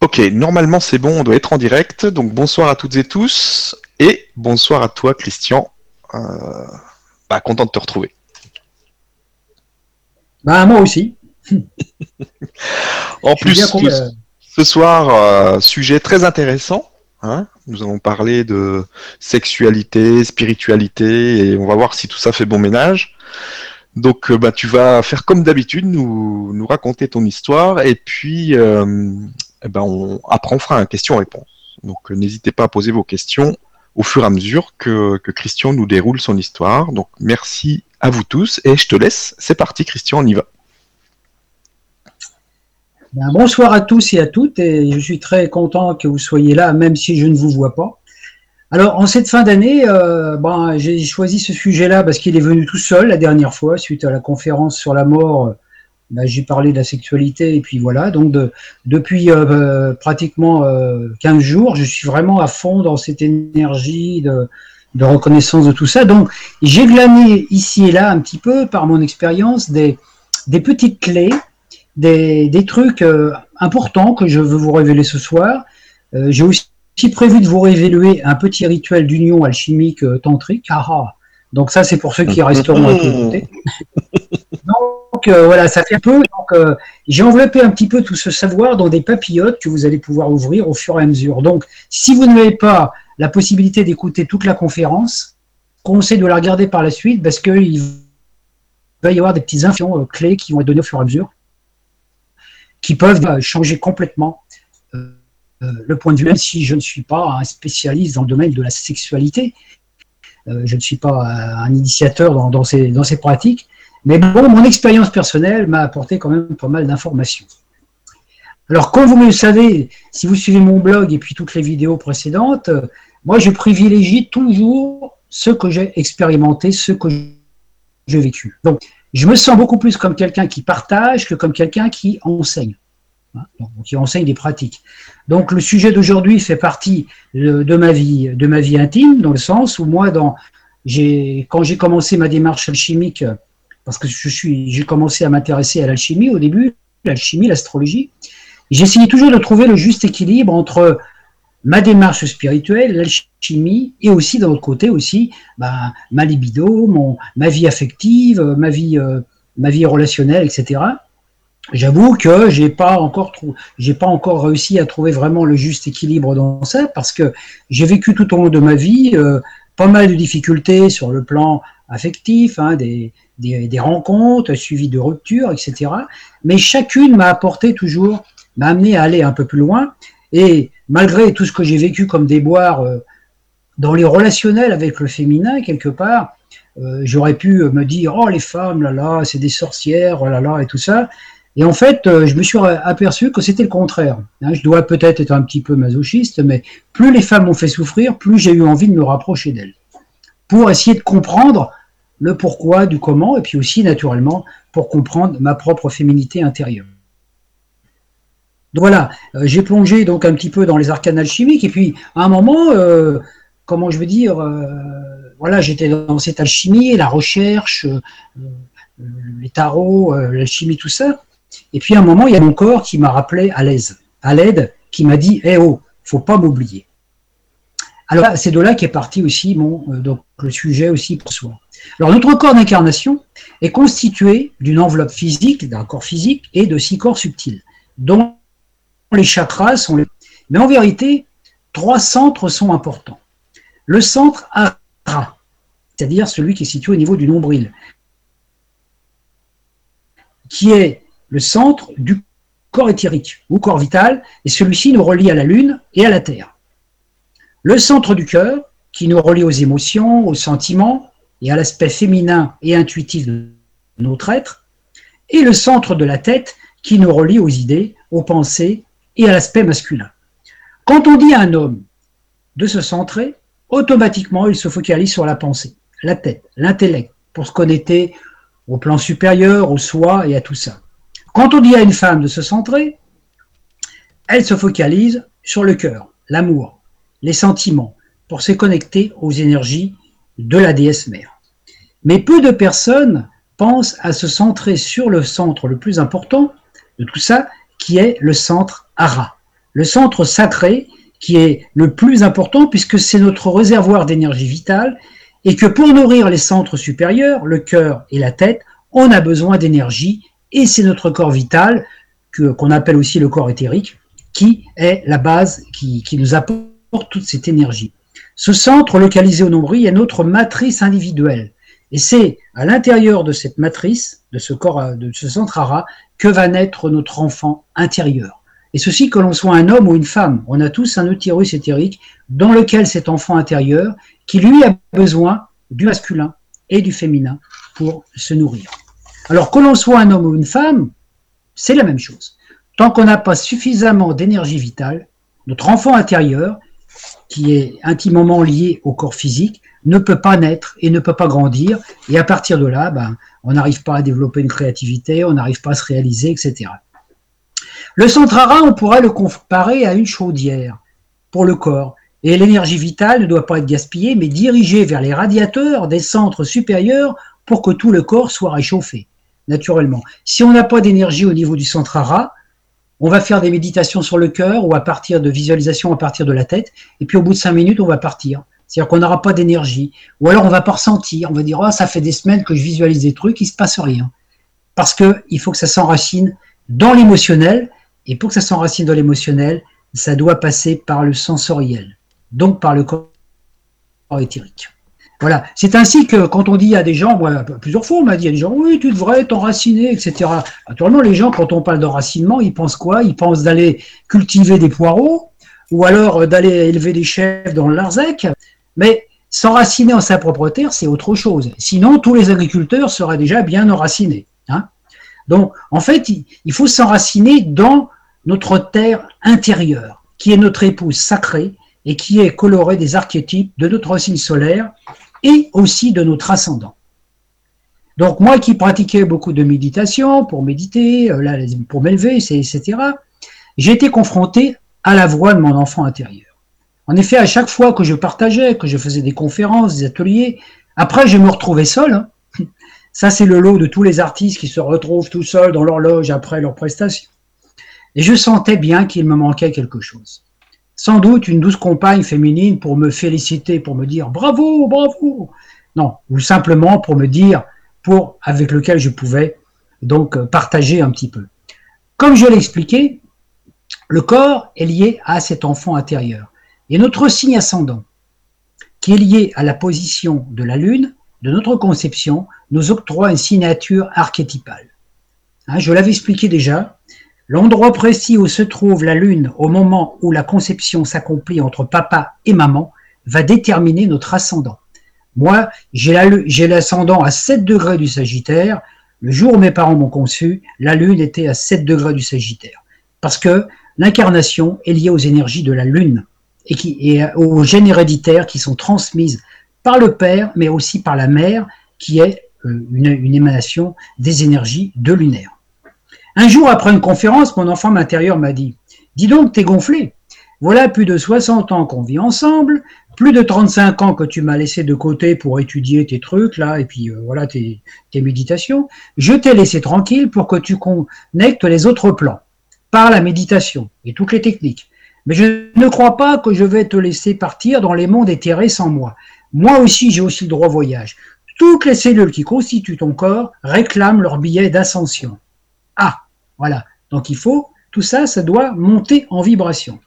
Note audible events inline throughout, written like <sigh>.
Ok, normalement c'est bon, on doit être en direct. Donc bonsoir à toutes et tous et bonsoir à toi Christian. Euh, bah, content de te retrouver. Bah moi aussi. <laughs> en plus, ce, soir, euh, sujet très intéressant. Hein. nous allons parler de sexualité, spiritualité et on va voir si tout ça fait bon ménage. Donc, euh, bah, tu vas faire comme d'habitude, nous, nous raconter ton histoire, et puis, euh, eh ben, on, après, on fera un question-réponse. Donc, euh, n'hésitez pas à poser vos questions au fur et à mesure que, Christian nous déroule son histoire. Donc, merci à vous tous, et je te laisse. C'est parti, Christian, on y va. Ben, bonsoir à tous et à toutes, et je suis très content que vous soyez là, même si je ne vous vois pas. Alors, en cette fin d'année, euh, ben, j'ai choisi ce sujet-là parce qu'il est venu tout seul la dernière fois, suite à la conférence sur la mort. Ben, j'ai parlé de la sexualité, et puis voilà. Donc, depuis euh, pratiquement 15 euh, jours, je suis vraiment à fond dans cette énergie de, reconnaissance de tout ça. Donc, j'ai glané ici et là un petit peu, par mon expérience, des, petites clés, des, des trucs importants que je veux vous révéler ce soir. j'ai aussi prévu de vous révéler un petit rituel d'union alchimique euh, tantrique. Ah, ah, donc ça, c'est pour ceux qui <laughs> resteront à tout <laughs> Donc euh, voilà, ça fait peu. Euh, j'ai enveloppé un petit peu tout ce savoir dans des papillotes que vous allez pouvoir ouvrir au fur et à mesure. Donc, si vous n'avez pas la possibilité d'écouter toute la conférence, conseille de la regarder par la suite parce qu'il va y avoir des petites infos clés qui vont être données au fur et à mesure, qui peuvent changer complètement euh, le point de vue, même si je ne suis pas un spécialiste dans le domaine de la sexualité, euh, je ne suis pas un initiateur dans, ces, dans ces pratiques, mais bon, mon expérience personnelle m'a apporté quand même pas mal d'informations. Alors, comme vous le savez, si vous suivez mon blog et puis toutes les vidéos précédentes, moi, je privilégie toujours ce que j'ai expérimenté, ce que j'ai vécu. Donc, je me sens beaucoup plus comme quelqu'un qui partage que comme quelqu'un qui enseigne. Hein, qui enseigne des pratiques. Donc le sujet d'aujourd'hui fait partie de, ma vie, de ma vie intime, dans le sens où moi, quand j'ai commencé ma démarche alchimique, parce que je suis, j'ai commencé à m'intéresser à l'alchimie au début, l'alchimie, l'astrologie, j'essayais toujours de trouver le juste équilibre entre ma démarche spirituelle, l'alchimie, et aussi d'un autre côté aussi bah, ma libido, mon, ma vie affective, ma vie, euh, ma vie relationnelle, etc. J'avoue que j'ai pas encore j'ai pas encore réussi à trouver vraiment le juste équilibre dans ça parce que j'ai vécu tout au long de ma vie euh, pas mal de difficultés sur le plan affectif, hein, des, des, rencontres suivies de ruptures, etc. Mais chacune m'a apporté toujours, m'a amené à aller un peu plus loin. Et malgré tout ce que j'ai vécu comme déboire euh, dans les relationnels avec le féminin quelque part, euh, j'aurais pu me dire oh les femmes là là c'est des sorcières là là et tout ça et en fait, euh, je me suis aperçu que c'était le contraire. Hein, je dois peut-être être un petit peu masochiste, mais plus les femmes m'ont fait souffrir, plus j'ai eu envie de me rapprocher d'elles. Pour essayer de comprendre le pourquoi du comment, et puis aussi, naturellement, pour comprendre ma propre féminité intérieure. Voilà, euh, j'ai plongé donc un petit peu dans les arcanes alchimiques, et puis à un moment, euh, comment je veux dire, voilà, j'étais dans cette alchimie, la recherche, les tarots, l'alchimie, tout ça. Et puis à un moment, il y a mon corps qui m'a rappelé à l'aise, à l'aide, qui m'a dit Eh oh, faut pas m'oublier. Alors c'est de là qu'est parti aussi mon, euh, le sujet aussi pour soi. Alors notre corps d'incarnation est constitué d'une enveloppe physique, d'un corps physique et de six corps subtils, dont les chakras sont les... Mais en vérité, trois centres sont importants. Le centre Ara, c'est-à-dire celui qui est situé au niveau du nombril, qui est le centre du corps éthérique ou corps vital, et celui-ci nous relie à la Lune et à la Terre. Le centre du cœur, qui nous relie aux émotions, aux sentiments et à l'aspect féminin et intuitif de notre être, et le centre de la tête, qui nous relie aux idées, aux pensées et à l'aspect masculin. Quand on dit à un homme de se centrer, automatiquement il se focalise sur la pensée, la tête, l'intellect, pour se connecter au plan supérieur, au soi et à tout ça. Quand on dit à une femme de se centrer, elle se focalise sur le cœur, l'amour, les sentiments, pour se connecter aux énergies de la déesse mère. Mais peu de personnes pensent à se centrer sur le centre le plus important de tout ça, qui est le centre Ara, le centre sacré, qui est le plus important puisque c'est notre réservoir d'énergie vitale et que pour nourrir les centres supérieurs, le cœur et la tête, on a besoin d'énergie et c'est notre corps vital, qu'on appelle aussi le corps éthérique, qui est la base qui, qui nous apporte toute cette énergie. Ce centre localisé au nombril est notre matrice individuelle. Et c'est à l'intérieur de cette matrice, de ce corps, de ce centre que va naître notre enfant intérieur. Et ceci que l'on soit un homme ou une femme, on a tous un utérus éthérique dans lequel cet enfant intérieur, qui lui a besoin du masculin et du féminin pour se nourrir. Alors que l'on soit un homme ou une femme, c'est la même chose. Tant qu'on n'a pas suffisamment d'énergie vitale, notre enfant intérieur, qui est intimement lié au corps physique, ne peut pas naître et ne peut pas grandir. Et à partir de là, ben, on n'arrive pas à développer une créativité, on n'arrive pas à se réaliser, etc. Le centrara, on pourrait le comparer à une chaudière pour le corps. Et l'énergie vitale ne doit pas être gaspillée, mais dirigée vers les radiateurs des centres supérieurs pour que tout le corps soit réchauffé, naturellement. Si on n'a pas d'énergie au niveau du centrara, on va faire des méditations sur le cœur ou à partir de visualisation à partir de la tête, et puis au bout de cinq minutes, on va partir. C'est-à-dire qu'on n'aura pas d'énergie. Ou alors on va pas ressentir. On va dire, oh, ça fait des semaines que je visualise des trucs, il se passe rien. Parce que il faut que ça s'enracine dans l'émotionnel. Et pour que ça s'enracine dans l'émotionnel, ça doit passer par le sensoriel. Donc par le corps éthérique. Voilà. C'est ainsi que quand on dit à des gens, plusieurs fois, on m'a dit à des gens, oui, tu devrais t'enraciner, etc. Naturellement, les gens, quand on parle d'enracinement, ils pensent quoi? Ils pensent d'aller cultiver des poireaux, ou alors d'aller élever des chèvres dans le Larzac. Mais s'enraciner en sa propre terre, c'est autre chose. Sinon, tous les agriculteurs seraient déjà bien enracinés. Hein Donc, en fait, il faut s'enraciner dans notre terre intérieure, qui est notre épouse sacrée et qui est colorée des archétypes de notre signe solaire et aussi de notre ascendant. Donc moi qui pratiquais beaucoup de méditation pour méditer, euh, pour m'élever, etc., j'ai été confronté à la voix de mon enfant intérieur. En effet, à chaque fois que je partageais, que je faisais des conférences, des ateliers, après je me retrouvais seul. Hein. <laughs> Ça, c'est le lot de tous les artistes qui se retrouvent tout seuls dans leur loge après leur prestation. Et je sentais bien qu'il me manquait quelque chose sans doute une douce compagne féminine pour me féliciter, pour me dire bravo, bravo. Non, ou simplement pour me dire, pour avec lequel je pouvais donc partager un petit peu. Comme je l'ai expliqué, le corps est lié à cet enfant intérieur. Et notre signe ascendant, qui est lié à la position de la Lune, de notre conception, nous octroie une signature archétypale. Hein, je l'avais expliqué déjà, L'endroit précis où se trouve la Lune au moment où la conception s'accomplit entre papa et maman va déterminer notre ascendant. Moi, j'ai l'ascendant à 7 degrés du Sagittaire. Le jour où mes parents m'ont conçu, la Lune était à 7 degrés du Sagittaire. Parce que l'incarnation est liée aux énergies de la Lune et, aux gènes héréditaires qui sont transmises par le père, mais aussi par la mère, qui est euh, une émanation des énergies de lunaire. Un jour après une conférence, mon enfant intérieur m'a dit Dis donc, t'es gonflé. Voilà plus de 60 ans qu'on vit ensemble, plus de 35 ans que tu m'as laissé de côté pour étudier tes trucs là, et puis euh, voilà tes, tes méditations. Je t'ai laissé tranquille pour que tu connectes les autres plans par la méditation et toutes les techniques. Mais je ne crois pas que je vais te laisser partir dans les mondes éthérés sans moi. Moi aussi, j'ai aussi le droit au voyage. Toutes les cellules qui constituent ton corps réclament leur billet d'ascension. Voilà. Donc il faut, tout ça, ça doit monter en vibration.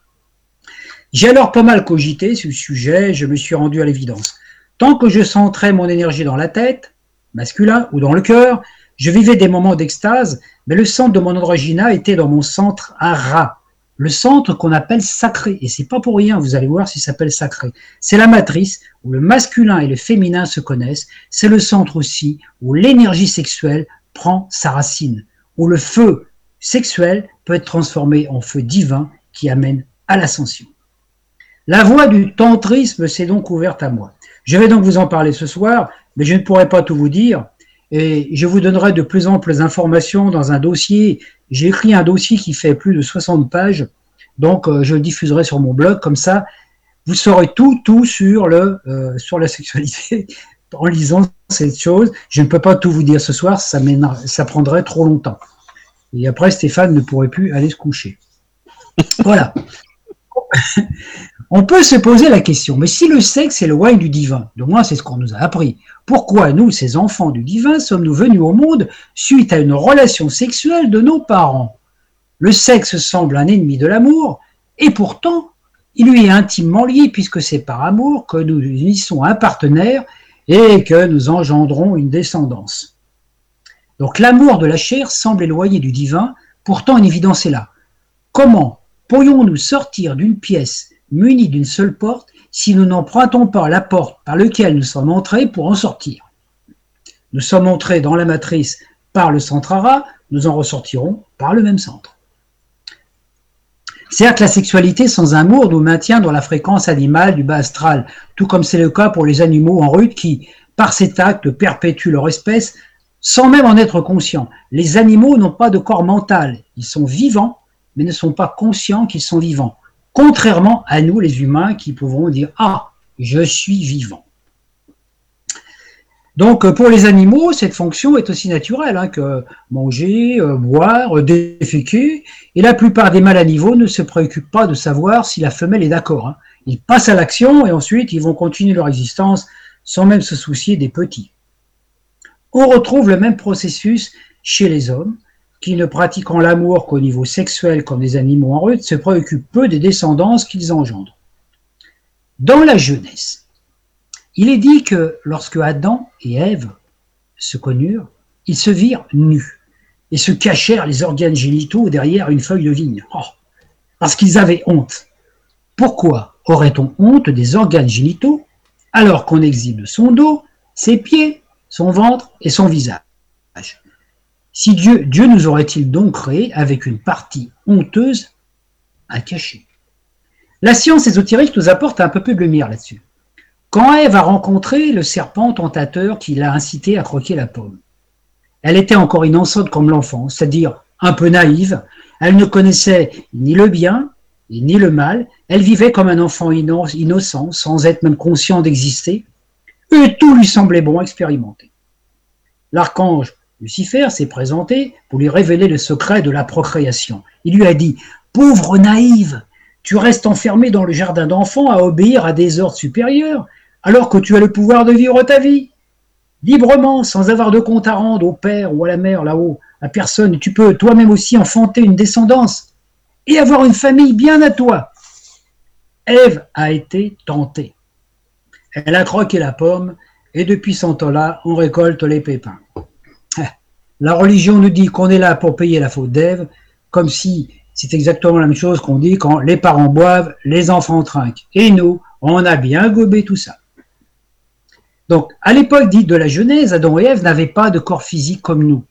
J'ai alors pas mal cogité sur le sujet, je me suis rendu à l'évidence. Tant que je centrais mon énergie dans la tête, masculin, ou dans le cœur, je vivais des moments d'extase, mais le centre de mon androgyna était dans mon centre à ras, le centre qu'on appelle sacré. Et c'est pas pour rien, vous allez voir s'il s'appelle sacré. C'est la matrice où le masculin et le féminin se connaissent. C'est le centre aussi où l'énergie sexuelle prend sa racine où le feu sexuel peut être transformé en feu divin qui amène à l'ascension. La voie du tantrisme s'est donc ouverte à moi. Je vais donc vous en parler ce soir, mais je ne pourrai pas tout vous dire, et je vous donnerai de plus amples informations dans un dossier. J'ai écrit un dossier qui fait plus de 60 pages, donc euh, je le diffuserai sur mon blog, comme ça vous saurez tout, tout sur, le, euh, sur la sexualité <laughs> en lisant cette chose. Je ne peux pas tout vous dire ce soir, ça, ça prendrait trop longtemps. Et après, Stéphane ne pourrait plus aller se coucher. <laughs> Voilà. On peut se poser la question, mais si le sexe éloigne du divin, de moins c'est ce qu'on nous a appris, pourquoi nous, ces enfants du divin, sommes-nous venus au monde suite à une relation sexuelle de nos parents? Le sexe semble un ennemi de l'amour, et pourtant, il lui est intimement lié puisque c'est par amour que nous unissons un partenaire et que nous engendrons une descendance. Donc l'amour de la chair semble éloigné du divin, pourtant une évidence est là. Comment pourrions-nous sortir d'une pièce munie d'une seule porte si nous n'empruntons pas la porte par laquelle nous sommes entrés pour en sortir? Nous sommes entrés dans la matrice par le centre ARA, nous en ressortirons par le même centre. Certes, la sexualité sans amour nous maintient dans la fréquence animale du bas astral, tout comme c'est le cas pour les animaux en rut qui, par cet acte, perpétuent leur espèce sans même en être conscients. Les animaux n'ont pas de corps mental, ils sont vivants, mais ne sont pas conscients qu'ils sont vivants, contrairement à nous les humains qui pouvons dire ⁇ Ah, je suis vivant ⁇ donc pour les animaux, cette fonction est aussi naturelle hein, que manger, euh, boire, déféquer, et la plupart des mâles animaux ne se préoccupent pas de savoir si la femelle est d'accord. Hein. Ils passent à l'action et ensuite ils vont continuer leur existence sans même se soucier des petits. On retrouve le même processus chez les hommes, qui ne pratiquant l'amour qu'au niveau sexuel comme les animaux en rut, se préoccupent peu des descendances qu'ils engendrent. Dans la jeunesse, il est dit que lorsque Adam et Ève se connurent, ils se virent nus et se cachèrent les organes génitaux derrière une feuille de vigne. Oh, parce qu'ils avaient honte. Pourquoi aurait-on honte des organes génitaux alors qu'on exhibe son dos, ses pieds, son ventre et son visage Si Dieu, nous aurait-il donc créé avec une partie honteuse à cacher? La science ésotérique nous apporte un peu plus de lumière là-dessus. Quand Ève a rencontré le serpent tentateur qui l'a incité à croquer la pomme, elle était encore innocente comme l'enfant, c'est-à-dire un peu naïve. Elle ne connaissait ni le bien ni le mal. Elle vivait comme un enfant innocent, sans être même conscient d'exister. Et tout lui semblait bon à expérimenter. L'archange Lucifer s'est présenté pour lui révéler le secret de la procréation. Il lui a dit Pauvre naïve, tu restes enfermée dans le jardin d'enfants à obéir à des ordres supérieurs alors que tu as le pouvoir de vivre ta vie librement, sans avoir de compte à rendre au père ou à la mère là-haut, à personne. Tu peux toi-même aussi enfanter une descendance et avoir une famille bien à toi. Ève a été tentée. Elle a croqué la pomme et depuis ce temps-là, on récolte les pépins. <laughs> La religion nous dit qu'on est là pour payer la faute d'Ève, comme si c'est exactement la même chose qu'on dit quand les parents boivent, les enfants trinquent. Et nous, on a bien gobé tout ça. Donc, à l'époque dite de la Genèse, Adam et Ève n'avaient pas de corps physique comme nous.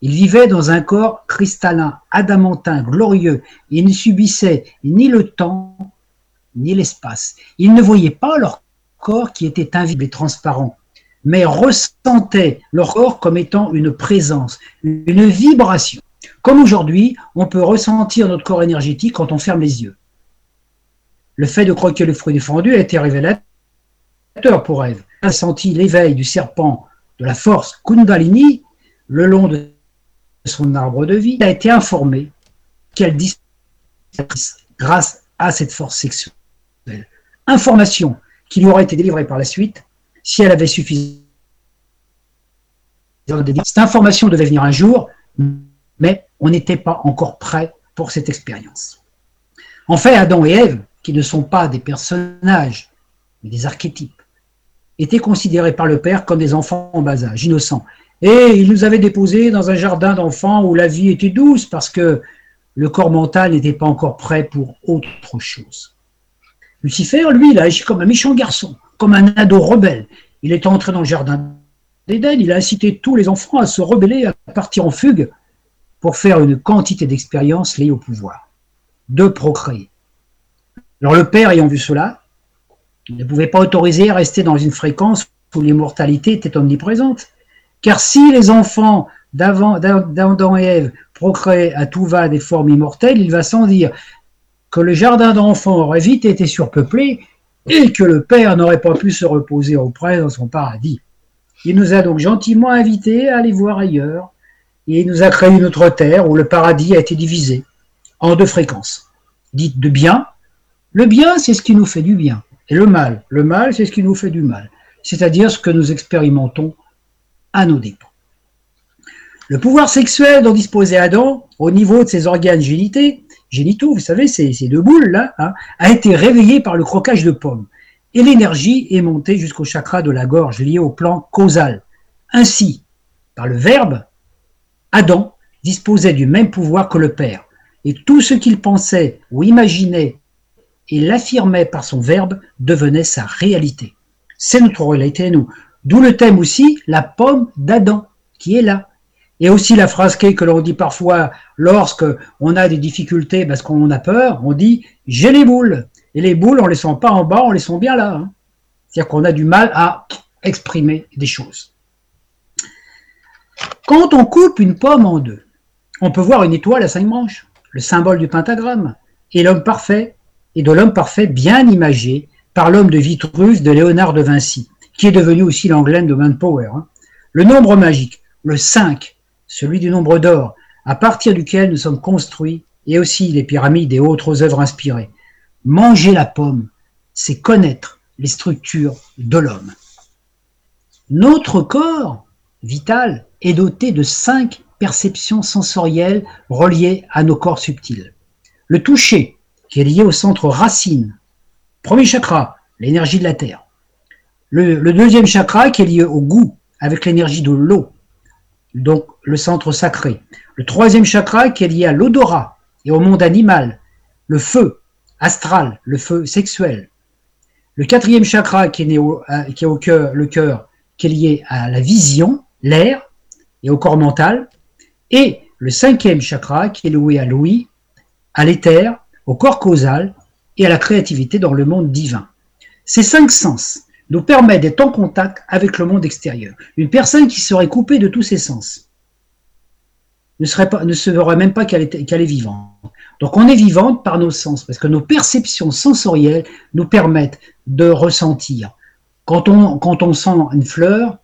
Ils vivaient dans un corps cristallin, adamantin, glorieux. Ils ne subissaient ni le temps, ni l'espace. Ils ne voyaient pas leur corps qui était invisible et transparent, mais ressentaient leur corps comme étant une présence, une vibration. Comme aujourd'hui, on peut ressentir notre corps énergétique quand on ferme les yeux. Le fait de croquer le fruit défendu a été révélateur pour Ève a senti l'éveil du serpent de la force Kundalini le long de son arbre de vie, a été informé qu'elle disparaisse grâce à cette force sexuelle. Information qui lui aurait été délivrée par la suite si elle avait suffisamment. Cette information devait venir un jour, mais on n'était pas encore prêt pour cette expérience. En fait, Adam et Ève, qui ne sont pas des personnages, mais des archétypes, étaient considérés par le père comme des enfants en bas âge, innocents. Et il nous avait déposés dans un jardin d'enfants où la vie était douce parce que le corps mental n'était pas encore prêt pour autre chose. Lucifer, lui, il a agi comme un méchant garçon, comme un ado rebelle. Il est entré dans le jardin d'Éden, il a incité tous les enfants à se rebeller, à partir en fugue pour faire une quantité d'expériences liées au pouvoir, de procréer. Alors le père ayant vu cela, il ne pouvait pas autoriser à rester dans une fréquence où l'immortalité était omniprésente. Car si les enfants d'Adam et Ève procréaient à tout va des formes immortelles, il va sans dire que le jardin d'enfants aurait vite été surpeuplé et que le Père n'aurait pas pu se reposer auprès dans son paradis. Il nous a donc gentiment invités à aller voir ailleurs et il nous a créé une autre terre où le paradis a été divisé en deux fréquences. dites de bien. Le bien, c'est ce qui nous fait du bien. Et le mal, le mal, c'est ce qui nous fait du mal. C'est-à-dire ce que nous expérimentons à nos dépens. Le pouvoir sexuel dont disposait Adam, au niveau de ses organes génités, génitaux, vous savez, ces, deux boules là, hein, a été réveillé par le croquage de pommes. Et l'énergie est montée jusqu'au chakra de la gorge, lié au plan causal. Ainsi, par le verbe, Adam disposait du même pouvoir que le Père. Et tout ce qu'il pensait ou imaginait et l'affirmait par son verbe devenait sa réalité. C'est notre réalité à nous. D'où le thème aussi, la pomme d'Adam, qui est là. Et aussi la phrase clé que l'on dit parfois lorsque on a des difficultés parce qu'on a peur, on dit j'ai les boules. Et les boules, on les sent pas en bas, on les sent bien là. Hein. C'est-à-dire qu'on a du mal à exprimer des choses. Quand on coupe une pomme en deux, on peut voir une étoile à cinq branches, le symbole du pentagramme, et l'homme parfait, et de l'homme parfait bien imagé par l'homme de Vitruve de Léonard de Vinci, qui est devenu aussi l'Anglaine de Manpower. Hein. Le nombre magique, le 5, celui du nombre d'or, à partir duquel nous sommes construits, et aussi les pyramides et autres œuvres inspirées. Manger la pomme, c'est connaître les structures de l'homme. Notre corps vital est doté de cinq perceptions sensorielles reliées à nos corps subtils. Le toucher, qui est lié au centre racine. Premier chakra, l'énergie de la terre. Le, deuxième chakra, qui est lié au goût, avec l'énergie de l'eau, donc le centre sacré. Le troisième chakra, qui est lié à l'odorat et au monde animal. Le feu, astral, le feu sexuel. Le quatrième chakra, qui euh, est le cœur, qui est lié à la vision, l'air, et au corps mental, et le cinquième chakra qui est loué à l'ouïe, à l'éther, au corps causal et à la créativité dans le monde divin. Ces cinq sens nous permettent d'être en contact avec le monde extérieur. Une personne qui serait coupée de tous ses sens ne, serait pas, ne se verrait même pas qu'elle est, qu'elle est vivante. Donc on est vivante par nos sens, parce que nos perceptions sensorielles nous permettent de ressentir. Quand on, quand on sent une fleur,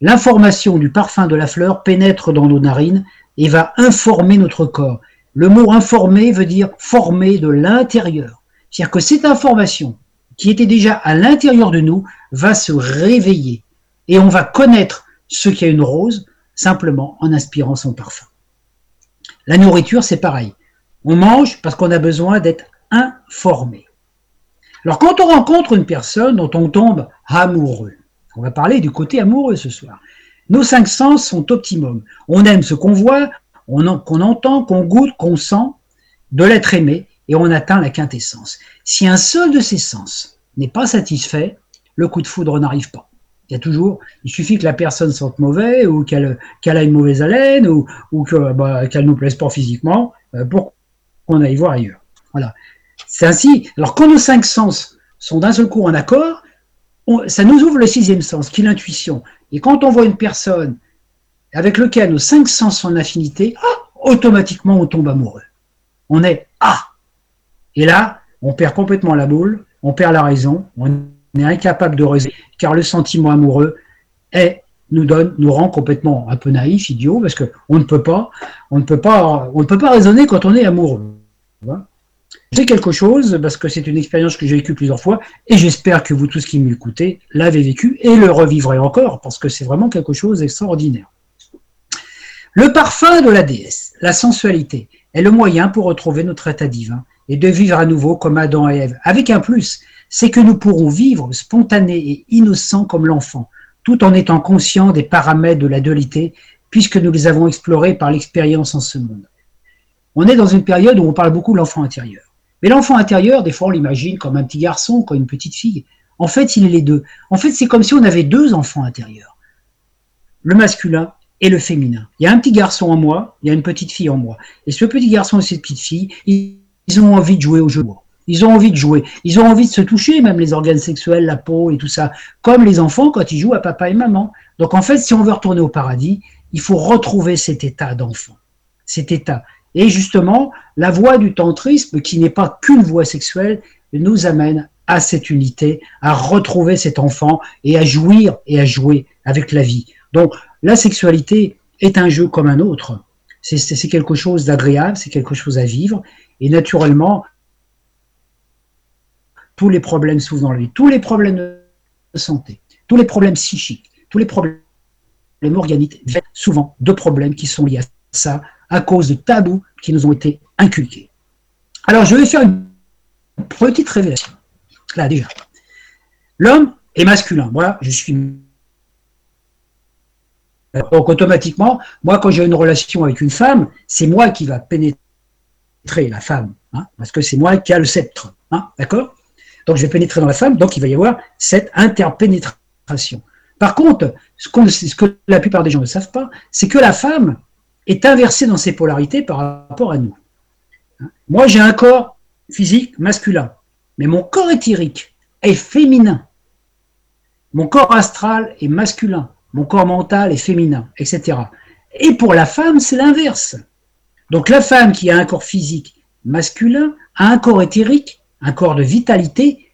L'information du parfum de la fleur pénètre dans nos narines et va informer notre corps. Le mot informer veut dire former de l'intérieur. C'est-à-dire que cette information qui était déjà à l'intérieur de nous va se réveiller et on va connaître ce qu'est une rose simplement en inspirant son parfum. La nourriture, c'est pareil. On mange parce qu'on a besoin d'être informé. Alors quand on rencontre une personne dont on tombe amoureux, on va parler du côté amoureux ce soir. Nos cinq sens sont optimum. On aime ce qu'on voit, qu'on entend, qu'on goûte, qu'on sent, de l'être aimé, et on atteint la quintessence. Si un seul de ces sens n'est pas satisfait, le coup de foudre n'arrive pas. Il y a toujours, il suffit que la personne sente mauvais ou qu'elle a une mauvaise haleine ou, bah, qu'elle nous plaise pas physiquement euh, pour qu'on aille voir ailleurs. Voilà. C'est ainsi. Alors quand nos cinq sens sont d'un seul coup en accord, ça nous ouvre le sixième sens, qui est l'intuition. Et quand on voit une personne avec laquelle nos cinq sens sont en affinité, ah, automatiquement on tombe amoureux. On est ah. Et là, on perd complètement la boule, on perd la raison, on est incapable de raisonner, car le sentiment amoureux nous rend complètement un peu naïf, idiot, parce que on ne peut pas, on ne peut pas, on ne peut pas raisonner quand on est amoureux. C'est quelque chose parce que c'est une expérience que j'ai vécue plusieurs fois et j'espère que vous tous qui m'écoutez l'avez vécu et le revivrez encore parce que c'est vraiment quelque chose d'extraordinaire. Le parfum de la déesse, la sensualité, est le moyen pour retrouver notre état divin et de vivre à nouveau comme Adam et Ève. Avec un plus, c'est que nous pourrons vivre spontanés et innocents comme l'enfant, tout en étant conscients des paramètres de la dualité, puisque nous les avons explorés par l'expérience en ce monde. On est dans une période où on parle beaucoup de l'enfant intérieur. Mais l'enfant intérieur, des fois, on l'imagine comme un petit garçon, comme une petite fille. En fait, il est les deux. En fait, c'est comme si on avait deux enfants intérieurs. Le masculin et le féminin. Il y a un petit garçon en moi, il y a une petite fille en moi. Et ce petit garçon et cette petite fille, ont envie de jouer au jeu. Ils ont envie de jouer. Ils ont envie de se toucher, même les organes sexuels, la peau et tout ça. Comme les enfants quand ils jouent à papa et maman. Donc en fait, si on veut retourner au paradis, il faut retrouver cet état d'enfant. Cet état. Et justement, la voie du tantrisme, qui n'est pas qu'une voie sexuelle, nous amène à cette unité, à retrouver cet enfant et à jouir et à jouer avec la vie. Donc, la sexualité est un jeu comme un autre. C'est quelque chose d'agréable, c'est quelque chose à vivre. Et naturellement, tous les problèmes souvent vie, tous les problèmes de santé, tous les problèmes psychiques, tous les problèmes organiques, souvent de problèmes qui sont liés à ça à cause de tabous qui nous ont été inculqués. Alors, je vais faire une petite révélation. Là, déjà. L'homme est masculin. Voilà, je suis. Donc, automatiquement, moi, quand j'ai une relation avec une femme, c'est moi qui va pénétrer la femme. Hein, parce que c'est moi qui a le sceptre. Hein, D'accord? Donc, je vais pénétrer dans la femme, donc il va y avoir cette interpénétration. Par contre, ce, ce que la plupart des gens ne savent pas, c'est que la femme est inversée dans ses polarités par rapport à nous. Moi, j'ai un corps physique masculin, mais mon corps éthérique est féminin. Mon corps astral est masculin, mon corps mental est féminin, etc. Et pour la femme, c'est l'inverse. Donc la femme qui a un corps physique masculin a un corps éthérique, un corps de vitalité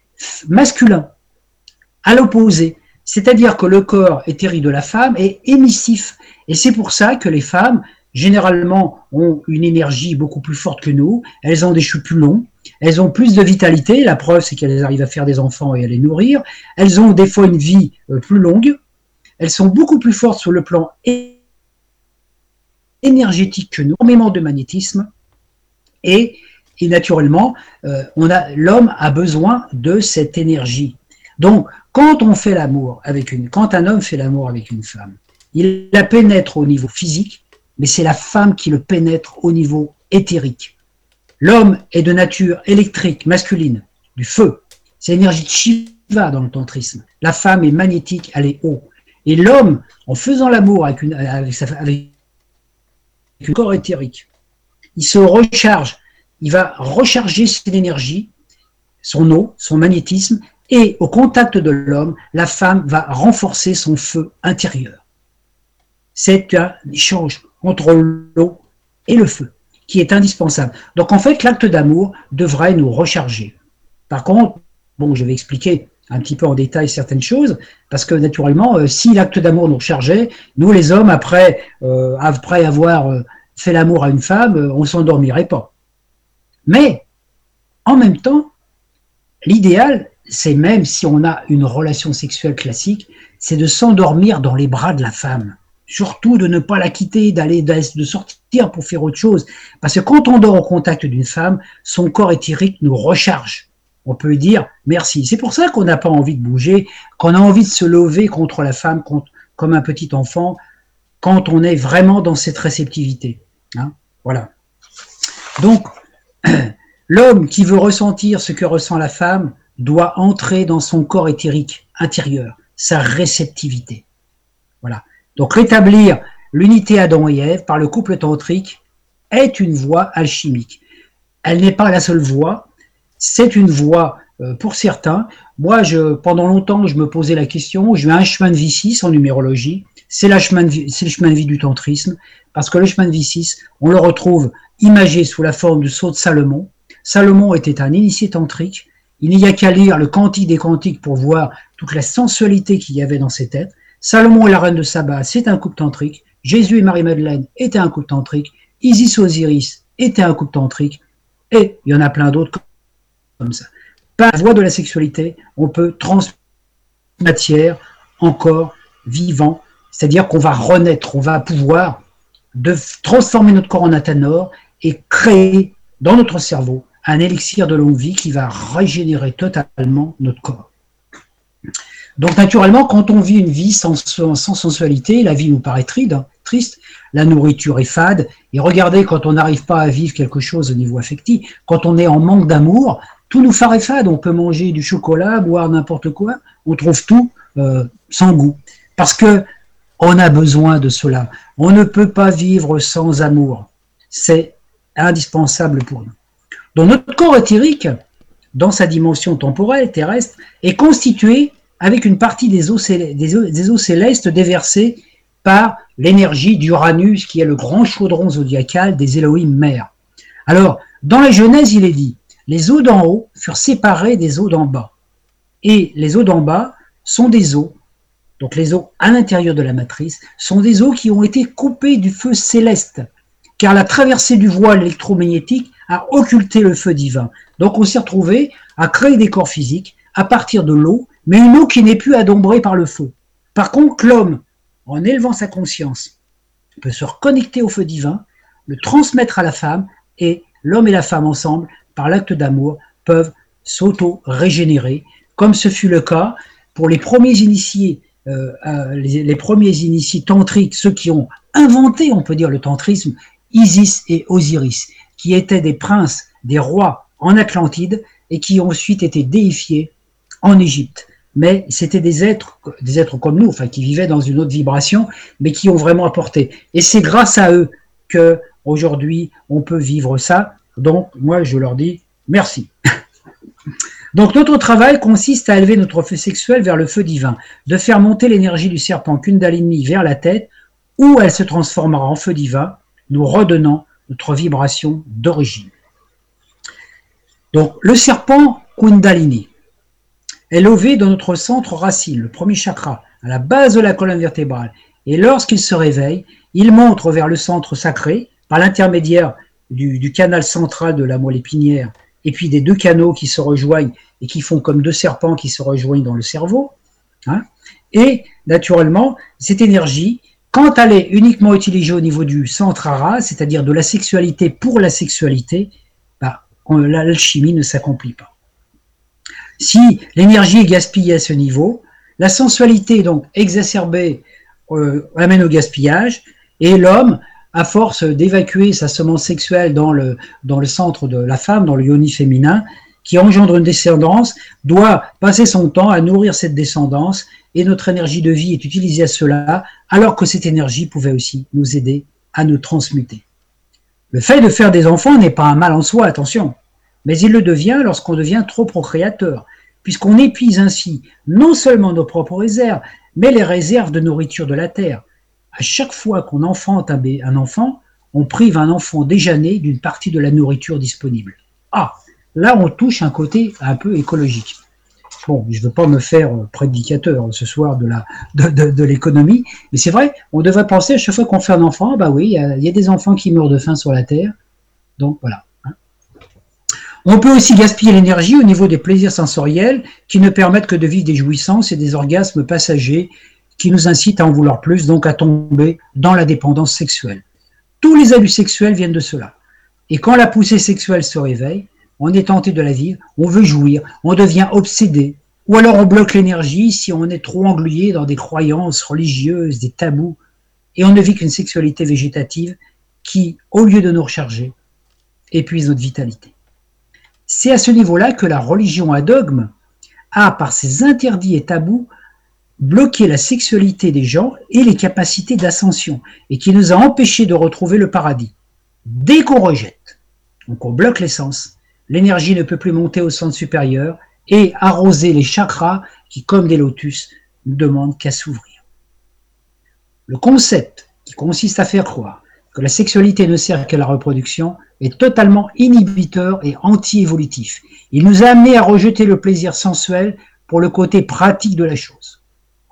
masculin, à l'opposé. C'est-à-dire que le corps éthérique de la femme est émissif. Et c'est pour ça que les femmes généralement ont une énergie beaucoup plus forte que nous, elles ont des cheveux plus longs, elles ont plus de vitalité, la preuve c'est qu'elles arrivent à faire des enfants et à les nourrir, elles ont des fois une vie euh, plus longue, elles sont beaucoup plus fortes sur le plan énergétique que énormément de magnétisme, et, naturellement, euh, l'homme a besoin de cette énergie. Donc, quand on fait l'amour avec une, quand un homme fait l'amour avec une femme, il la pénètre au niveau physique, mais c'est la femme qui le pénètre au niveau éthérique. L'homme est de nature électrique, masculine, du feu. C'est l'énergie de Shiva dans le tantrisme. La femme est magnétique, elle est haut. Et l'homme, en faisant l'amour avec, une, avec, avec un corps éthérique, il se recharge, il va recharger son énergie, son eau, son magnétisme, et au contact de l'homme, la femme va renforcer son feu intérieur. C'est un échange entre l'eau et le feu, qui est indispensable. Donc en fait, l'acte d'amour devrait nous recharger. Par contre, bon, je vais expliquer un petit peu en détail certaines choses, parce que naturellement, euh, si l'acte d'amour nous rechargeait, nous les hommes, après, euh, avoir euh, fait l'amour à une femme, on s'endormirait pas. Mais, en même temps, l'idéal, c'est même si on a une relation sexuelle classique, c'est de s'endormir dans les bras de la femme surtout de ne pas la quitter, d'aller, de sortir pour faire autre chose. Parce que quand on dort au contact d'une femme, son corps éthérique nous recharge. On peut dire merci. C'est pour ça qu'on n'a pas envie de bouger, qu'on a envie de se lever contre la femme, comme un petit enfant, quand on est vraiment dans cette réceptivité. Hein. voilà. Donc, <clears throat> l'homme qui veut ressentir ce que ressent la femme doit entrer dans son corps éthérique intérieur, sa réceptivité. Voilà. Donc rétablir l'unité Adam et Ève par le couple tantrique est une voie alchimique. Elle n'est pas la seule voie, c'est une voie euh, pour certains. Moi, je, pendant longtemps, je me posais la question, j'ai un chemin de vie 6 en numérologie, c'est le chemin de vie du tantrisme, parce que le chemin de vie 6, on le retrouve imagé sous la forme du sceau de Salomon. Salomon était un initié tantrique, il n'y a qu'à lire le Cantique des Cantiques pour voir toute la sensualité qu'il y avait dans cet être. Salomon et la reine de Saba, c'est un couple tantrique. Jésus et Marie-Madeleine étaient un couple tantrique. Isis Osiris était un couple tantrique. Et il y en a plein d'autres comme ça. Par la voie de la sexualité, on peut transmettre matière encore vivant, c'est-à-dire qu'on va renaître, on va pouvoir de transformer notre corps en athanor et créer dans notre cerveau un élixir de longue vie qui va régénérer totalement notre corps. Donc naturellement, quand on vit une vie sans, sensualité, la vie nous paraît triste, la nourriture est fade, et regardez, quand on n'arrive pas à vivre quelque chose au niveau affectif, quand on est en manque d'amour, tout nous fade, on peut manger du chocolat, boire n'importe quoi, on trouve tout euh, sans goût. Parce que on a besoin de cela. On ne peut pas vivre sans amour. C'est indispensable pour nous. Donc notre corps éthérique, dans sa dimension temporelle terrestre, est constitué avec une partie des eaux, célestes déversées par l'énergie d'Uranus, qui est le grand chaudron zodiacal des Elohim mères. Alors, dans la Genèse, il est dit, les eaux d'en haut furent séparées des eaux d'en bas. Et les eaux d'en bas sont des eaux, donc les eaux à l'intérieur de la matrice, sont des eaux qui ont été coupées du feu céleste, car la traversée du voile électromagnétique a occulté le feu divin. Donc on s'est retrouvé à créer des corps physiques à partir de l'eau, mais une eau qui n'est plus adombrée par le feu. Par contre, l'homme, en élevant sa conscience, peut se reconnecter au feu divin, le transmettre à la femme, et l'homme et la femme ensemble, par l'acte d'amour, peuvent s'auto-régénérer, comme ce fut le cas pour les premiers initiés, euh, les, premiers initiés tantriques, ceux qui ont inventé, on peut dire, le tantrisme, Isis et Osiris, qui étaient des princes, des rois en Atlantide et qui ont ensuite été déifiés en Égypte. Mais c'était des êtres, des êtres comme nous, enfin qui vivaient dans une autre vibration, mais qui ont vraiment apporté. Et c'est grâce à eux que aujourd'hui on peut vivre ça. Donc moi je leur dis merci. <laughs> Donc notre travail consiste à élever notre feu sexuel vers le feu divin, de faire monter l'énergie du serpent Kundalini vers la tête, où elle se transformera en feu divin, nous redonnant notre vibration d'origine. Donc le serpent Kundalini est levé dans notre centre racine, le premier chakra, à la base de la colonne vertébrale. Et lorsqu'il se réveille, il montre vers le centre sacré par l'intermédiaire du, canal central de la moelle épinière et puis des deux canaux qui se rejoignent et qui font comme deux serpents qui se rejoignent dans le cerveau. Hein. et naturellement, cette énergie, quand elle est uniquement utilisée au niveau du centre ara, c'est-à-dire de la sexualité pour la sexualité, bah, l'alchimie ne s'accomplit pas. Si l'énergie est gaspillée à ce niveau, la sensualité donc exacerbée euh, amène au gaspillage et l'homme à force d'évacuer sa semence sexuelle dans le, centre de la femme, dans le yoni féminin, qui engendre une descendance, doit passer son temps à nourrir cette descendance et notre énergie de vie est utilisée à cela, alors que cette énergie pouvait aussi nous aider à nous transmuter. Le fait de faire des enfants n'est pas un mal en soi, attention, mais il le devient lorsqu'on devient trop procréateur, puisqu'on épuise ainsi non seulement nos propres réserves, mais les réserves de nourriture de la terre à chaque fois qu'on enfante un, enfant, on prive un enfant déjà né d'une partie de la nourriture disponible. Ah, là on touche un côté un peu écologique. Bon, je ne veux pas me faire prédicateur ce soir de l'économie, mais c'est vrai, on devrait penser à chaque fois qu'on fait un enfant, bah oui, il y, a des enfants qui meurent de faim sur la terre, donc voilà. Hein. On peut aussi gaspiller l'énergie au niveau des plaisirs sensoriels qui ne permettent que de vivre des jouissances et des orgasmes passagers qui nous incite à en vouloir plus, donc à tomber dans la dépendance sexuelle. Tous les abus sexuels viennent de cela. Et quand la poussée sexuelle se réveille, on est tenté de la vivre, on veut jouir, on devient obsédé, ou alors on bloque l'énergie si on est trop englué dans des croyances religieuses, des tabous, et on ne vit qu'une sexualité végétative qui, au lieu de nous recharger, épuise notre vitalité. C'est à ce niveau-là que la religion à dogme a, par ses interdits et tabous, bloquer la sexualité des gens et les capacités d'ascension, et qui nous a empêchés de retrouver le paradis. Dès qu'on rejette, donc on bloque l'essence, l'énergie ne peut plus monter au centre supérieur et arroser les chakras qui, comme des lotus, ne demandent qu'à s'ouvrir. Le concept qui consiste à faire croire que la sexualité ne sert qu'à la reproduction est totalement inhibiteur et anti-évolutif. Il nous a amené à rejeter le plaisir sensuel pour le côté pratique de la chose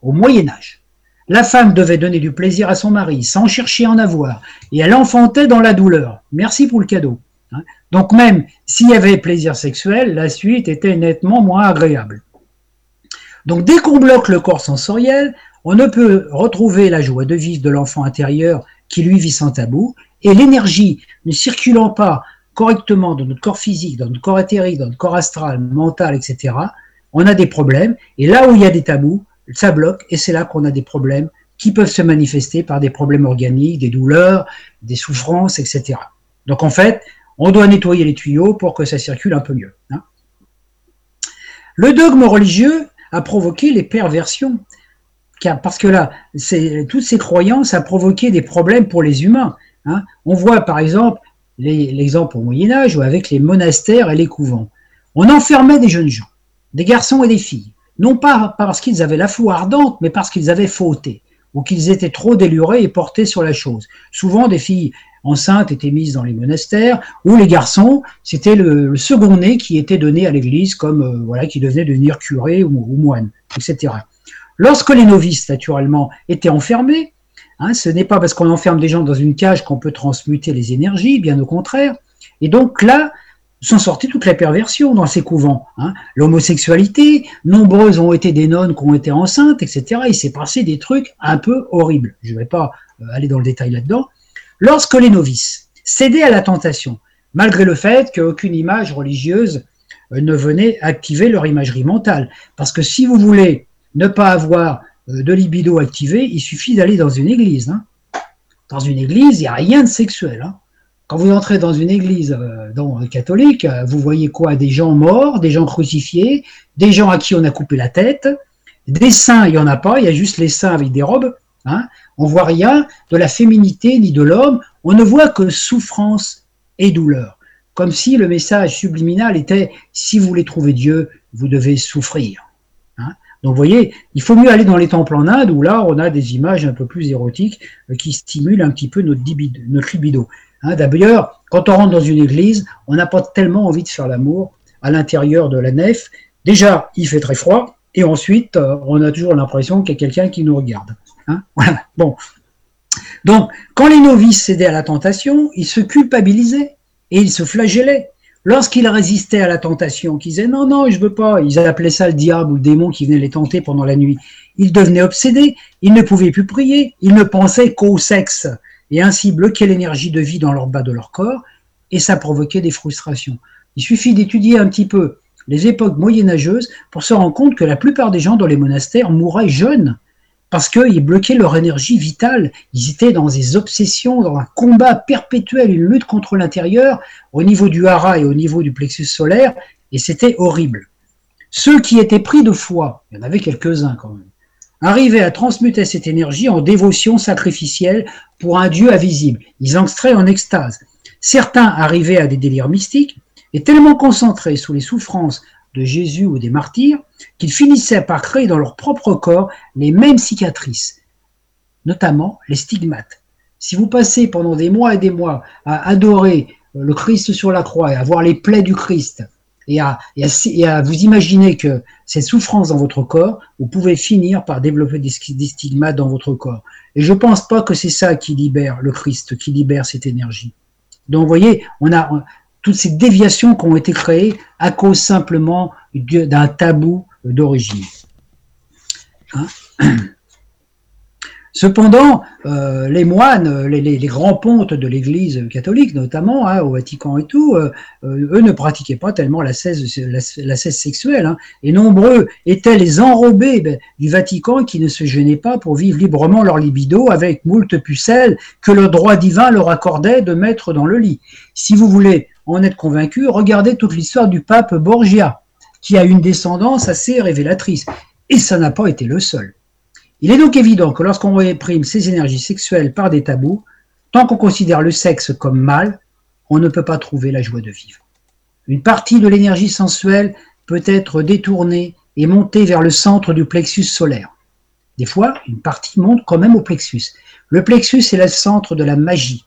au Moyen Âge. La femme devait donner du plaisir à son mari sans chercher à en avoir, et elle enfantait dans la douleur. Merci pour le cadeau. Hein. Donc même s'il y avait plaisir sexuel, la suite était nettement moins agréable. Donc dès qu'on bloque le corps sensoriel, on ne peut retrouver la joie de vivre de l'enfant intérieur qui lui vit sans tabou, et l'énergie ne circulant pas correctement dans notre corps physique, dans notre corps éthérique, dans notre corps astral, mental, etc., on a des problèmes, et là où il y a des tabous, ça bloque et c'est là qu'on a des problèmes qui peuvent se manifester par des problèmes organiques, des douleurs, des souffrances, etc. Donc en fait, on doit nettoyer les tuyaux pour que ça circule un peu mieux. Hein. Le dogme religieux a provoqué les perversions, parce que là, toutes ces croyances ont provoqué des problèmes pour les humains. Hein. On voit par exemple l'exemple au Moyen Âge avec les monastères et les couvents. On enfermait des jeunes gens, des garçons et des filles non pas parce qu'ils avaient la foi ardente, mais parce qu'ils avaient fauté, ou qu'ils étaient trop délurés et portés sur la chose. Souvent, des filles enceintes étaient mises dans les monastères, ou les garçons, c'était le, second né qui était donné à l'Église, comme euh, voilà, qui devenait devenir curé ou, moine, etc. Lorsque les novices, naturellement, étaient enfermés, hein, ce n'est pas parce qu'on enferme des gens dans une cage qu'on peut transmuter les énergies, bien au contraire. Et donc là, sont sorties toutes les perversions dans ces couvents. Hein. L'homosexualité, nombreuses ont été des nonnes qui ont été enceintes, etc. Il s'est passé des trucs un peu horribles. Je ne vais pas euh, aller dans le détail là-dedans. Lorsque les novices cédaient à la tentation, malgré le fait qu'aucune image religieuse euh, ne venait activer leur imagerie mentale. Parce que si vous voulez ne pas avoir euh, de libido activé, il suffit d'aller dans une église. Hein. Dans une église, il n'y a rien de sexuel. Hein. Quand vous entrez dans une église euh, euh, catholique, euh, vous voyez quoi? Des gens morts, des gens crucifiés, des gens à qui on a coupé la tête, des saints, il n'y en a pas, il y a juste les saints avec des robes. Hein. On voit rien de la féminité ni de l'homme, on ne voit que souffrance et douleur. Comme si le message subliminal était si vous voulez trouver Dieu, vous devez souffrir. Hein. Donc vous voyez, il faut mieux aller dans les temples en Inde où là on a des images un peu plus érotiques qui stimulent un petit peu notre libido. Hein, D'ailleurs, quand on rentre dans une église, on n'a pas tellement envie de faire l'amour à l'intérieur de la nef. Déjà, il fait très froid, et ensuite, euh, on a toujours l'impression qu'il y a quelqu'un qui nous regarde. Hein. <laughs> Bon. Donc, quand les novices cédaient à la tentation, ils se culpabilisaient et ils se flagellaient. Lorsqu'ils résistaient à la tentation, qu'ils disaient non, non, je veux pas, ils appelaient ça le diable ou le démon qui venait les tenter pendant la nuit. Ils devenaient obsédés, ils ne pouvaient plus prier, ils ne pensaient qu'au sexe et ainsi bloquer l'énergie de vie dans leur bas de leur corps, et ça provoquait des frustrations. Il suffit d'étudier un petit peu les époques moyenâgeuses pour se rendre compte que la plupart des gens dans les monastères mouraient jeunes parce qu'ils bloquaient leur énergie vitale. Ils étaient dans des obsessions, dans un combat perpétuel, une lutte contre l'intérieur au niveau du hara et au niveau du plexus solaire, et c'était horrible. Ceux qui étaient pris de foi, il y en avait quelques-uns quand même, arrivaient à transmuter cette énergie en dévotion sacrificielle pour un Dieu invisible. Ils entraient en extase. Certains arrivaient à des délires mystiques et tellement concentrés sous les souffrances de Jésus ou des martyrs qu'ils finissaient par créer dans leur propre corps les mêmes cicatrices, notamment les stigmates. Si vous passez pendant des mois et des mois à adorer le Christ sur la croix et à voir les plaies du Christ, et à, vous imaginer que cette souffrance dans votre corps, vous pouvez finir par développer des, stigmates dans votre corps. Et je ne pense pas que c'est ça qui libère le Christ, qui libère cette énergie. Donc, vous voyez, on a toutes ces déviations qui ont été créées à cause simplement d'un tabou d'origine. Hein? <clears throat> Cependant, euh, les moines, les, grands pontes de l'Église catholique, notamment hein, au Vatican et tout, euh, euh, eux ne pratiquaient pas tellement la cesse, sexuelle. Hein. et nombreux étaient les enrobés ben, du Vatican qui ne se gênaient pas pour vivre librement leur libido avec moult pucelles que le droit divin leur accordait de mettre dans le lit. Si vous voulez en être convaincu, regardez toute l'histoire du pape Borgia, qui a une descendance assez révélatrice. Et ça n'a pas été le seul. Il est donc évident que lorsqu'on réprime ses énergies sexuelles par des tabous, tant qu'on considère le sexe comme mal, on ne peut pas trouver la joie de vivre. Une partie de l'énergie sensuelle peut être détournée et montée vers le centre du plexus solaire. Des fois, une partie monte quand même au plexus. Le plexus est le centre de la magie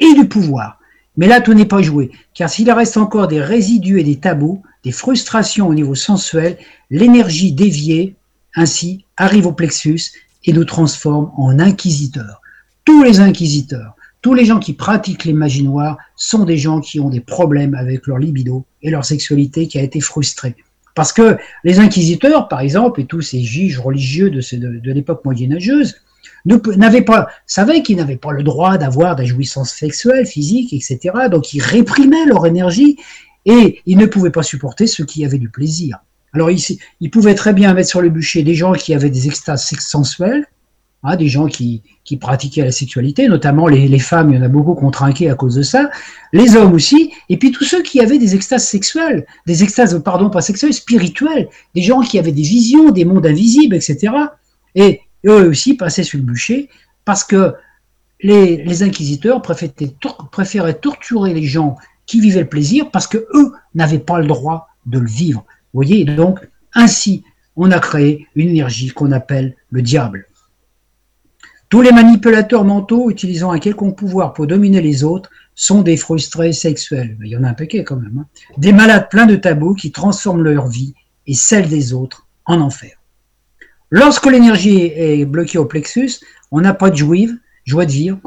et du pouvoir. Mais là, tout n'est pas joué, car s'il reste encore des résidus et des tabous, des frustrations au niveau sensuel, l'énergie déviée ainsi arrive au plexus et nous transforme en inquisiteurs. Tous les inquisiteurs, tous les gens qui pratiquent les magies noires sont des gens qui ont des problèmes avec leur libido et leur sexualité qui a été frustrée. Parce que les inquisiteurs, par exemple, et tous ces juges religieux de, de, l'époque moyenâgeuse, n'avaient pas, savaient qu'ils n'avaient pas le droit d'avoir des jouissances sexuelles, physiques, etc. Donc ils réprimaient leur énergie et ils ne pouvaient pas supporter ceux qui avaient du plaisir. Alors, il, il, pouvait très bien mettre sur le bûcher des gens qui avaient des extases sensuelles, hein, des gens qui, pratiquaient la sexualité, notamment les, femmes, il y en a beaucoup qui ont trinqué à cause de ça, les hommes aussi, et puis tous ceux qui avaient des extases sexuelles, des extases, pardon, pas sexuelles, spirituelles, des gens qui avaient des visions, des mondes invisibles, etc. Et eux aussi passaient sur le bûcher parce que les, inquisiteurs préféraient, préféraient torturer les gens qui vivaient le plaisir parce que eux n'avaient pas le droit de le vivre. Voyez, donc, ainsi, on a créé une énergie qu'on appelle le diable. Tous les manipulateurs mentaux utilisant un quelconque pouvoir pour dominer les autres sont des frustrés sexuels. Il y en a un paquet quand même. Hein. Des malades pleins de tabous qui transforment leur vie et celle des autres en enfer. Lorsque l'énergie est bloquée au plexus, on n'a pas de joie, joie de vivre,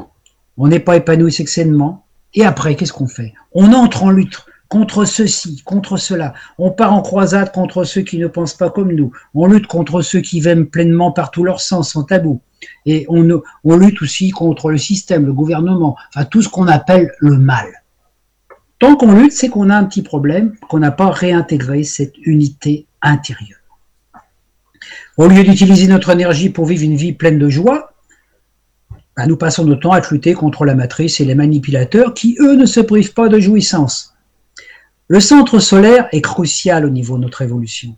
on n'est pas épanoui sexuellement, et après, qu'est-ce qu'on fait? On entre en lutte contre ceci, contre cela. On part en croisade contre ceux qui ne pensent pas comme nous. On lutte contre ceux qui vèment pleinement par tous leurs sens, sans tabou. Et on, lutte aussi contre le système, le gouvernement, enfin tout ce qu'on appelle le mal. Tant qu'on lutte, c'est qu'on a un petit problème, qu'on n'a pas réintégré cette unité intérieure. Au lieu d'utiliser notre énergie pour vivre une vie pleine de joie, bah, nous passons notre temps à lutter contre la matrice et les manipulateurs qui, eux, ne se privent pas de jouissance. Le centre solaire est crucial au niveau de notre évolution.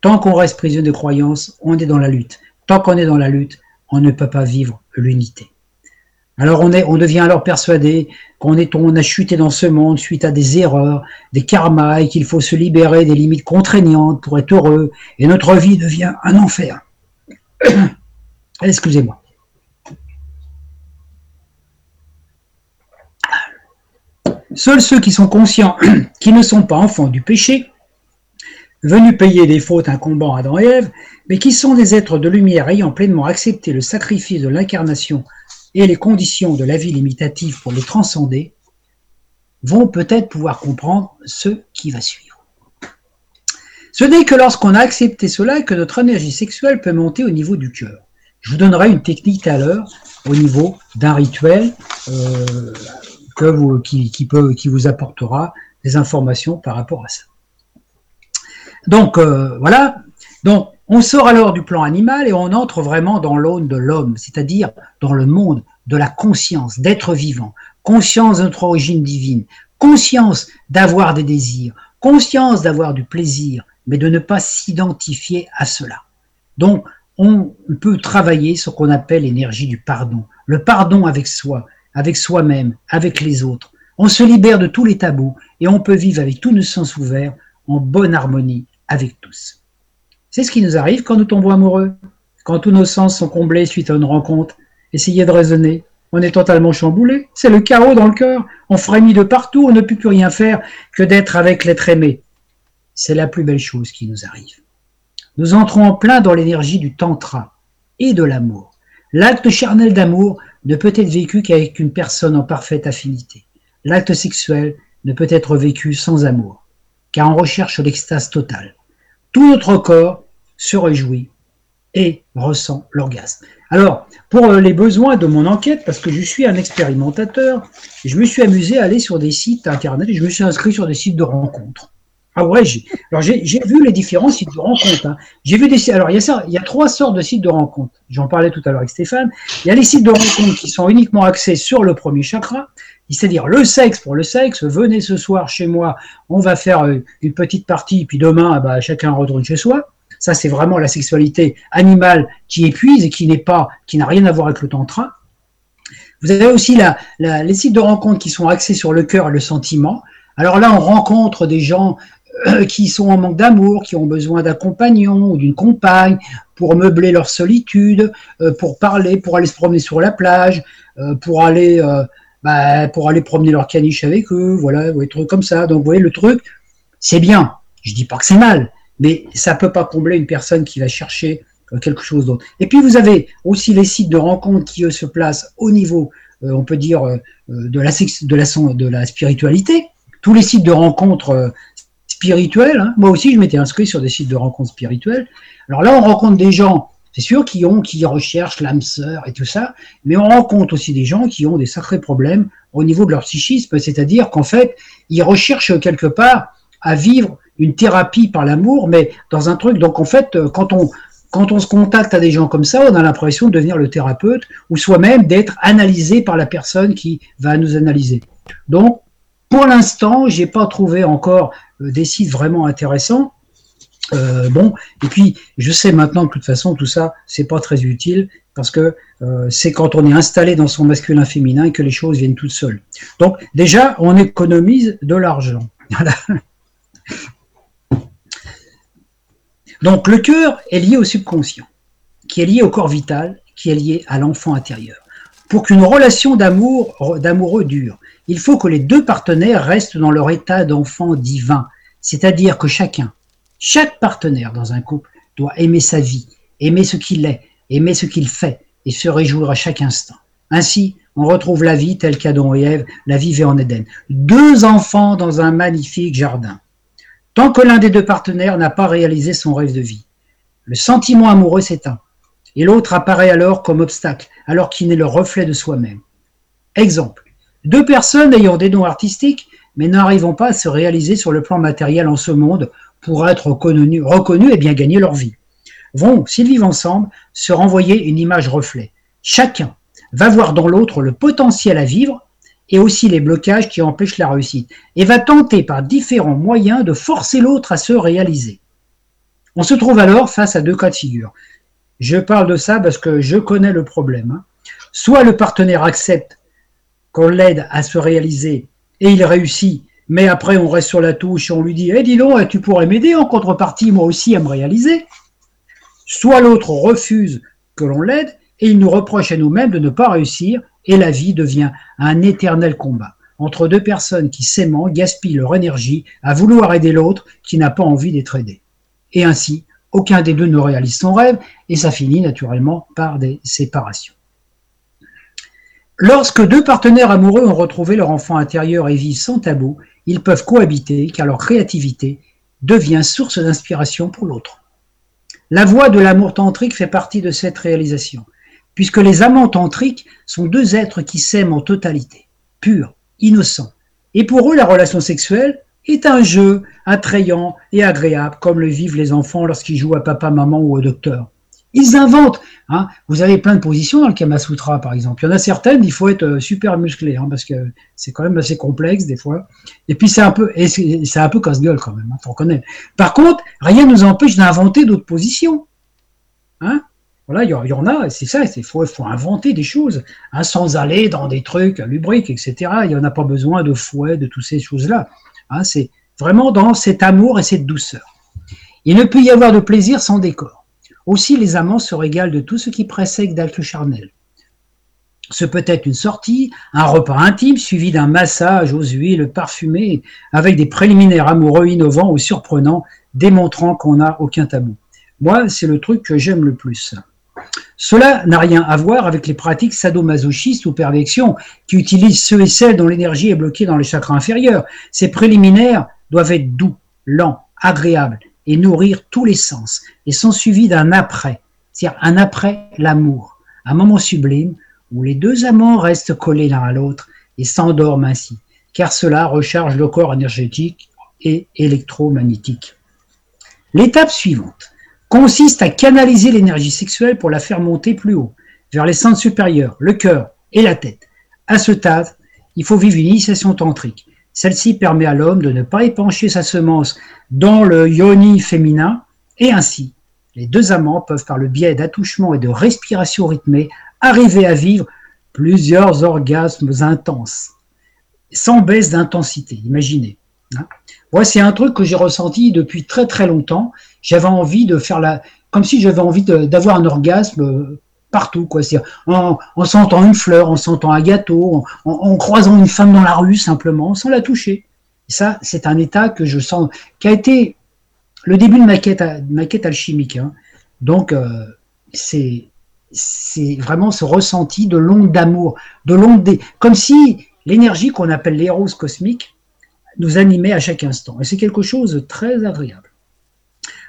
Tant qu'on reste prisonnier de croyances, on est dans la lutte. Tant qu'on est dans la lutte, on ne peut pas vivre l'unité. Alors on, est, on devient alors persuadé qu'on est, on a chuté dans ce monde suite à des erreurs, des karmas, et qu'il faut se libérer des limites contraignantes pour être heureux, et notre vie devient un enfer. <coughs> Excusez-moi. Seuls ceux qui sont conscients <clears throat> qui ne sont pas enfants du péché, venus payer des fautes incombant à Adam et Ève, mais qui sont des êtres de lumière ayant pleinement accepté le sacrifice de l'incarnation et les conditions de la vie limitative pour les transcender, vont peut-être pouvoir comprendre ce qui va suivre. Ce n'est que lorsqu'on a accepté cela que notre énergie sexuelle peut monter au niveau du cœur. Je vous donnerai une technique à l'heure au niveau d'un rituel euh, qui, peut, qui vous apportera des informations par rapport à ça. Donc euh, voilà, donc on sort alors du plan animal et on entre vraiment dans l'aune de l'homme, c'est-à-dire dans le monde de la conscience, d'être vivant, conscience de notre origine divine, conscience d'avoir des désirs, conscience d'avoir du plaisir, mais de ne pas s'identifier à cela. Donc, on peut travailler ce qu'on appelle l'énergie du pardon, le pardon avec soi, avec soi-même, avec les autres. On se libère de tous les tabous et on peut vivre avec tous nos sens ouverts en bonne harmonie avec tous. C'est ce qui nous arrive quand nous tombons amoureux, quand tous nos sens sont comblés suite à une rencontre. Essayez de raisonner. On est totalement chamboulé. C'est le chaos dans le cœur. On frémit de partout. On ne peut plus rien faire que d'être avec l'être aimé. C'est la plus belle chose qui nous arrive. Nous entrons en plein dans l'énergie du tantra et de l'amour. L'acte charnel d'amour ne peut être vécu qu'avec une personne en parfaite affinité. L'acte sexuel ne peut être vécu sans amour, car on recherche l'extase totale tout notre corps se réjouit et ressent l'orgasme. Alors, pour euh, les besoins de mon enquête, parce que je suis un expérimentateur, je me suis amusé à aller sur des sites internet et je me suis inscrit sur des sites de rencontres. Ah ouais, j'ai, alors j'ai, vu les différents sites de rencontres. Hein. J'ai vu des alors il y a ça, il y a trois sortes de sites de rencontres. J'en parlais tout à l'heure avec Stéphane. Il y a les sites de rencontres qui sont uniquement axés sur le premier chakra, c'est-à-dire le sexe pour le sexe. Venez ce soir chez moi, on va faire euh, une petite partie, puis demain, ah bah, chacun retourne chez soi. Ça, c'est vraiment la sexualité animale qui épuise et qui n'est pas, qui n'a rien à voir avec le tantra. Vous avez aussi la, les sites de rencontres qui sont axés sur le cœur et le sentiment. Alors là, on rencontre des gens qui sont en manque d'amour, qui ont besoin d'un compagnon ou d'une compagne pour meubler leur solitude, euh, pour parler, pour aller se promener sur la plage, pour aller bah, pour aller promener leur caniche avec eux, voilà, des trucs comme ça. Donc, vous voyez, le truc, c'est bien. Je dis pas que c'est mal, mais ça peut pas combler une personne qui va chercher euh, quelque chose d'autre. Et puis, vous avez aussi les sites de rencontres qui, se placent au niveau, euh, on peut dire, euh, de, la, de, la, de la spiritualité. Tous les sites de rencontres spirituelles, hein. moi aussi, je m'étais inscrit sur des sites de rencontres spirituelles. Alors là, on rencontre des gens c'est sûr qu'ils ont, qui recherchent l'âme sœur et tout ça, mais on rencontre aussi des gens qui ont des sacrés problèmes au niveau de leur psychisme, c'est-à-dire qu'en fait, ils recherchent quelque part à vivre une thérapie par l'amour, mais dans un truc. Donc en fait, quand on quand on se contacte à des gens comme ça, on a l'impression de devenir le thérapeute ou soi-même d'être analysé par la personne qui va nous analyser. Donc, pour l'instant, j'ai pas trouvé encore euh, des sites vraiment intéressants. Euh, bon, et puis je sais maintenant que de toute façon tout ça c'est pas très utile parce que euh, c'est quand on est installé dans son masculin féminin que les choses viennent toutes seules. Donc déjà on économise de l'argent. <laughs> Donc le cœur est lié au subconscient, qui est lié au corps vital, qui est lié à l'enfant intérieur. Pour qu'une relation d'amour d'amoureux dure, il faut que les deux partenaires restent dans leur état d'enfant divin, c'est-à-dire que chacun chaque partenaire dans un couple doit aimer sa vie, aimer ce qu'il est, aimer ce qu'il fait et se réjouir à chaque instant. Ainsi, on retrouve la vie telle qu'Adam et Ève la vivaient en Éden. Deux enfants dans un magnifique jardin. Tant que l'un des deux partenaires n'a pas réalisé son rêve de vie, le sentiment amoureux s'éteint, et l'autre apparaît alors comme obstacle, alors qu'il n'est le reflet de soi-même. Exemple, deux personnes ayant des dons artistiques, mais n'arrivant pas à se réaliser sur le plan matériel en ce monde pour être reconnus et bien gagner leur vie, vont, s'ils vivent ensemble, se renvoyer une image reflet. Chacun va voir dans l'autre le potentiel à vivre et aussi les blocages qui empêchent la réussite, et va tenter par différents moyens de forcer l'autre à se réaliser. On se trouve alors face à deux cas de figure. Je parle de ça parce que je connais le problème. Hein. Soit le partenaire accepte qu'on l'aide à se réaliser et il réussit, mais après on reste sur la touche et on lui dit Eh, dis donc, tu pourrais m'aider en contrepartie, moi aussi, à me réaliser. Soit l'autre refuse que l'on l'aide et il nous reproche à nous-mêmes de ne pas réussir et la vie devient un éternel combat entre deux personnes qui s'aimant gaspillent leur énergie à vouloir aider l'autre qui n'a pas envie d'être aidé. Et ainsi, aucun des deux ne réalise son rêve et ça finit naturellement par des séparations. Lorsque deux partenaires amoureux ont retrouvé leur enfant intérieur et vivent sans tabou, ils peuvent cohabiter car leur créativité devient source d'inspiration pour l'autre. La voie de l'amour tantrique fait partie de cette réalisation, puisque les amants tantriques sont deux êtres qui s'aiment en totalité, purs, innocents. Et pour eux, la relation sexuelle est un jeu attrayant et agréable, comme le vivent les enfants lorsqu'ils jouent à papa, maman ou au docteur. Ils inventent. Hein. Vous avez plein de positions dans le Kama Sutra, par exemple. Il y en a certaines, il faut être euh, super musclé, hein, parce que c'est quand même assez complexe des fois. Et puis c'est un peu, c'est peu casse-gueule quand même, hein, faut reconnaître. Par contre, rien ne nous empêche d'inventer d'autres positions. Hein voilà, il y en a, c'est ça, il faut, faut, inventer des choses, hein, sans aller dans des trucs lubriques, etc. Il n'y en a pas besoin de fouet, de toutes ces choses-là. Hein, c'est vraiment dans cet amour et cette douceur. Il ne peut y avoir de plaisir sans décor. Aussi, les amants se régalent de tout ce qui précède d'actes charnels. Ce peut être une sortie, un repas intime suivi d'un massage aux huiles parfumées avec des préliminaires amoureux innovants ou surprenants démontrant qu'on n'a aucun tabou. Moi, c'est le truc que j'aime le plus. Cela n'a rien à voir avec les pratiques sadomasochistes ou perversions qui utilisent ceux et celles dont l'énergie est bloquée dans les chakras inférieurs. Ces préliminaires doivent être doux, lents, agréables et nourrir tous les sens, et sont suivis d'un après, c'est-à-dire un après l'amour, un moment sublime où les deux amants restent collés l'un à l'autre et s'endorment ainsi, car cela recharge le corps énergétique et électromagnétique. L'étape suivante consiste à canaliser l'énergie sexuelle pour la faire monter plus haut, vers les centres supérieurs, le cœur et la tête. À ce stade, il faut vivre une initiation tantrique. Celle-ci permet à l'homme de ne pas épancher sa semence dans le yoni féminin, et ainsi, les deux amants peuvent, par le biais d'attouchements et de respiration rythmée, arriver à vivre plusieurs orgasmes intenses, sans baisse d'intensité, imaginez. Hein. Voici un truc que j'ai ressenti depuis très très longtemps. J'avais envie de faire la, comme si j'avais envie d'avoir un orgasme partout, quoi. En, en, sentant une fleur, en sentant un gâteau, en, croisant une femme dans la rue simplement, sans la toucher. Ça, c'est un état que je sens, qui a été le début de ma quête, alchimique. Hein. Donc, euh, c'est vraiment ce ressenti de l'onde d'amour, de l'onde des, comme si l'énergie qu'on appelle l'éros cosmique nous animait à chaque instant. Et c'est quelque chose de très agréable.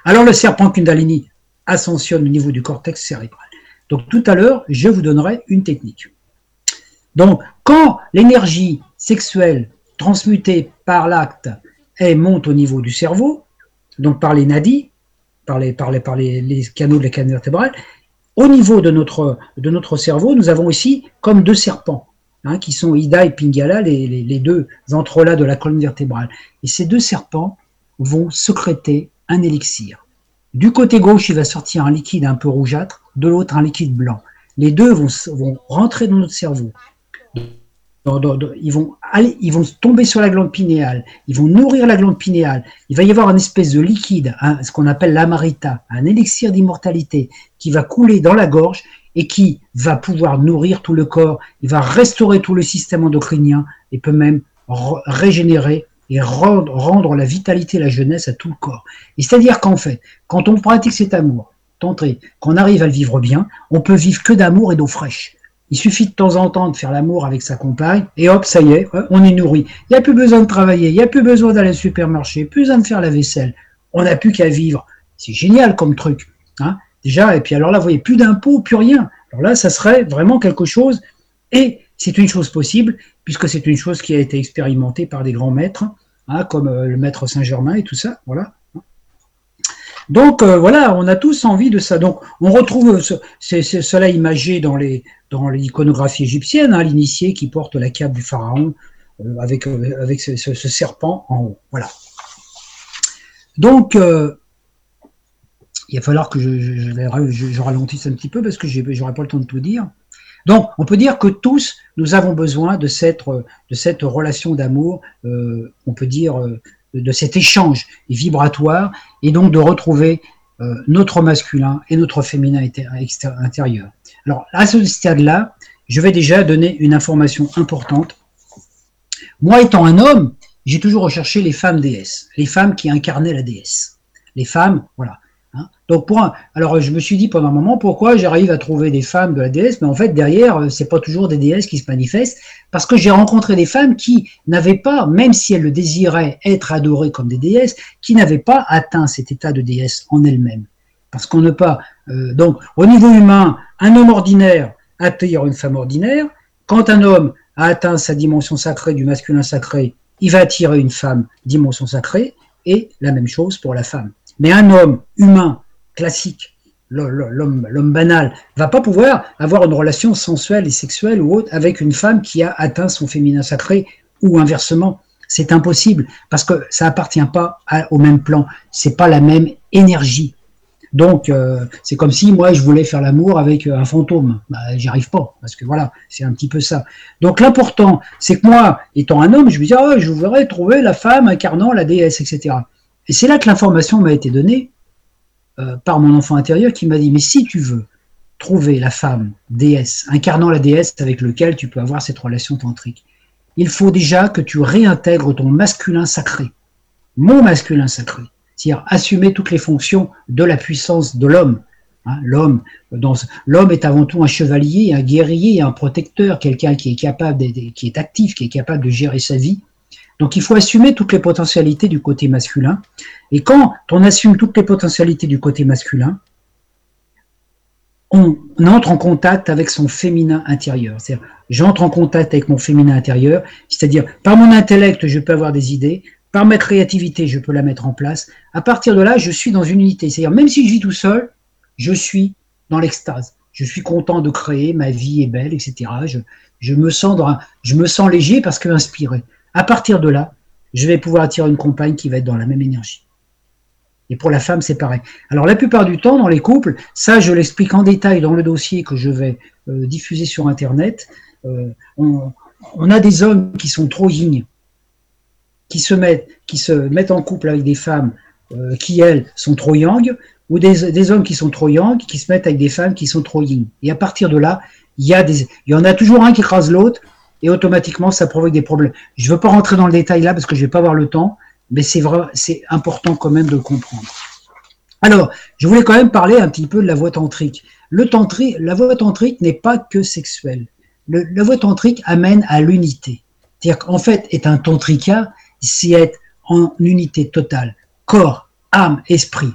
Alors le serpent Kundalini ascensionne au niveau du cortex cérébral. Donc tout à l'heure, je vous donnerai une technique. Donc quand l'énergie sexuelle transmutée par l'acte monte au niveau du cerveau, donc par les nadis, par les, canaux de la canne vertébrale, au niveau de notre, cerveau, nous avons ici comme deux serpents, hein, qui sont Ida et Pingala, les, les, les deux de la colonne vertébrale. Et ces deux serpents vont secréter un élixir. Du côté gauche, il va sortir un liquide un peu rougeâtre, de l'autre un liquide blanc. Les deux vont, rentrer dans notre cerveau. ils, vont ils vont tomber sur la glande pinéale, ils vont nourrir la glande pinéale. Il va y avoir une espèce de liquide, ce qu'on appelle l'amarita, un élixir d'immortalité qui va couler dans la gorge et qui va pouvoir nourrir tout le corps. Il va restaurer tout le système endocrinien et peut même régénérer et rendre, rendre la vitalité, la jeunesse à tout le corps. Et c'est-à-dire qu'en fait, quand on pratique cet amour, tentrer, qu'on arrive à le vivre bien, on peut vivre que d'amour et d'eau fraîche. Il suffit de temps en temps de faire l'amour avec sa compagne, et hop, ça y est, on est nourri. Il n'y a plus besoin de travailler, il n'y a plus besoin d'aller au supermarché, plus besoin de faire la vaisselle. On n'a plus qu'à vivre. C'est génial comme truc. Hein Déjà, et puis alors là, vous voyez, plus d'impôts, plus rien. Alors là, ça serait vraiment quelque chose, et c'est une chose possible, puisque c'est une chose qui a été expérimentée par des grands maîtres, hein, comme euh, le maître Saint-Germain et tout ça, voilà. Donc euh, voilà, on a tous envie de ça. Donc on retrouve cela imagé dans les dans l'iconographie égyptienne, hein, l'initié qui porte la cape du pharaon euh, avec ce, serpent en haut. Voilà. Donc il va falloir que je, ralentisse un petit peu parce que j'aurai pas le temps de tout dire. Donc, on peut dire que tous, nous avons besoin de cette, relation d'amour, euh, on peut dire, euh, de cet échange vibratoire, et donc de retrouver euh, notre masculin et notre féminin intérieur. Alors, à ce stade-là, je vais déjà donner une information importante. Moi, étant un homme, j'ai toujours recherché les femmes déesses, les femmes qui incarnaient la déesse. Les femmes, voilà. Hein? Donc alors je me suis dit pendant un moment pourquoi j'arrive à trouver des femmes de la déesse, mais en fait derrière euh, c'est pas toujours des déesses qui se manifestent, parce que j'ai rencontré des femmes qui n'avaient pas, même si elles le désiraient, être adorées comme des déesses, qui n'avaient pas atteint cet état de déesse en elles-mêmes, parce qu'on ne pas. Euh, donc au niveau humain, un homme ordinaire attire une femme ordinaire. Quand un homme a atteint sa dimension sacrée du masculin sacré, il va attirer une femme dimension sacrée, et la même chose pour la femme. Mais un homme humain, classique, l'homme banal, va pas pouvoir avoir une relation sensuelle et sexuelle ou autre avec une femme qui a atteint son féminin sacré ou inversement. C'est impossible parce que ça appartient pas au même plan. C'est pas la même énergie. Donc euh, c'est comme si moi je voulais faire l'amour avec un fantôme. Bah, J'y arrive pas parce que voilà, c'est un petit peu ça. Donc l'important, c'est que moi, étant un homme, je me dis oh, je voudrais trouver la femme incarnant la déesse, etc. Et c'est là que l'information m'a été donnée euh, par mon enfant intérieur qui m'a dit, mais si tu veux trouver la femme déesse, incarnant la déesse avec lequel tu peux avoir cette relation tantrique, il faut déjà que tu réintègres ton masculin sacré, mon masculin sacré, c'est-à-dire assumer toutes les fonctions de la puissance de l'homme. Hein, l'homme, l'homme est avant tout un chevalier, un guerrier, un protecteur, quelqu'un qui est capable, qui est actif, qui est capable de gérer sa vie, donc il faut assumer toutes les potentialités du côté masculin. Et quand on assume toutes les potentialités du côté masculin, on entre en contact avec son féminin intérieur. C'est-à-dire, j'entre en contact avec mon féminin intérieur, c'est-à-dire par mon intellect, je peux avoir des idées, par ma créativité, je peux la mettre en place. À partir de là, je suis dans une unité. C'est-à-dire, même si je vis tout seul, je suis dans l'extase. Je suis content de créer, ma vie est belle, etc. Je, me, sens me sens léger parce que inspiré. À partir de là, je vais pouvoir attirer une compagne qui va être dans la même énergie. Et pour la femme, c'est pareil. Alors la plupart du temps, dans les couples, ça je l'explique en détail dans le dossier que je vais euh, diffuser sur Internet, euh, on, a des hommes qui sont trop yin, qui se mettent, qui se mettent en couple avec des femmes euh, qui, elles, sont trop yang, ou des, hommes qui sont trop yang, qui se mettent avec des femmes qui sont trop yin. Et à partir de là, il y, y en a toujours un qui écrase l'autre, et automatiquement ça provoque des problèmes. Je ne veux pas rentrer dans le détail là parce que je ne vais pas avoir le temps, mais c'est vrai, c'est important quand même de le comprendre. Alors, je voulais quand même parler un petit peu de la voie tantrique. La voie tantrique n'est pas que sexuelle. Le, la voie tantrique amène à l'unité. C'est-à-dire qu'en fait, être un tantrika, c'est être en unité totale. Corps, âme, esprit.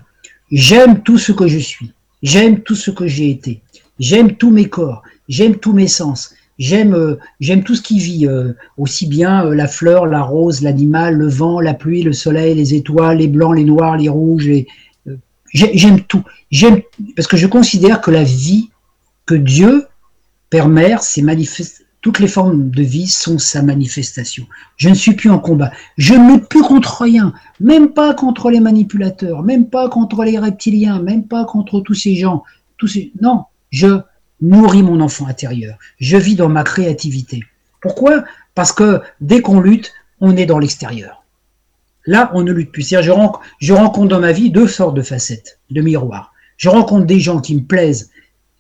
J'aime tout ce que je suis. J'aime tout ce que j'ai été. J'aime tous mes corps. J'aime tous mes sens. J'aime euh, j'aime tout ce qui vit, euh, aussi bien euh, la fleur, la rose, l'animal, le vent, la pluie, le soleil, les étoiles, les blancs, les noirs, les rouges. j'aime tout. J'aime parce que je considère que la vie que Dieu, Père, Mère, c'est. Toutes les formes de vie sont sa manifestation. Je ne suis plus en combat. Je ne lutte plus contre rien, même pas contre les manipulateurs, même pas contre les reptiliens, même pas contre tous ces gens. Tous. Non, je nourris mon enfant intérieur. Je vis dans ma créativité. Pourquoi? Parce que dès qu'on lutte, on est dans l'extérieur. Là, on ne lutte plus. Je rencontre, je rencontre dans ma vie deux sortes de facettes, de miroirs. Je rencontre des gens qui me plaisent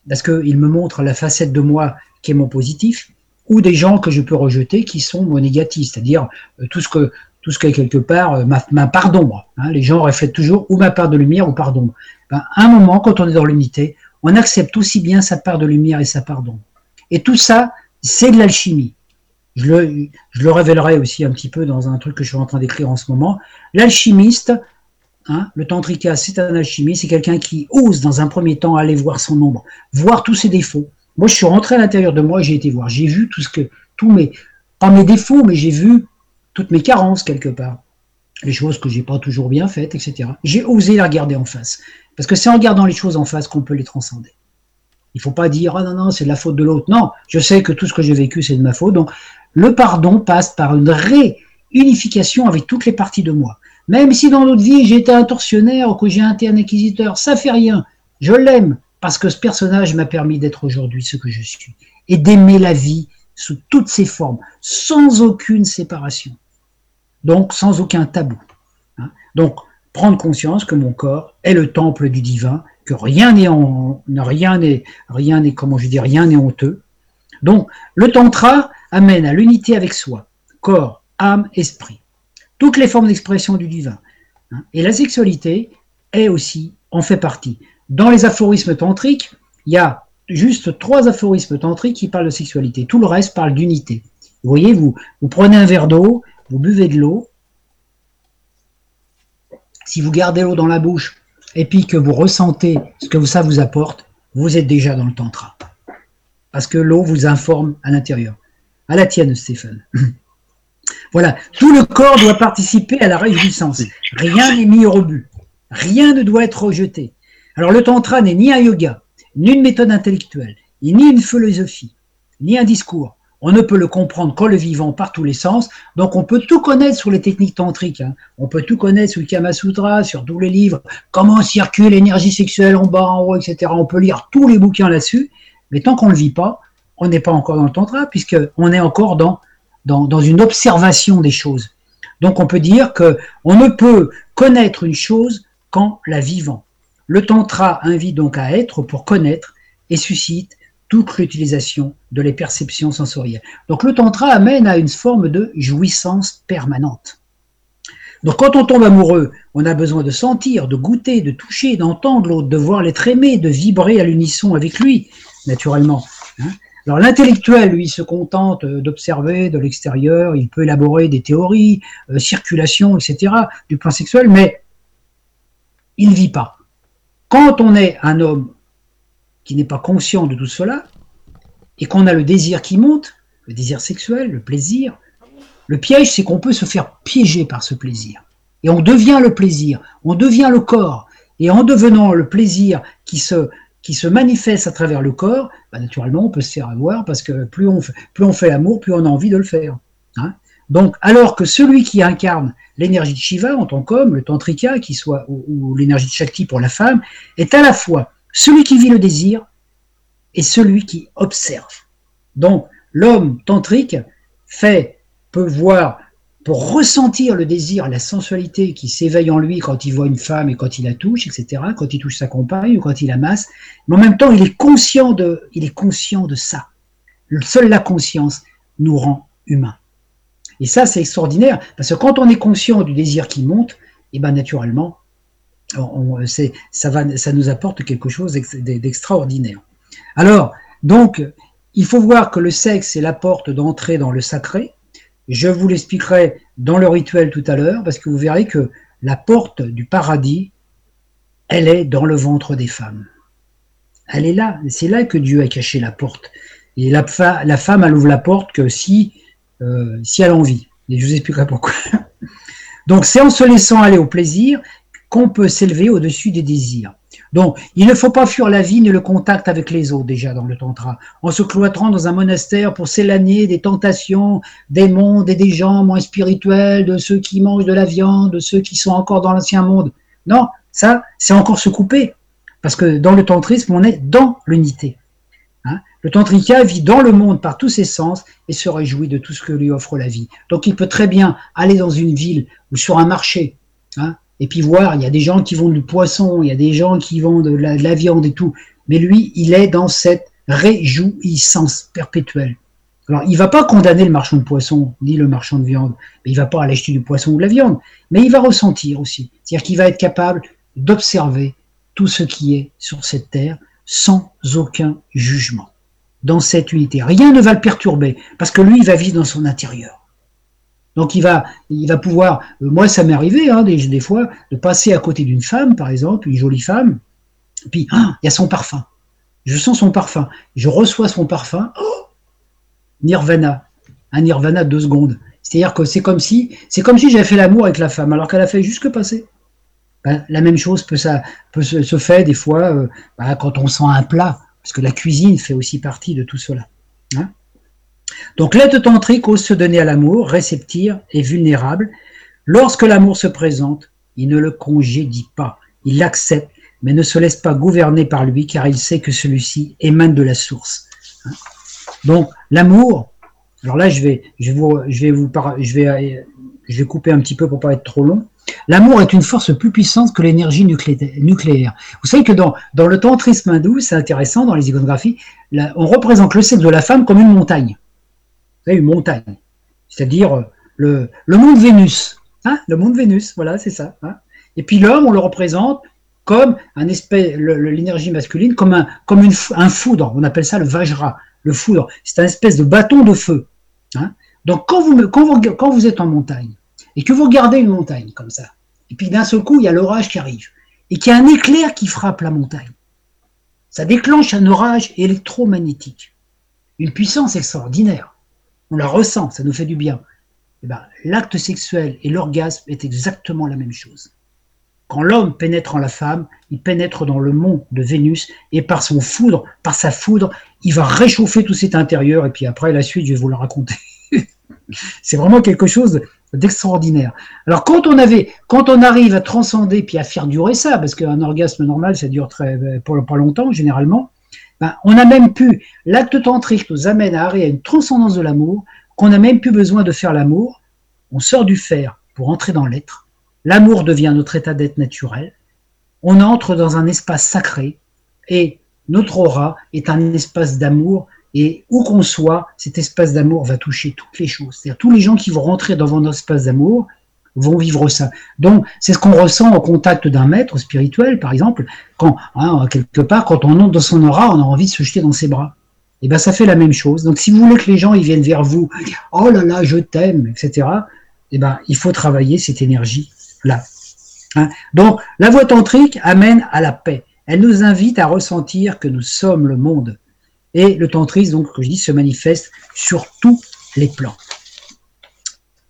parce qu'ils me montrent la facette de moi qui est mon positif, ou des gens que je peux rejeter qui sont mon négatif, c'est-à-dire euh, tout ce que tout ce qui est quelque part euh, ma, part d'ombre. Hein. Les gens reflètent toujours ou ma part de lumière ou part d'ombre. Ben, un moment, quand on est dans l'unité, on accepte aussi bien sa part de lumière et sa part d'ombre. Et tout ça, c'est de l'alchimie. Je le, je le révélerai aussi un petit peu dans un truc que je suis en train d'écrire en ce moment. L'alchimiste, hein, le tantrika, c'est un alchimiste, c'est quelqu'un qui ose dans un premier temps aller voir son ombre, voir tous ses défauts. Moi, je suis rentré à l'intérieur de moi, j'ai été voir, j'ai vu tout ce que, tous mes, pas mes défauts, mais j'ai vu toutes mes carences quelque part, les choses que j'ai pas toujours bien faites, etc. J'ai osé la regarder en face, parce que c'est en regardant les choses en face qu'on peut les transcender. Il faut pas dire ah non non c'est de la faute de l'autre. Non, je sais que tout ce que j'ai vécu c'est de ma faute. Donc le pardon passe par une réunification avec toutes les parties de moi. Même si dans notre vie j'ai été un tortionnaire ou que j'ai été un inquisiteur, ça fait rien. Je l'aime parce que ce personnage m'a permis d'être aujourd'hui ce que je suis et d'aimer la vie sous toutes ses formes, sans aucune séparation. Donc sans aucun tabou. Hein. Donc prendre conscience que mon corps est le temple du divin, que rien n'est en, rien n'est, rien je dis, rien n'est honteux. Donc, le tantra amène à l'unité avec soi, corps, âme, esprit. Toutes les formes d'expression du divin. Hein. Et la sexualité est aussi, en fait partie. Dans les aphorismes tantriques, il y a juste trois aphorismes tantriques qui parlent de sexualité. Tout le reste parle d'unité. Vous voyez, vous, vous prenez un verre d'eau, vous buvez de l'eau. Si vous gardez l'eau dans la bouche et puis que vous ressentez ce que ça vous apporte, vous êtes déjà dans le tantra. Parce que l'eau vous informe à l'intérieur. À la tienne, Stéphane. <clears throat> voilà, tout le corps doit participer à la réjouissance. Rien n'est mis au rebut. Rien ne doit être rejeté. Alors le tantra n'est ni un yoga, ni une méthode intellectuelle, ni une philosophie, ni un discours. On ne peut le comprendre qu'en le vivant par tous les sens. Donc on peut tout connaître sur les techniques tantriques. Hein. On peut tout connaître sur le Kama Sutra, sur tous les livres, comment circule l'énergie sexuelle en bas, en haut, etc. On peut lire tous les bouquins là-dessus. Mais tant qu'on ne le vit pas, on n'est pas encore dans le tantra, puisqu'on est encore dans, une observation des choses. Donc on peut dire que on ne peut connaître une chose qu'en la vivant. Le tantra invite donc à être pour connaître et suscite toute l'utilisation de les perceptions sensorielles. Donc le tantra amène à une forme de jouissance permanente. Donc quand on tombe amoureux, on a besoin de sentir, de goûter, de toucher, d'entendre l'autre, de voir l'être aimé, de vibrer à l'unisson avec lui, naturellement. Hein. Alors l'intellectuel, lui, se contente d'observer de l'extérieur, il peut élaborer des théories, euh, circulation, etc., du plan sexuel, mais il ne vit pas. Quand on est un homme qui n'est pas conscient de tout cela, et qu'on a le désir qui monte, le désir sexuel, le plaisir, le piège, c'est qu'on peut se faire piéger par ce plaisir. Et on devient le plaisir, on devient le corps. Et en devenant le plaisir qui se, qui se manifeste à travers le corps, bah, naturellement, on peut se faire avoir parce que plus on fait, plus on fait l'amour, plus on a envie de le faire. Hein. Donc, alors que celui qui incarne l'énergie de Shiva en tant qu'homme, le tantrika, qui soit, ou, ou l'énergie de Shakti pour la femme, est à la fois celui qui vit le désir est celui qui observe. Donc, l'homme tantrique fait, peut voir, pour ressentir le désir, la sensualité qui s'éveille en lui quand il voit une femme et quand il la touche, etc., quand il touche sa compagne ou quand il la masse, mais en même temps, il est conscient de, il est conscient de ça. Seule la conscience nous rend humains. Et ça, c'est extraordinaire, parce que quand on est conscient du désir qui monte, et eh ben naturellement, on, ça, va, ça nous apporte quelque chose d'extraordinaire. Alors, donc, il faut voir que le sexe est la porte d'entrée dans le sacré. Je vous l'expliquerai dans le rituel tout à l'heure, parce que vous verrez que la porte du paradis, elle est dans le ventre des femmes. Elle est là. C'est là que Dieu a caché la porte. Et la, la femme, elle ouvre la porte que si, euh, si elle a envie. Et je vous expliquerai pourquoi. <laughs> Donc, c'est en se laissant aller au plaisir qu'on peut s'élever au-dessus des désirs. Donc, il ne faut pas fuir la vie ni le contact avec les autres déjà dans le tantra, en se cloîtrant dans un monastère pour s'éloigner des tentations des mondes et des gens moins spirituels, de ceux qui mangent de la viande, de ceux qui sont encore dans l'ancien monde. Non, ça, c'est encore se couper, parce que dans le tantrisme, on est dans l'unité. Hein? le tantrika vit dans le monde par tous ses sens et se réjouit de tout ce que lui offre la vie. Donc, il peut très bien aller dans une ville ou sur un marché. Hein, et puis voir, il y a des gens qui vendent du poisson, il y a des gens qui vendent de la, de la viande et tout. Mais lui, il est dans cette réjouissance perpétuelle. Alors, il va pas condamner le marchand de poisson, ni le marchand de viande, mais il va pas aller acheter du poisson ou de la viande, mais il va ressentir aussi. C'est-à-dire qu'il va être capable d'observer tout ce qui est sur cette terre sans aucun jugement. dans cette unité. Rien ne va le perturber, parce que lui, il va vivre dans son intérieur. Donc il va, pouvoir, euh, moi ça m'est arrivé hein, des, fois, de passer à côté d'une femme, par exemple, une jolie femme, puis ah, il y a son parfum. Je sens son parfum, je reçois son parfum, oh, nirvana, un nirvana de deux secondes. C'est-à-dire que c'est comme si, c'est comme si j'avais fait l'amour avec la femme, alors qu'elle a fait juste que passer. Ben, la même chose peut, se, se faire des fois euh, ben, quand on sent un plat, parce que la cuisine fait aussi partie de tout cela. Hein Donc l'aide tantrique ose se donner à l'amour, réceptir et vulnérable. Lorsque l'amour se présente, il ne le congédie pas, il l'accepte, mais ne se laisse pas gouverner par lui, car il sait que celui-ci émane de la source. Donc l'amour, alors là je vais, je vais vous, je je vais, couper un petit peu pour pas être trop long. L'amour est une force plus puissante que l'énergie nucléaire. Vous savez que dans, dans le tantrisme hindou, c'est intéressant, dans les iconographies, on représente le sexe de la femme comme une montagne. Une montagne. C'est-à-dire euh, le, monde Vénus. Hein le monde Vénus, voilà, c'est ça. Hein Et puis l'homme, on le représente comme un espèce, l'énergie masculine, comme, un foudre. On appelle ça le Vajra, le foudre. C'est un espèce de bâton de feu. Hein Donc quand vous, quand, vous, quand vous êtes en montagne, et que vous regardez une montagne comme ça, et puis d'un seul coup, il y a l'orage qui arrive, et qu'il y a un éclair qui frappe la montagne, ça déclenche un orage électromagnétique, une puissance extraordinaire. On la ressent, ça nous fait du bien. Eh ben, l'acte sexuel et l'orgasme est exactement la même chose. Quand l'homme pénètre en la femme, il pénètre dans le monde de Vénus et par son foudre, par sa foudre, il va réchauffer tout cet intérieur et puis après la suite, je vais vous le raconter. <laughs> C'est vraiment quelque chose d'extraordinaire. Alors quand on arrive à transcender puis à faire durer ça, parce qu'un orgasme normal ça dure très pas, longtemps généralement, ben, on a même pu l'acte tantrique nous amène à arriver à une transcendance de l'amour qu'on n'a même plus besoin de faire l'amour. On sort du faire pour entrer dans l'être. L'amour devient notre état d'être naturel. On entre dans un espace sacré et notre aura est un espace d'amour et où qu'on soit, cet espace d'amour va toucher toutes les choses. C'est-à-dire tous les gens qui vont rentrer dans votre espace d'amour vont vivre ça. Donc, c'est ce qu'on ressent au contact d'un maître spirituel, par exemple, quand, hein, quelque part, quand on entre dans son aura, on a envie de se jeter dans ses bras. Et eh bien, ça fait la même chose. Donc, si vous voulez que les gens viennent vers vous, oh là là, je t'aime, etc., et eh ben, il faut travailler cette énergie-là. Hein. Donc, la voie tantrique amène à la paix. Elle nous invite à ressentir que nous sommes le monde. Et le tantrisme, donc, que je dis, se manifeste sur tous les plans.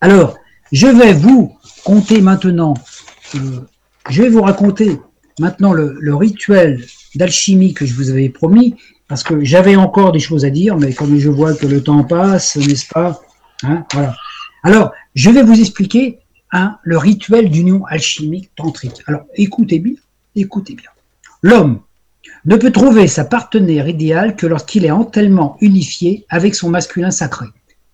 Alors, je vais vous compter maintenant, euh, je vais vous raconter maintenant le, rituel d'alchimie que je vous avais promis, parce que j'avais encore des choses à dire, mais comme je vois que le temps passe, n'est-ce pas hein. Alors, je vais vous expliquer hein, le rituel d'union alchimique tantrique. Alors, écoutez bien, écoutez bien. L'homme ne peut trouver sa partenaire idéale que lorsqu'il est entièrement unifié avec son masculin sacré.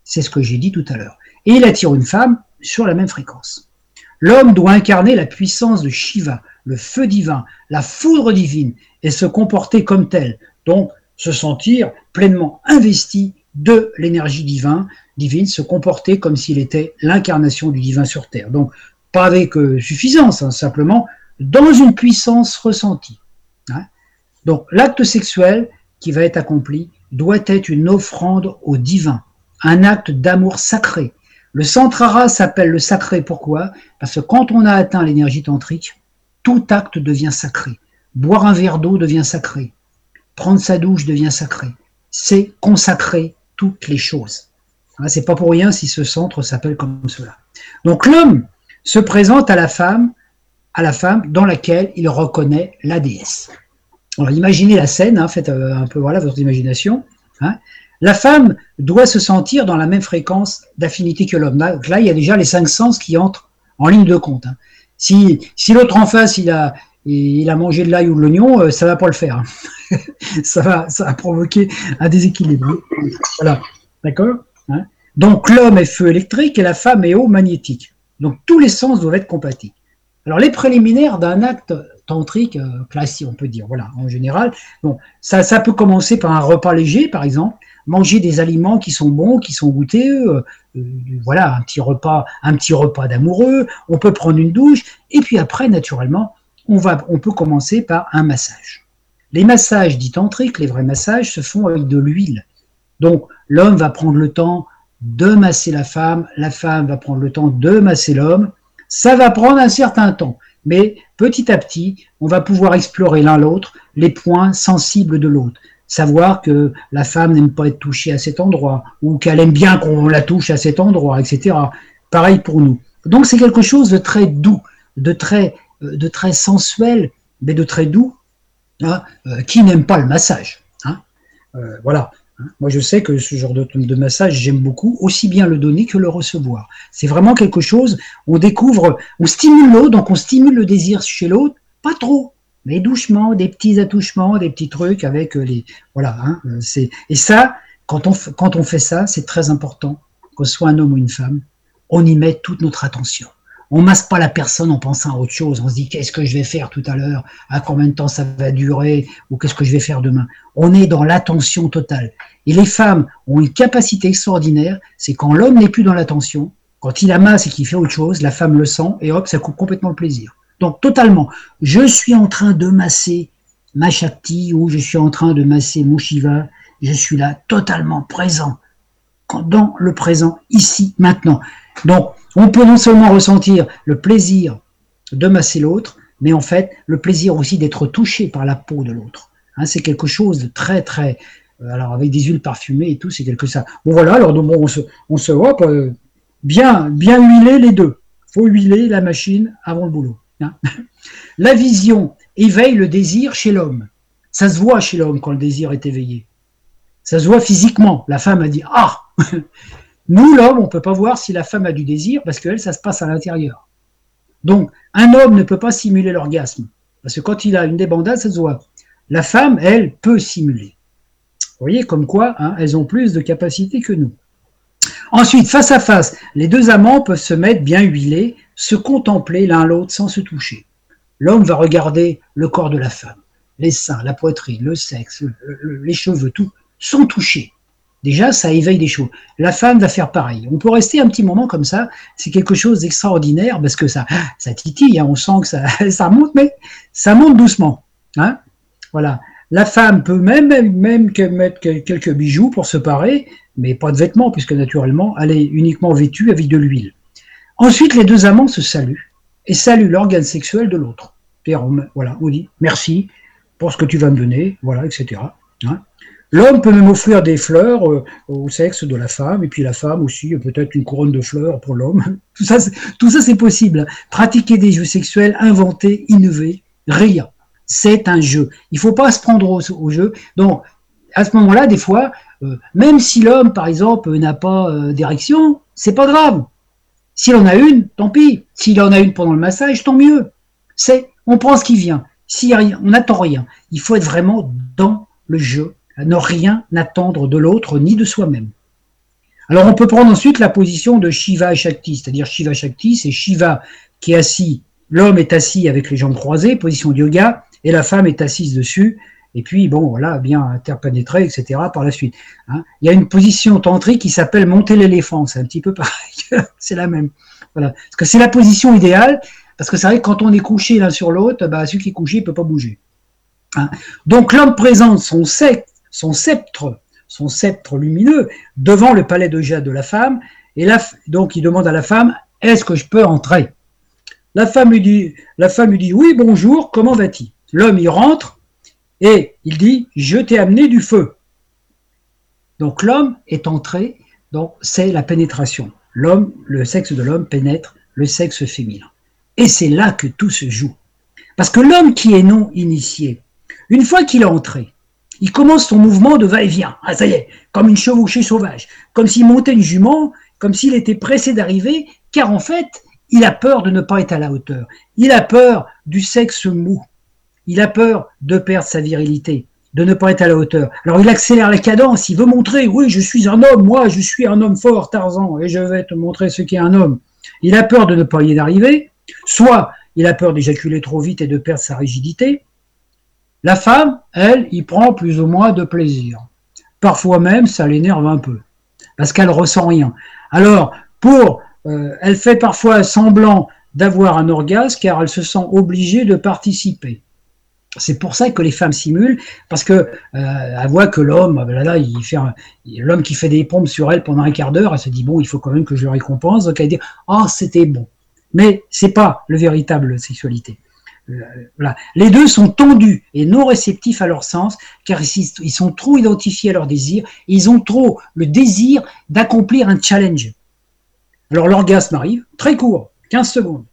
C'est ce que j'ai dit tout à l'heure. Et il attire une femme sur la même fréquence. L'homme doit incarner la puissance de Shiva, le feu divin, la foudre divine, et se comporter comme tel, donc se sentir pleinement investi de l'énergie divine, divine, se comporter comme s'il était l'incarnation du divin sur terre. Donc, pas avec euh, suffisance, hein, simplement dans une puissance ressentie. Hein. Donc l'acte sexuel qui va être accompli doit être une offrande au divin, un acte d'amour sacré. Le santrara s'appelle le sacré, pourquoi? Parce que quand on a atteint l'énergie tantrique, tout acte devient sacré. Boire un verre d'eau devient sacré. Prendre sa douche devient sacré. C'est consacrer toutes les choses. Hein, c'est pas pour rien si ce centre s'appelle comme cela. Donc l'homme se présente à la femme, à la femme dans laquelle il reconnaît la déesse. Alors imaginez la scène, hein, faites euh, un peu voilà votre imagination. Hein. La femme doit se sentir dans la même fréquence d'affinité que l'homme. Là, il y a déjà les cinq sens qui entrent en ligne de compte. Hein. Si, l'autre en face, il a, mangé de l'ail ou de l'oignon, euh, ça va pas le faire. Hein. <laughs> ça, va, ça provoquer un déséquilibre. Voilà, d'accord Donc l'homme est feu électrique et la femme est eau magnétique. Donc tous les sens doivent être compatibles. Alors les préliminaires d'un acte tantrique euh, classique, on peut dire, voilà, en général. Ça peut commencer par un repas léger, par exemple, manger des aliments qui sont bons, qui sont goûtés, euh, euh, voilà, un petit repas, un petit repas d'amoureux. On peut prendre une douche, et puis après, naturellement, on va, on peut commencer par un massage. Les massages dits tantriques, les vrais massages, se font avec de l'huile. Donc l'homme va prendre le temps de masser la femme, la femme va prendre le temps de masser l'homme. Ça va prendre un certain temps, mais petit à petit, on va pouvoir explorer l'un l'autre les points sensibles de l'autre. Savoir que la femme n'aime pas être touchée à cet endroit, ou qu'elle aime bien qu'on la touche à cet endroit, etc. Pareil pour nous. Donc c'est quelque chose de très doux, de très, euh, sensuel, mais de très doux, hein, euh, qui n'aime pas le massage. Hein. Euh, voilà. Hein. Moi, je sais que ce genre de, de massage, j'aime beaucoup, aussi bien le donner que le recevoir. C'est vraiment quelque chose, on découvre, on stimule l'autre, donc on stimule le désir chez l'autre, pas trop, mais doucement, des petits attouchements, des petits trucs avec les. Voilà. Hein, c'est, et ça, quand on, quand on fait ça, c'est très important, que ce soit un homme ou une femme, on y met toute notre attention. On masse pas la personne en pensant à autre chose. On se dit qu'est-ce que je vais faire tout à l'heure, à combien de temps ça va durer, ou qu'est-ce que je vais faire demain? On est dans l'attention totale. Et les femmes ont une capacité extraordinaire, c'est quand l'homme n'est plus dans l'attention, quand il amasse et qu'il fait autre chose, la femme le sent et hop, ça coupe complètement le plaisir. Donc totalement, je suis en train de masser ma Shakti ou je suis en train de masser mon Shiva, je suis là totalement présent, dans le présent, ici, maintenant. Donc, on peut non seulement ressentir le plaisir de masser l'autre, mais en fait, le plaisir aussi d'être touché par la peau de l'autre. Hein, c'est quelque chose de très, très. Euh, alors, avec des huiles parfumées et tout, c'est quelque ça. Bon, voilà, alors bon, on se, on euh, bien, bien huiler les deux. faut huiler la machine avant le boulot. Hein? La vision éveille le désir chez l'homme. Ça se voit chez l'homme quand le désir est éveillé. Ça se voit physiquement. La femme a dit Ah <laughs> Nous, l'homme, on ne peut pas voir si la femme a du désir parce qu'elle, ça se passe à l'intérieur. Donc, un homme ne peut pas simuler l'orgasme parce que quand il a une débandade, ça se voit. La femme, elle, peut simuler. Vous voyez, comme quoi, hein, elles ont plus de capacité que nous. Ensuite, face à face, les deux amants peuvent se mettre bien huilés, se contempler l'un l'autre sans se toucher. L'homme va regarder le corps de la femme, les seins, la poitrine, le sexe, les cheveux, tout, sans toucher. Déjà, ça éveille des choses. La femme va faire pareil. On peut rester un petit moment comme ça. C'est quelque chose d'extraordinaire parce que ça, ça titille. Hein. on sent que ça, <laughs> ça monte, mais ça monte doucement. Hein voilà. La femme peut même, même mettre quelques bijoux pour se parer, mais pas de vêtements puisque naturellement, elle est uniquement vêtue avec de l'huile. Ensuite, les deux amants se saluent et saluent l'organe sexuel de l'autre. Voilà, on dit merci pour ce que tu vas me donner, voilà, etc. L'homme peut même offrir des fleurs euh, au sexe de la femme, et puis la femme aussi, peut-être une couronne de fleurs pour l'homme. <laughs> Tout ça, c'est possible. Pratiquer des jeux sexuels, inventer, innover, rire. C'est un jeu. Il ne faut pas se prendre au, jeu. Donc, à ce moment-là, des fois, euh, même si l'homme, par exemple, n'a pas euh, d'érection, c'est pas grave. S'il en a une, tant pis. S'il en a une pendant le massage, tant mieux. C'est, on prend ce qui vient. Rien, on n'attend rien. Il faut être vraiment dans le jeu ne rien attendre de l'autre ni de soi-même. Alors on peut prendre ensuite la position de Shiva Shakti, c'est-à-dire Shiva Shakti, c'est Shiva qui est assis, l'homme est assis avec les jambes croisées, position de yoga, et la femme est assise dessus, et puis bon voilà, bien interpénétré, etc. par la suite. Hein. Il y a une position tantrique qui s'appelle monter l'éléphant, c'est un petit peu <laughs> pareil, c'est la même. Voilà. Parce que c'est la position idéale, parce que c'est vrai que quand on est couché l'un sur l'autre, bah, celui qui est couché ne peut pas bouger. Hein. Donc l'homme présente son sexe son sceptre, son sceptre lumineux, devant le palais de jade de la femme, et là, donc il demande à la femme, est-ce que je peux entrer? La femme lui dit, la femme lui dit, oui, bonjour, comment vas-tu L'homme y rentre et il dit, je t'ai amené du feu. Donc l'homme est entré, donc c'est la pénétration. L'homme, le sexe de l'homme pénètre le sexe féminin. Et c'est là que tout se joue. Parce que l'homme qui est non initié, une fois qu'il est entré, il commence son mouvement de va-et-vient. Ah, ça y est, comme une chevauchée sauvage, comme s'il montait une jument, comme s'il était pressé d'arriver, car en fait, il a peur de ne pas être à la hauteur. Il a peur du sexe mou. Il a peur de perdre sa virilité, de ne pas être à la hauteur. Alors il accélère la cadence, il veut montrer, oui, je suis un homme, moi, je suis un homme fort, Tarzan, et je vais te montrer ce qu'est un homme. Il a peur de ne pas y arriver, soit il a peur d'éjaculer trop vite et de perdre sa rigidité, la femme, elle, y prend plus ou moins de plaisir. Parfois même, ça l'énerve un peu, parce qu'elle ressent rien. Alors, pour, euh, elle fait parfois semblant d'avoir un orgasme, car elle se sent obligée de participer. C'est pour ça que les femmes simulent, parce que euh, voit que l'homme, ah ben là, il fait l'homme qui fait des pompes sur elle pendant un quart d'heure, elle se dit bon, il faut quand même que je le récompense, donc elle dit ah c'était bon, mais c'est pas le véritable sexualité. Euh. Les deux sont tendus et non réceptifs à leur sens, car ils sont trop identifiés à leur désir, ils ont trop le désir d'accomplir un challenge. Alors l'orgasme arrive, très court, 15 secondes.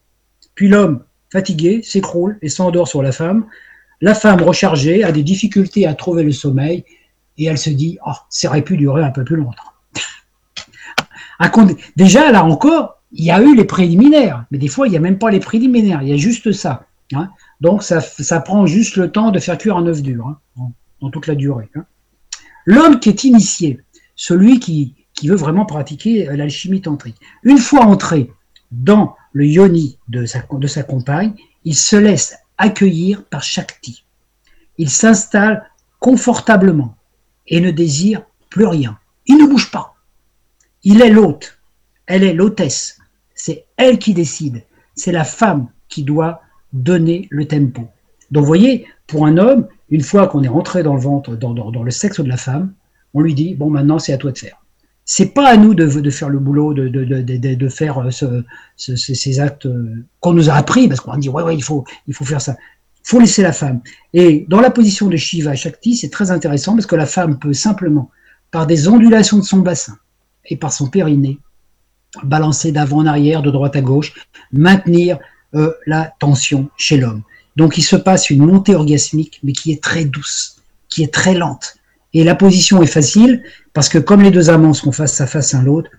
Puis l'homme, fatigué, s'écroule et s'endort sur la femme. La femme rechargée a des difficultés à trouver le sommeil et elle se dit oh, ça aurait pu durer un peu plus longtemps. <laughs> Déjà, là encore, il y a eu les préliminaires, mais des fois, il n'y a même pas les préliminaires, il y a juste ça. Hein. Donc, ça, prend juste le temps de faire cuire un œuf dur, hein, dans toute la durée. Hein. L'homme qui est initié, celui qui, veut vraiment pratiquer l'alchimie tantrique, une fois entré dans le yoni de sa compagne, il se laisse accueillir par Shakti. Il s'installe confortablement et ne désire plus rien. Il ne bouge pas. Il est l'hôte. Elle est l'hôtesse. C'est elle qui décide. C'est la femme qui doit donner le tempo. Donc, vous voyez, pour un homme, une fois qu'on est rentré dans le ventre, dans, dans, le sexe de la femme, on lui dit bon, maintenant, c'est à toi de faire. C'est pas à nous de, faire le boulot, de, faire euh, ce, ces actes euh, qu'on nous a appris, parce qu'on dit ouais, ouais, il faut, il faut faire ça. Il faut laisser la femme. Et dans la position de Shiva Shakti, c'est très intéressant parce que la femme peut simplement, par des ondulations de son bassin et par son périnée, balancer d'avant en arrière, de droite à gauche, maintenir euh, la tension chez l'homme. Donc il se passe une montée orgasmique, mais qui est très douce, qui est très lente. Et la position est facile parce que comme les deux amants sont face à face l'un l'autre,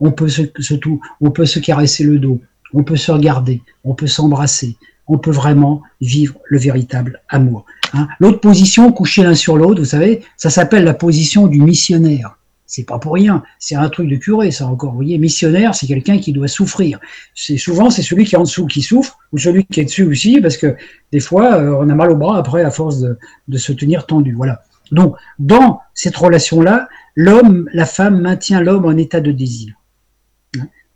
on peut se, tout, se caresser le dos, on peut se regarder, on peut s'embrasser, on peut vraiment vivre le véritable amour. Hein. L'autre position, coucher l'un sur l'autre, vous savez, ça s'appelle la position du missionnaire. C'est pas pour rien, c'est un truc de curé, ça encore. Vous voyez, missionnaire, c'est quelqu'un qui doit souffrir. C'est souvent c'est celui qui est en dessous qui souffre, ou celui qui est dessus aussi, parce que des fois, euh, on a mal au bras après à force de, de se tenir tendu. Voilà. Donc, dans cette relation-là, l'homme, la femme maintient l'homme en état de désir.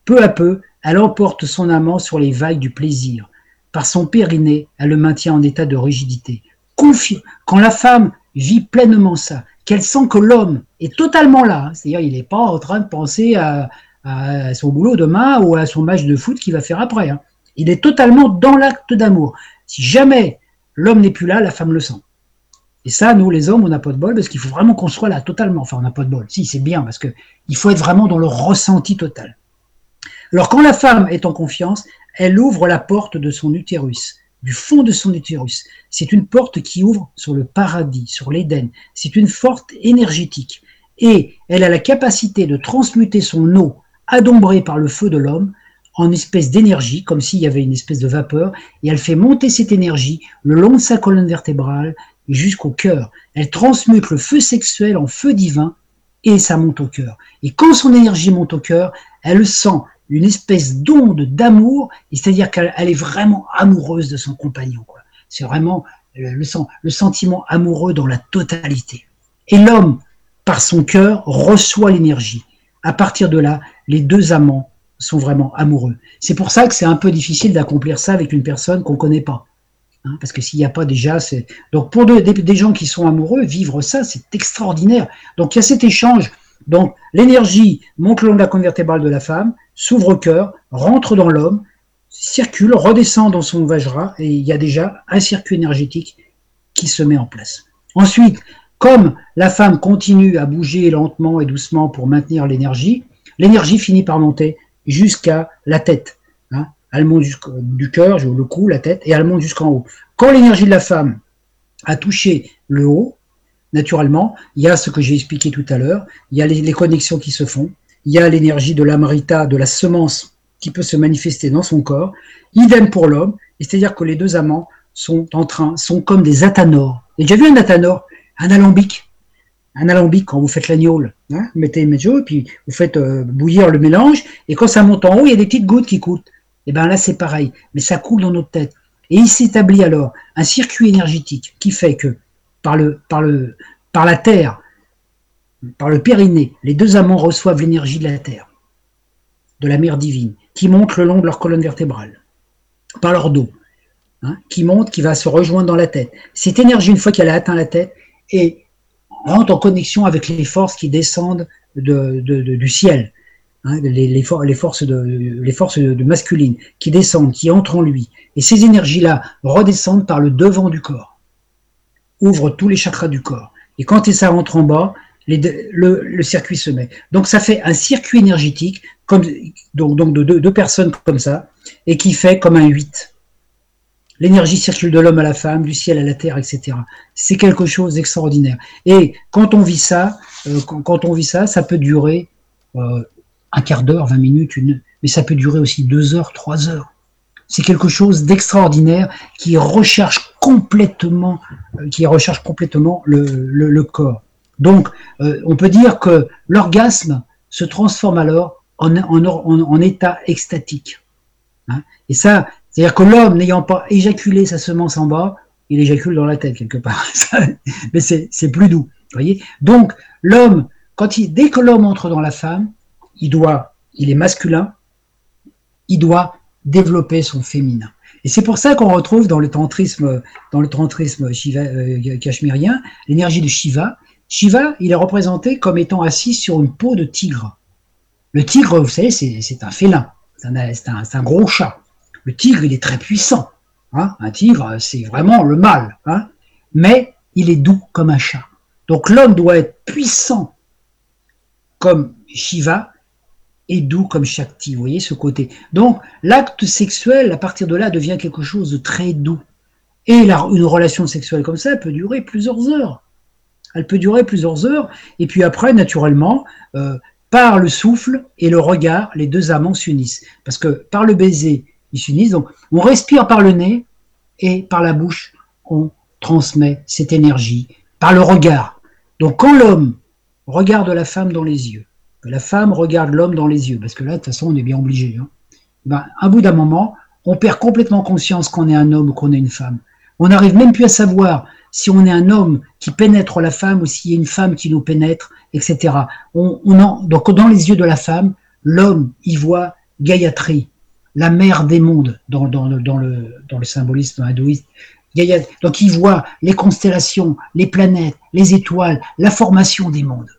Peu à peu, elle emporte son amant sur les vagues du plaisir. Par son périnée, elle le maintient en état de rigidité. Quand la femme vit pleinement ça, qu'elle sent que l'homme est totalement là, hein, c'est-à-dire il n'est pas en train de penser à, son boulot demain ou à son match de foot qu'il va faire après. Hein. Il est totalement dans l'acte d'amour. Si jamais l'homme n'est plus là, la femme le sent. Et ça, nous, les hommes, on n'a pas de bol parce qu'il faut vraiment qu'on soit là totalement. Enfin, on n'a pas de bol. Si, c'est bien parce que il faut être vraiment dans le ressenti total. Alors, quand la femme est en confiance, elle ouvre la porte de son utérus, du fond de son utérus. C'est une porte qui ouvre sur le paradis, sur l'Éden. C'est une forte énergétique. Et elle a la capacité de transmuter son eau, adombrée par le feu de l'homme, en espèce d'énergie, comme s'il y avait une espèce de vapeur, et elle fait monter cette énergie le long de sa colonne vertébrale jusqu'au cœur. Elle transmute le feu sexuel en feu divin et ça monte au cœur. Et quand son énergie monte au cœur, elle sent une espèce d'onde d'amour, c'est-à-dire qu'elle est vraiment amoureuse de son compagnon. C'est vraiment le, le sentiment amoureux dans la totalité. Et l'homme, par son cœur, reçoit l'énergie. À partir de là, les deux amants sont vraiment amoureux. C'est pour ça que c'est un peu difficile d'accomplir ça avec une personne qu'on ne connaît pas. Hein, parce que s'il n'y a pas déjà, c'est donc pour des, gens qui sont amoureux, vivre ça, c'est extraordinaire. Donc il y a cet échange. Donc l'énergie monte le long de la colonne vertébrale de la femme, s'ouvre au cœur, rentre dans l'homme, circule, redescend dans son vajra, et il y a déjà un circuit énergétique qui se met en place. Ensuite, comme la femme continue à bouger lentement et doucement pour maintenir l'énergie, l'énergie finit par monter jusqu'à la tête elle monte du cœur, le cou, la tête, et elle monte jusqu'en haut. Quand l'énergie de la femme a touché le haut, naturellement, il y a ce que j'ai expliqué tout à l'heure, il y a les, connexions qui se font, il y a l'énergie de l'amarita, de la semence qui peut se manifester dans son corps. Idem pour l'homme, c'est-à-dire que les deux amants sont en train, sont comme des athanors. Avez déjà vu un athanor? Un alambic un alambic quand vous faites l'agneau, hein, vous mettez les et puis vous faites euh, bouillir le mélange, et quand ça monte en haut, il y a des petites gouttes qui coûtent. Et eh bien là, c'est pareil, mais ça coule dans notre tête. Et il s'établit alors un circuit énergétique qui fait que par, le, par, le, par la Terre, par le périnée, les deux amants reçoivent l'énergie de la Terre, de la mer divine, qui monte le long de leur colonne vertébrale, par leur dos. hein, qui monte, qui va se rejoindre dans la tête. Cette énergie, une fois qu'elle a atteint la tête, et rentre en connexion avec les forces qui descendent de, du ciel, hein, les, forces, de, les masculines qui descendent, qui entrent en lui. Et ces énergies-là redescendent par le devant du corps, ouvrent tous les chakras du corps. Et quand ça rentre en bas, le, circuit se met. Donc ça fait un circuit énergétique, comme, donc, donc de deux personnes comme ça, et qui fait comme un 8. L'énergie circule de l'homme à la femme, du ciel à la terre, etc. C'est quelque chose d'extraordinaire. Et quand on vit ça, euh, quand, on vit ça, ça peut durer euh, un quart d'heure, 20 minutes, une, mais ça peut durer aussi deux heures, trois heures. C'est quelque chose d'extraordinaire qui recherche complètement, euh, qui recherche complètement le, corps. Donc, euh, on peut dire que l'orgasme se transforme alors en, état extatique. Hein. Et ça, c'est-à-dire que l'homme n'ayant pas éjaculé sa semence en bas, il éjacule dans la tête quelque part. <laughs> Mais c'est plus doux. Voyez Donc, l'homme, dès que l'homme entre dans la femme, il doit, il est masculin, il doit développer son féminin. Et c'est pour ça qu'on retrouve dans le tantrisme, dans le tantrisme Shiva, euh, l'énergie de Shiva, Shiva, il est représenté comme étant assis sur une peau de tigre. Le tigre, vous savez, c'est un félin, c'est un, gros chat. Le tigre, il est très puissant. Hein. un tigre, c'est vraiment le mal. Hein. mais il est doux comme un chat. Donc l'homme doit être puissant comme Shiva et doux comme Shakti. Vous voyez ce côté. Donc l'acte sexuel, à partir de là, devient quelque chose de très doux. Et une relation sexuelle comme ça peut durer plusieurs heures. Elle peut durer plusieurs heures. Et puis après, naturellement, euh, par le souffle et le regard, les deux amants s'unissent. Parce que par le baiser, ils s'unissent. Donc, on respire par le nez et par la bouche, on transmet cette énergie. Par le regard. Donc, quand l'homme regarde la femme dans les yeux, la femme regarde l'homme dans les yeux, parce que là, de toute façon, on est bien obligé. Hein, ben, à bout d'un moment, on perd complètement conscience qu'on est un homme ou qu'on est une femme. On n'arrive même plus à savoir si on est un homme qui pénètre la femme ou s'il y a une femme qui nous pénètre, etc. On, on donc dans les yeux de la femme, l'homme y voit Gayatri, la mère des mondes dans le symbolisme hindouiste. Donc il voit les constellations, les planètes, les étoiles, la formation des mondes.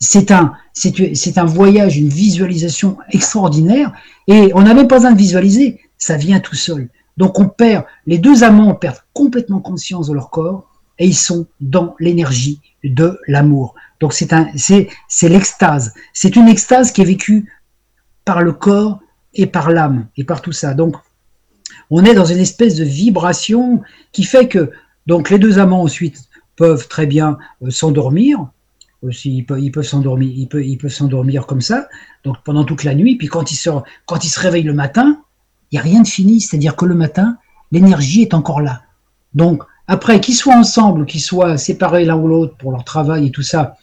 C'est un, c'est un voyage, une visualisation extraordinaire, et on n'a même pas besoin de visualiser, ça vient tout seul. Donc on perd, les deux amants perdent complètement conscience de leur corps et ils sont dans l'énergie de l'amour. Donc c'est un, c'est, c'est l'extase. C'est une extase qui est vécue par le corps et par l'âme et par tout ça. Donc on est dans une espèce de vibration qui fait que donc les deux amants ensuite peuvent très bien euh, s'endormir. Aussi, ils peuvent s'endormir, ils peuvent s'endormir comme ça, donc pendant toute la nuit. Puis quand ils se, quand se réveillent le matin, il n'y a rien de fini. C'est-à-dire que le matin, l'énergie est encore là. Donc, après, qu'ils soient ensemble qu'ils soient séparés l'un ou l'autre pour leur travail et tout ça,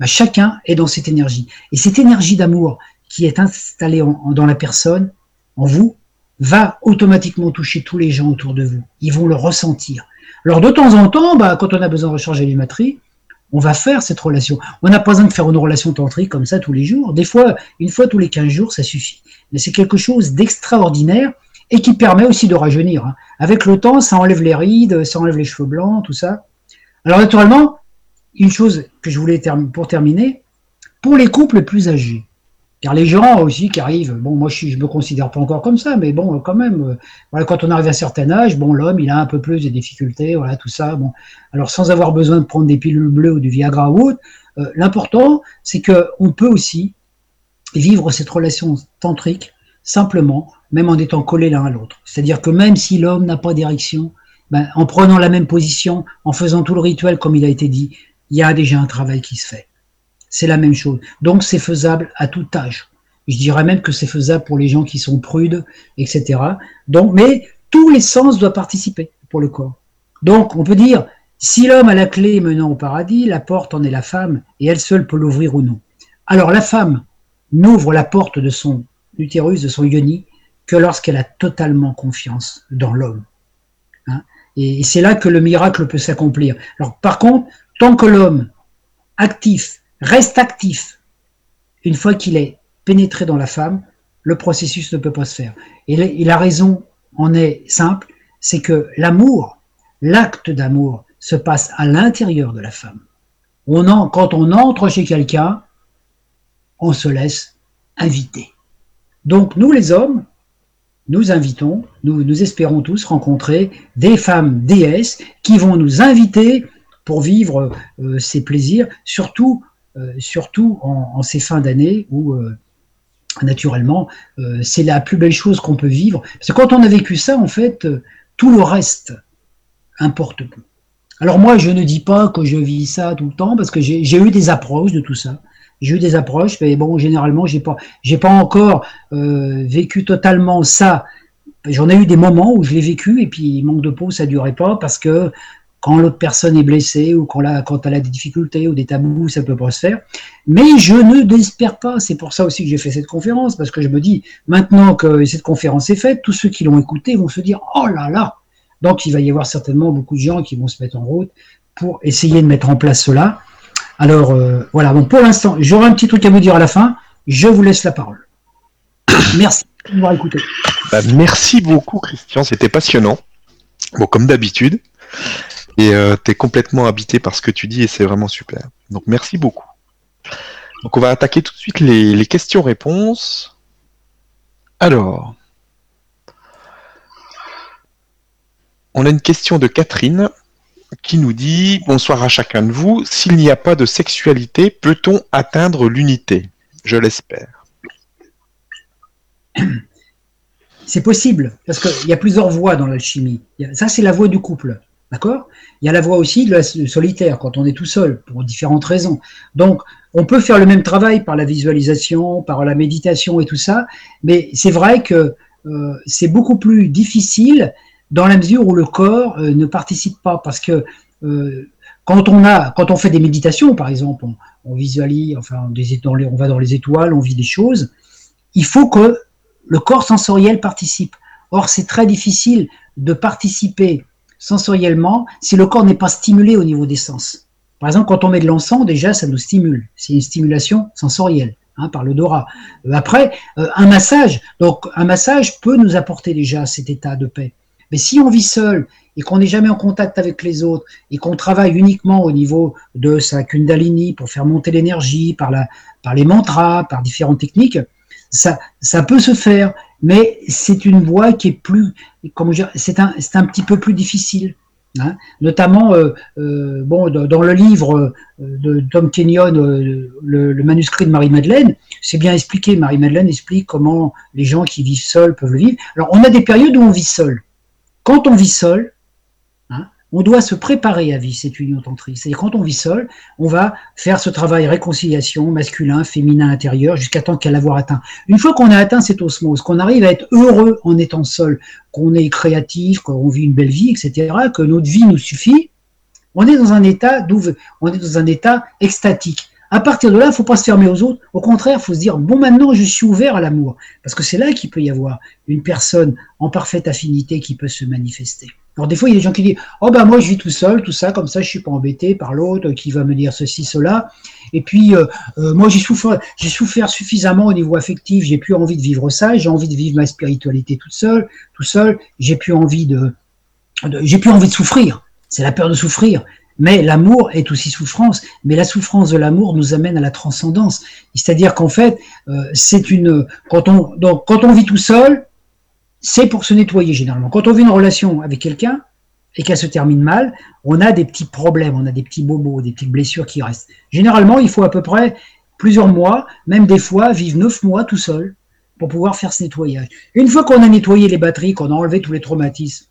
bah, chacun est dans cette énergie. Et cette énergie d'amour qui est installée dans la personne, en vous, va automatiquement toucher tous les gens autour de vous. Ils vont le ressentir. Alors de temps en temps, bah, quand on a besoin de recharger les matrices, on va faire cette relation. On n'a pas besoin de faire une relation tantrique comme ça tous les jours. Des fois, une fois tous les 15 jours, ça suffit. Mais c'est quelque chose d'extraordinaire et qui permet aussi de rajeunir. Hein. Avec le temps, ça enlève les rides, ça enlève les cheveux blancs, tout ça. Alors naturellement, une chose que je voulais pour terminer, pour les couples plus âgés, car les gens aussi qui arrivent, bon, moi je ne me considère pas encore comme ça, mais bon, quand même, euh, voilà, quand on arrive à un certain âge, bon, l'homme, il a un peu plus de difficultés, voilà, tout ça. Bon, alors sans avoir besoin de prendre des pilules bleues ou du Viagra ou autre, euh, l'important, c'est qu'on peut aussi vivre cette relation tantrique simplement, même en étant collés l'un à l'autre. C'est-à-dire que même si l'homme n'a pas d'érection, ben, en prenant la même position, en faisant tout le rituel comme il a été dit, il y a déjà un travail qui se fait c'est la même chose. Donc c'est faisable à tout âge. Je dirais même que c'est faisable pour les gens qui sont prudes, etc. Donc, mais tous les sens doivent participer pour le corps. Donc on peut dire, si l'homme a la clé menant au paradis, la porte en est la femme, et elle seule peut l'ouvrir ou non. Alors la femme n'ouvre la porte de son utérus, de son yoni, que lorsqu'elle a totalement confiance dans l'homme. Hein? et c'est là que le miracle peut s'accomplir. Alors par contre, tant que l'homme actif reste actif. Une fois qu'il est pénétré dans la femme, le processus ne peut pas se faire. Et la raison en est simple, c'est que l'amour, l'acte d'amour, se passe à l'intérieur de la femme. Quand on entre chez quelqu'un, on se laisse inviter. Donc nous les hommes, nous invitons, nous, espérons tous rencontrer des femmes déesses qui vont nous inviter pour vivre euh, ces plaisirs, surtout, surtout en, ces fins d'année où euh, naturellement c'est la plus belle chose qu'on peut vivre. Parce que quand on a vécu ça, en fait, tout le reste importe peu. Alors moi, je ne dis pas que je vis ça tout le temps parce que j'ai eu des approches de tout ça. J'ai eu des approches, mais bon, généralement, j'ai pas, pas encore euh, vécu totalement ça. J'en ai eu des moments où je l'ai vécu et puis manque de peau, ça durait pas parce que quand l'autre personne est blessée ou quand, elle a des difficultés ou des tabous, ça peut pas se faire. Mais je ne désespère pas. C'est pour ça aussi que j'ai fait cette conférence parce que je me dis maintenant que cette conférence est faite, tous ceux qui l'ont écoutée vont se dire oh là là. Donc il va y avoir certainement beaucoup de gens qui vont se mettre en route pour essayer de mettre en place cela. Alors euh, voilà, bon, pour l'instant, j'aurai un petit truc à vous dire à la fin. Je vous laisse la parole. <coughs> Merci de écouté. Bah, merci beaucoup, Christian. C'était passionnant. Bon, comme d'habitude. Et euh, tu es complètement habité par ce que tu dis et c'est vraiment super. Donc merci beaucoup. Donc on va attaquer tout de suite les, les questions-réponses. Alors, on a une question de Catherine qui nous dit Bonsoir à chacun de vous. S'il n'y a pas de sexualité, peut-on atteindre l'unité? Je l'espère. C'est possible, parce qu'il y a plusieurs voies dans l'alchimie. Ça, c'est la voie du couple. D'accord? Il y a la voie aussi de la solitaire, quand on est tout seul, pour différentes raisons. Donc, on peut faire le même travail par la visualisation, par la méditation et tout ça, mais c'est vrai que euh, c'est beaucoup plus difficile dans la mesure où le corps euh, ne participe pas, parce que euh, quand on a, quand on fait des méditations, par exemple, on, visualise, enfin, on va dans les étoiles, on vit des choses. Il faut que le corps sensoriel participe. Or, c'est très difficile de participer sensoriellement si le corps n'est pas stimulé au niveau des sens. Par exemple, quand on met de l'encens, déjà, ça nous stimule. C'est une stimulation sensorielle. Hein, par l'odorat. Après, euh, un massage, donc un massage peut nous apporter déjà cet état de paix. Mais si on vit seul et qu'on n'est jamais en contact avec les autres et qu'on travaille uniquement au niveau de sa kundalini pour faire monter l'énergie par, par les mantras, par différentes techniques, ça, peut se faire, mais c'est une voie qui est plus, comment dire, c'est un, c'est un petit peu plus difficile. Hein. Notamment, euh, euh, bon, dans le livre euh, de Tom Kenyon, le, le, manuscrit de Marie-Madeleine, c'est bien expliqué. Marie-Madeleine explique comment les gens qui vivent seuls peuvent le vivre. Alors, on a des périodes où on vit seul. Quand on vit seul, on doit se préparer à vivre cette union tantrique. C'est-à-dire quand on vit seul, on va faire ce travail réconciliation masculin, féminin, intérieur, jusqu'à temps qu'à l'avoir atteint. Une fois qu'on a atteint cette osmose, qu'on arrive à être heureux en étant seul, qu'on est créatif, qu'on vit une belle vie, etc., que notre vie nous suffit, on est dans un état on est dans un état extatique. À partir de là, il ne faut pas se fermer aux autres. Au contraire, il faut se dire, bon, maintenant, je suis ouvert à l'amour. Parce que c'est là qu'il peut y avoir une personne en parfaite affinité qui peut se manifester. Alors des fois, il y a des gens qui disent, oh ben moi, je vis tout seul, tout ça, comme ça, je suis pas embêté par l'autre qui va me dire ceci, cela. Et puis, euh, euh, moi, j'ai souffert, j'ai souffert suffisamment au niveau affectif, j'ai plus envie de vivre ça, j'ai envie de vivre ma spiritualité toute seule, tout seul, j'ai plus envie de j'ai plus envie de souffrir. C'est la peur de souffrir. Mais l'amour est aussi souffrance, mais la souffrance de l'amour nous amène à la transcendance. C'est-à-dire qu'en fait, euh, c'est une quand on donc quand on vit tout seul, c'est pour se nettoyer généralement. Quand on vit une relation avec quelqu'un et qu'elle se termine mal, on a des petits problèmes, on a des petits bobos, des petites blessures qui restent. Généralement, il faut à peu près plusieurs mois, même des fois vivre neuf mois tout seul pour pouvoir faire ce nettoyage. Une fois qu'on a nettoyé les batteries, qu'on a enlevé tous les traumatismes,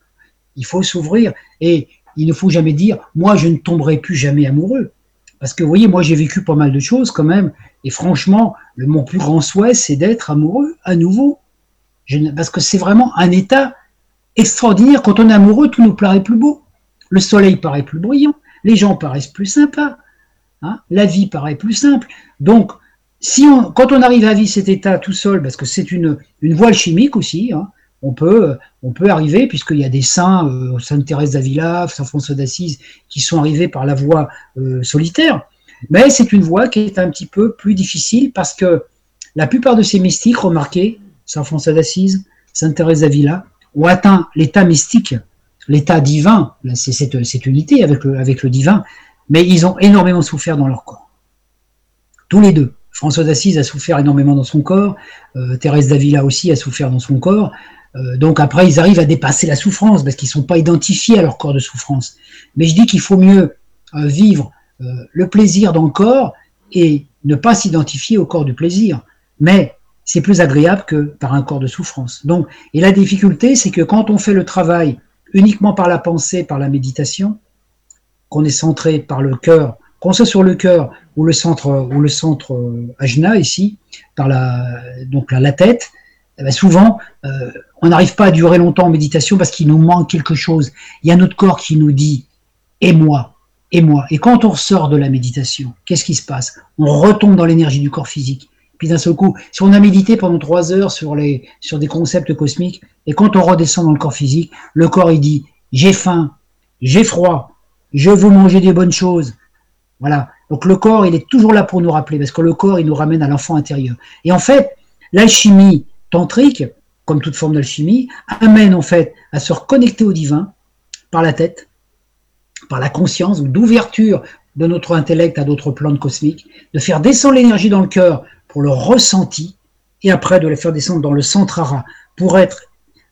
il faut s'ouvrir et il ne faut jamais dire moi je ne tomberai plus jamais amoureux. Parce que vous voyez, moi j'ai vécu pas mal de choses quand même, et franchement, le, mon plus grand souhait c'est d'être amoureux à nouveau. Parce que c'est vraiment un état extraordinaire. Quand on est amoureux, tout nous paraît plus beau. Le soleil paraît plus brillant, les gens paraissent plus sympas, hein, la vie paraît plus simple. Donc, si on, quand on arrive à vivre cet état tout seul, parce que c'est une, une voile chimique aussi, hein, on peut, on peut arriver, puisqu'il y a des saints, euh, Sainte Thérèse d'Avila, Saint François d'Assise, qui sont arrivés par la voie euh, solitaire, mais c'est une voie qui est un petit peu plus difficile parce que la plupart de ces mystiques, remarquez, Saint François d'Assise, Sainte Thérèse d'Avila, ont atteint l'état mystique l'état divin, c'est cette, unité avec le, divin, mais ils ont énormément souffert dans leur corps. Tous les deux. François d'Assise a souffert énormément dans son corps, euh, Thérèse d'Avila aussi a souffert dans son corps. Euh, donc après, ils arrivent à dépasser la souffrance parce qu'ils ne sont pas identifiés à leur corps de souffrance. Mais je dis qu'il faut mieux euh, vivre le plaisir dans le corps et ne pas s'identifier au corps du plaisir. Mais c'est plus agréable que par un corps de souffrance. Donc, et la difficulté, c'est que quand on fait le travail uniquement par la pensée, par la méditation, qu'on est centré par le cœur, qu'on soit sur le cœur ou le centre ou le centre euh, ajna ici, par la donc la, tête, eh ben, souvent euh, on n'arrive pas à durer longtemps en méditation parce qu'il nous manque quelque chose. Il y a notre corps qui nous dit et moi, et moi. Et quand on ressort de la méditation, qu'est-ce qui se passe? On retombe dans l'énergie du corps physique. Puis d'un seul coup, si on a médité pendant trois heures sur, les, sur des concepts cosmiques, et quand on redescend dans le corps physique, le corps il dit j'ai faim, j'ai froid, je veux manger des bonnes choses. Voilà. Donc le corps, il est toujours là pour nous rappeler, parce que le corps, il nous ramène à l'enfant intérieur. Et en fait, l'alchimie tantrique, comme toute forme d'alchimie, amène en fait à se reconnecter au divin par la tête, par la conscience, d'ouverture de notre intellect à d'autres plans cosmiques, de faire descendre l'énergie dans le cœur pour le ressenti, et après de la faire descendre dans le centrara, pour être...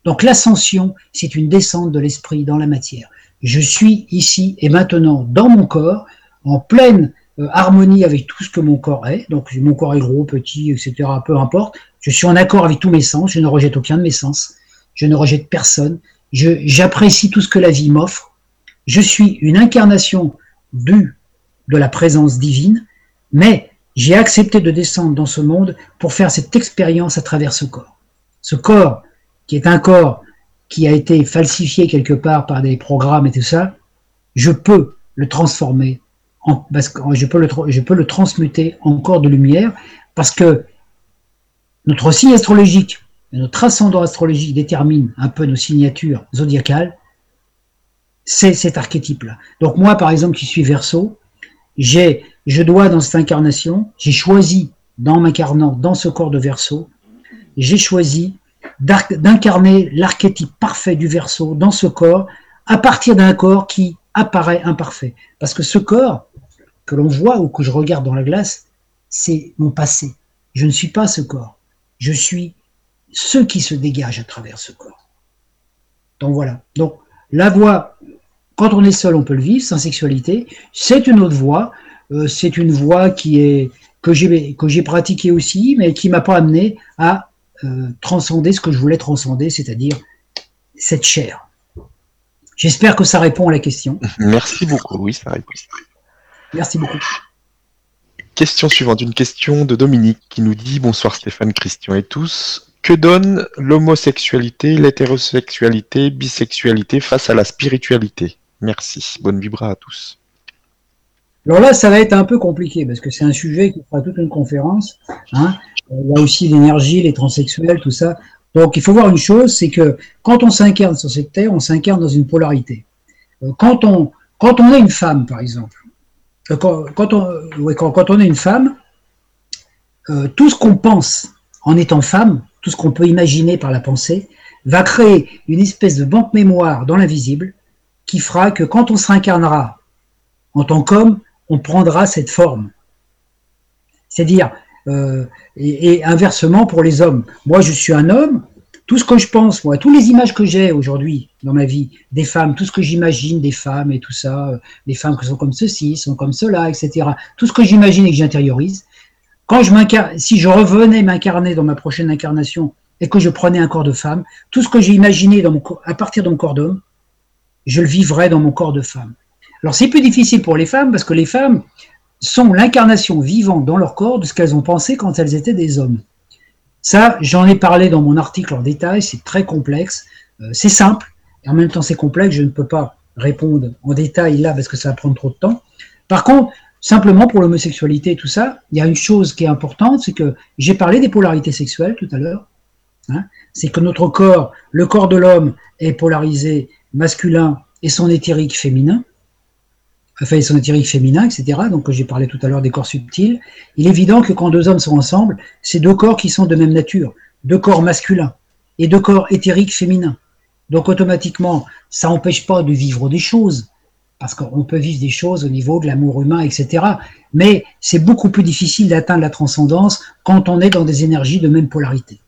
Donc l'ascension, c'est une descente de l'esprit dans la matière. Je suis ici et maintenant dans mon corps, en pleine euh, harmonie avec tout ce que mon corps est. Donc mon corps est gros, petit, etc. Peu importe. Je suis en accord avec tous mes sens. Je ne rejette aucun de mes sens. Je ne rejette personne. J'apprécie tout ce que la vie m'offre. Je suis une incarnation du de la présence divine, mais j'ai accepté de descendre dans ce monde pour faire cette expérience à travers ce corps. Ce corps, qui est un corps qui a été falsifié quelque part par des programmes et tout ça, je peux le transformer, parce je peux le, transmuter en corps de lumière, parce que notre signe astrologique, notre ascendant astrologique détermine un peu nos signatures zodiacales, c'est cet archétype-là. Donc moi, par exemple, qui suis Verseau, j'ai je dois dans cette incarnation, j'ai choisi, dans m'incarnant dans ce corps de verso, j'ai choisi d'incarner l'archétype parfait du verso dans ce corps, à partir d'un corps qui apparaît imparfait. Parce que ce corps que l'on voit ou que je regarde dans la glace, c'est mon passé. Je ne suis pas ce corps. Je suis ce qui se dégage à travers ce corps. Donc voilà. Donc la voix, quand on est seul, on peut le vivre sans sexualité. C'est une autre voie. Euh, c'est une voie qui est que j'ai que j'ai pratiquée aussi, mais qui m'a pas amené à euh, transcender ce que je voulais transcender, c'est-à-dire cette chair. J'espère que ça répond à la question. Merci beaucoup. Oui, ça répond. Merci beaucoup. Question suivante, une question de Dominique qui nous dit Bonsoir Stéphane, Christian et tous. Que donne l'homosexualité, l'hétérosexualité, bisexualité face à la spiritualité? Merci. Bonne vibra à tous. Alors là, ça va être un peu compliqué parce que c'est un sujet qui fera toute une conférence. Hein. Il y a aussi l'énergie, les transsexuels, tout ça. Donc il faut voir une chose, c'est que quand on s'incarne sur cette terre, on s'incarne dans une polarité. Euh, quand on, est une femme, par exemple, euh, quand, on, est une femme, euh, tout ce qu'on pense en étant femme, tout ce qu'on peut imaginer par la pensée, va créer une espèce de banque mémoire dans l'invisible qui fera que quand on s'incarnera en tant qu'homme, on prendra cette forme. C'est-à-dire, euh, et, inversement pour les hommes. Moi, je suis un homme, tout ce que je pense, moi, toutes les images que j'ai aujourd'hui dans ma vie, des femmes, tout ce que j'imagine des femmes et tout ça, euh, les femmes qui sont comme ceci, sont comme cela, etc. Tout ce que j'imagine et que j'intériorise, quand je si je revenais m'incarner dans ma prochaine incarnation et que je prenais un corps de femme, tout ce que j'ai imaginé à partir de mon corps d'homme, je le vivrais dans mon corps de femme. Alors c'est plus difficile pour les femmes parce que les femmes sont l'incarnation vivante dans leur corps de ce qu'elles ont pensé quand elles étaient des hommes. Ça, j'en ai parlé dans mon article en détail, c'est très complexe, euh, c'est simple, et en même temps c'est complexe, je ne peux pas répondre en détail là parce que ça va prendre trop de temps. Par contre, simplement pour l'homosexualité et tout ça, il y a une chose qui est importante, c'est que j'ai parlé des polarités sexuelles tout à l'heure, hein, c'est que notre corps, le corps de l'homme est polarisé masculin et son éthérique féminin, enfin son éthérique féminin, etc. Donc j'ai parlé tout à l'heure des corps subtils. Il est évident que quand deux hommes sont ensemble, c'est deux corps qui sont de même nature, deux corps masculins et deux corps éthériques féminins. Donc automatiquement, ça n'empêche pas de vivre des choses, parce qu'on peut vivre des choses au niveau de l'amour humain, etc. Mais c'est beaucoup plus difficile d'atteindre la transcendance quand on est dans des énergies de même polarité.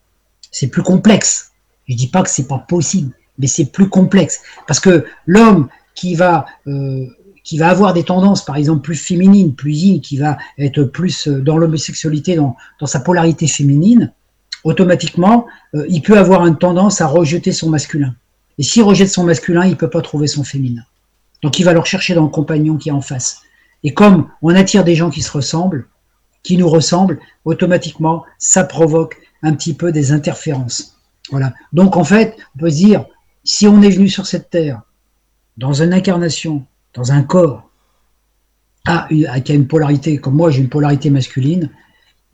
C'est plus complexe. Je dis pas que c'est pas possible, mais c'est plus complexe parce que l'homme qui va euh, qui va avoir des tendances, par exemple, plus féminines, plus yin, qui va être plus euh, dans l'homosexualité, dans, sa polarité féminine, automatiquement, euh, il peut avoir une tendance à rejeter son masculin. Et s'il rejette son masculin, il peut pas trouver son féminin. Donc il va le rechercher dans le compagnon qui est en face. Et comme on attire des gens qui se ressemblent, qui nous ressemblent, automatiquement, ça provoque un petit peu des interférences. Voilà. Donc en fait, on peut se dire, si on est venu sur cette terre, dans une incarnation, dans un corps, à, qui a une polarité, comme moi j'ai une polarité masculine,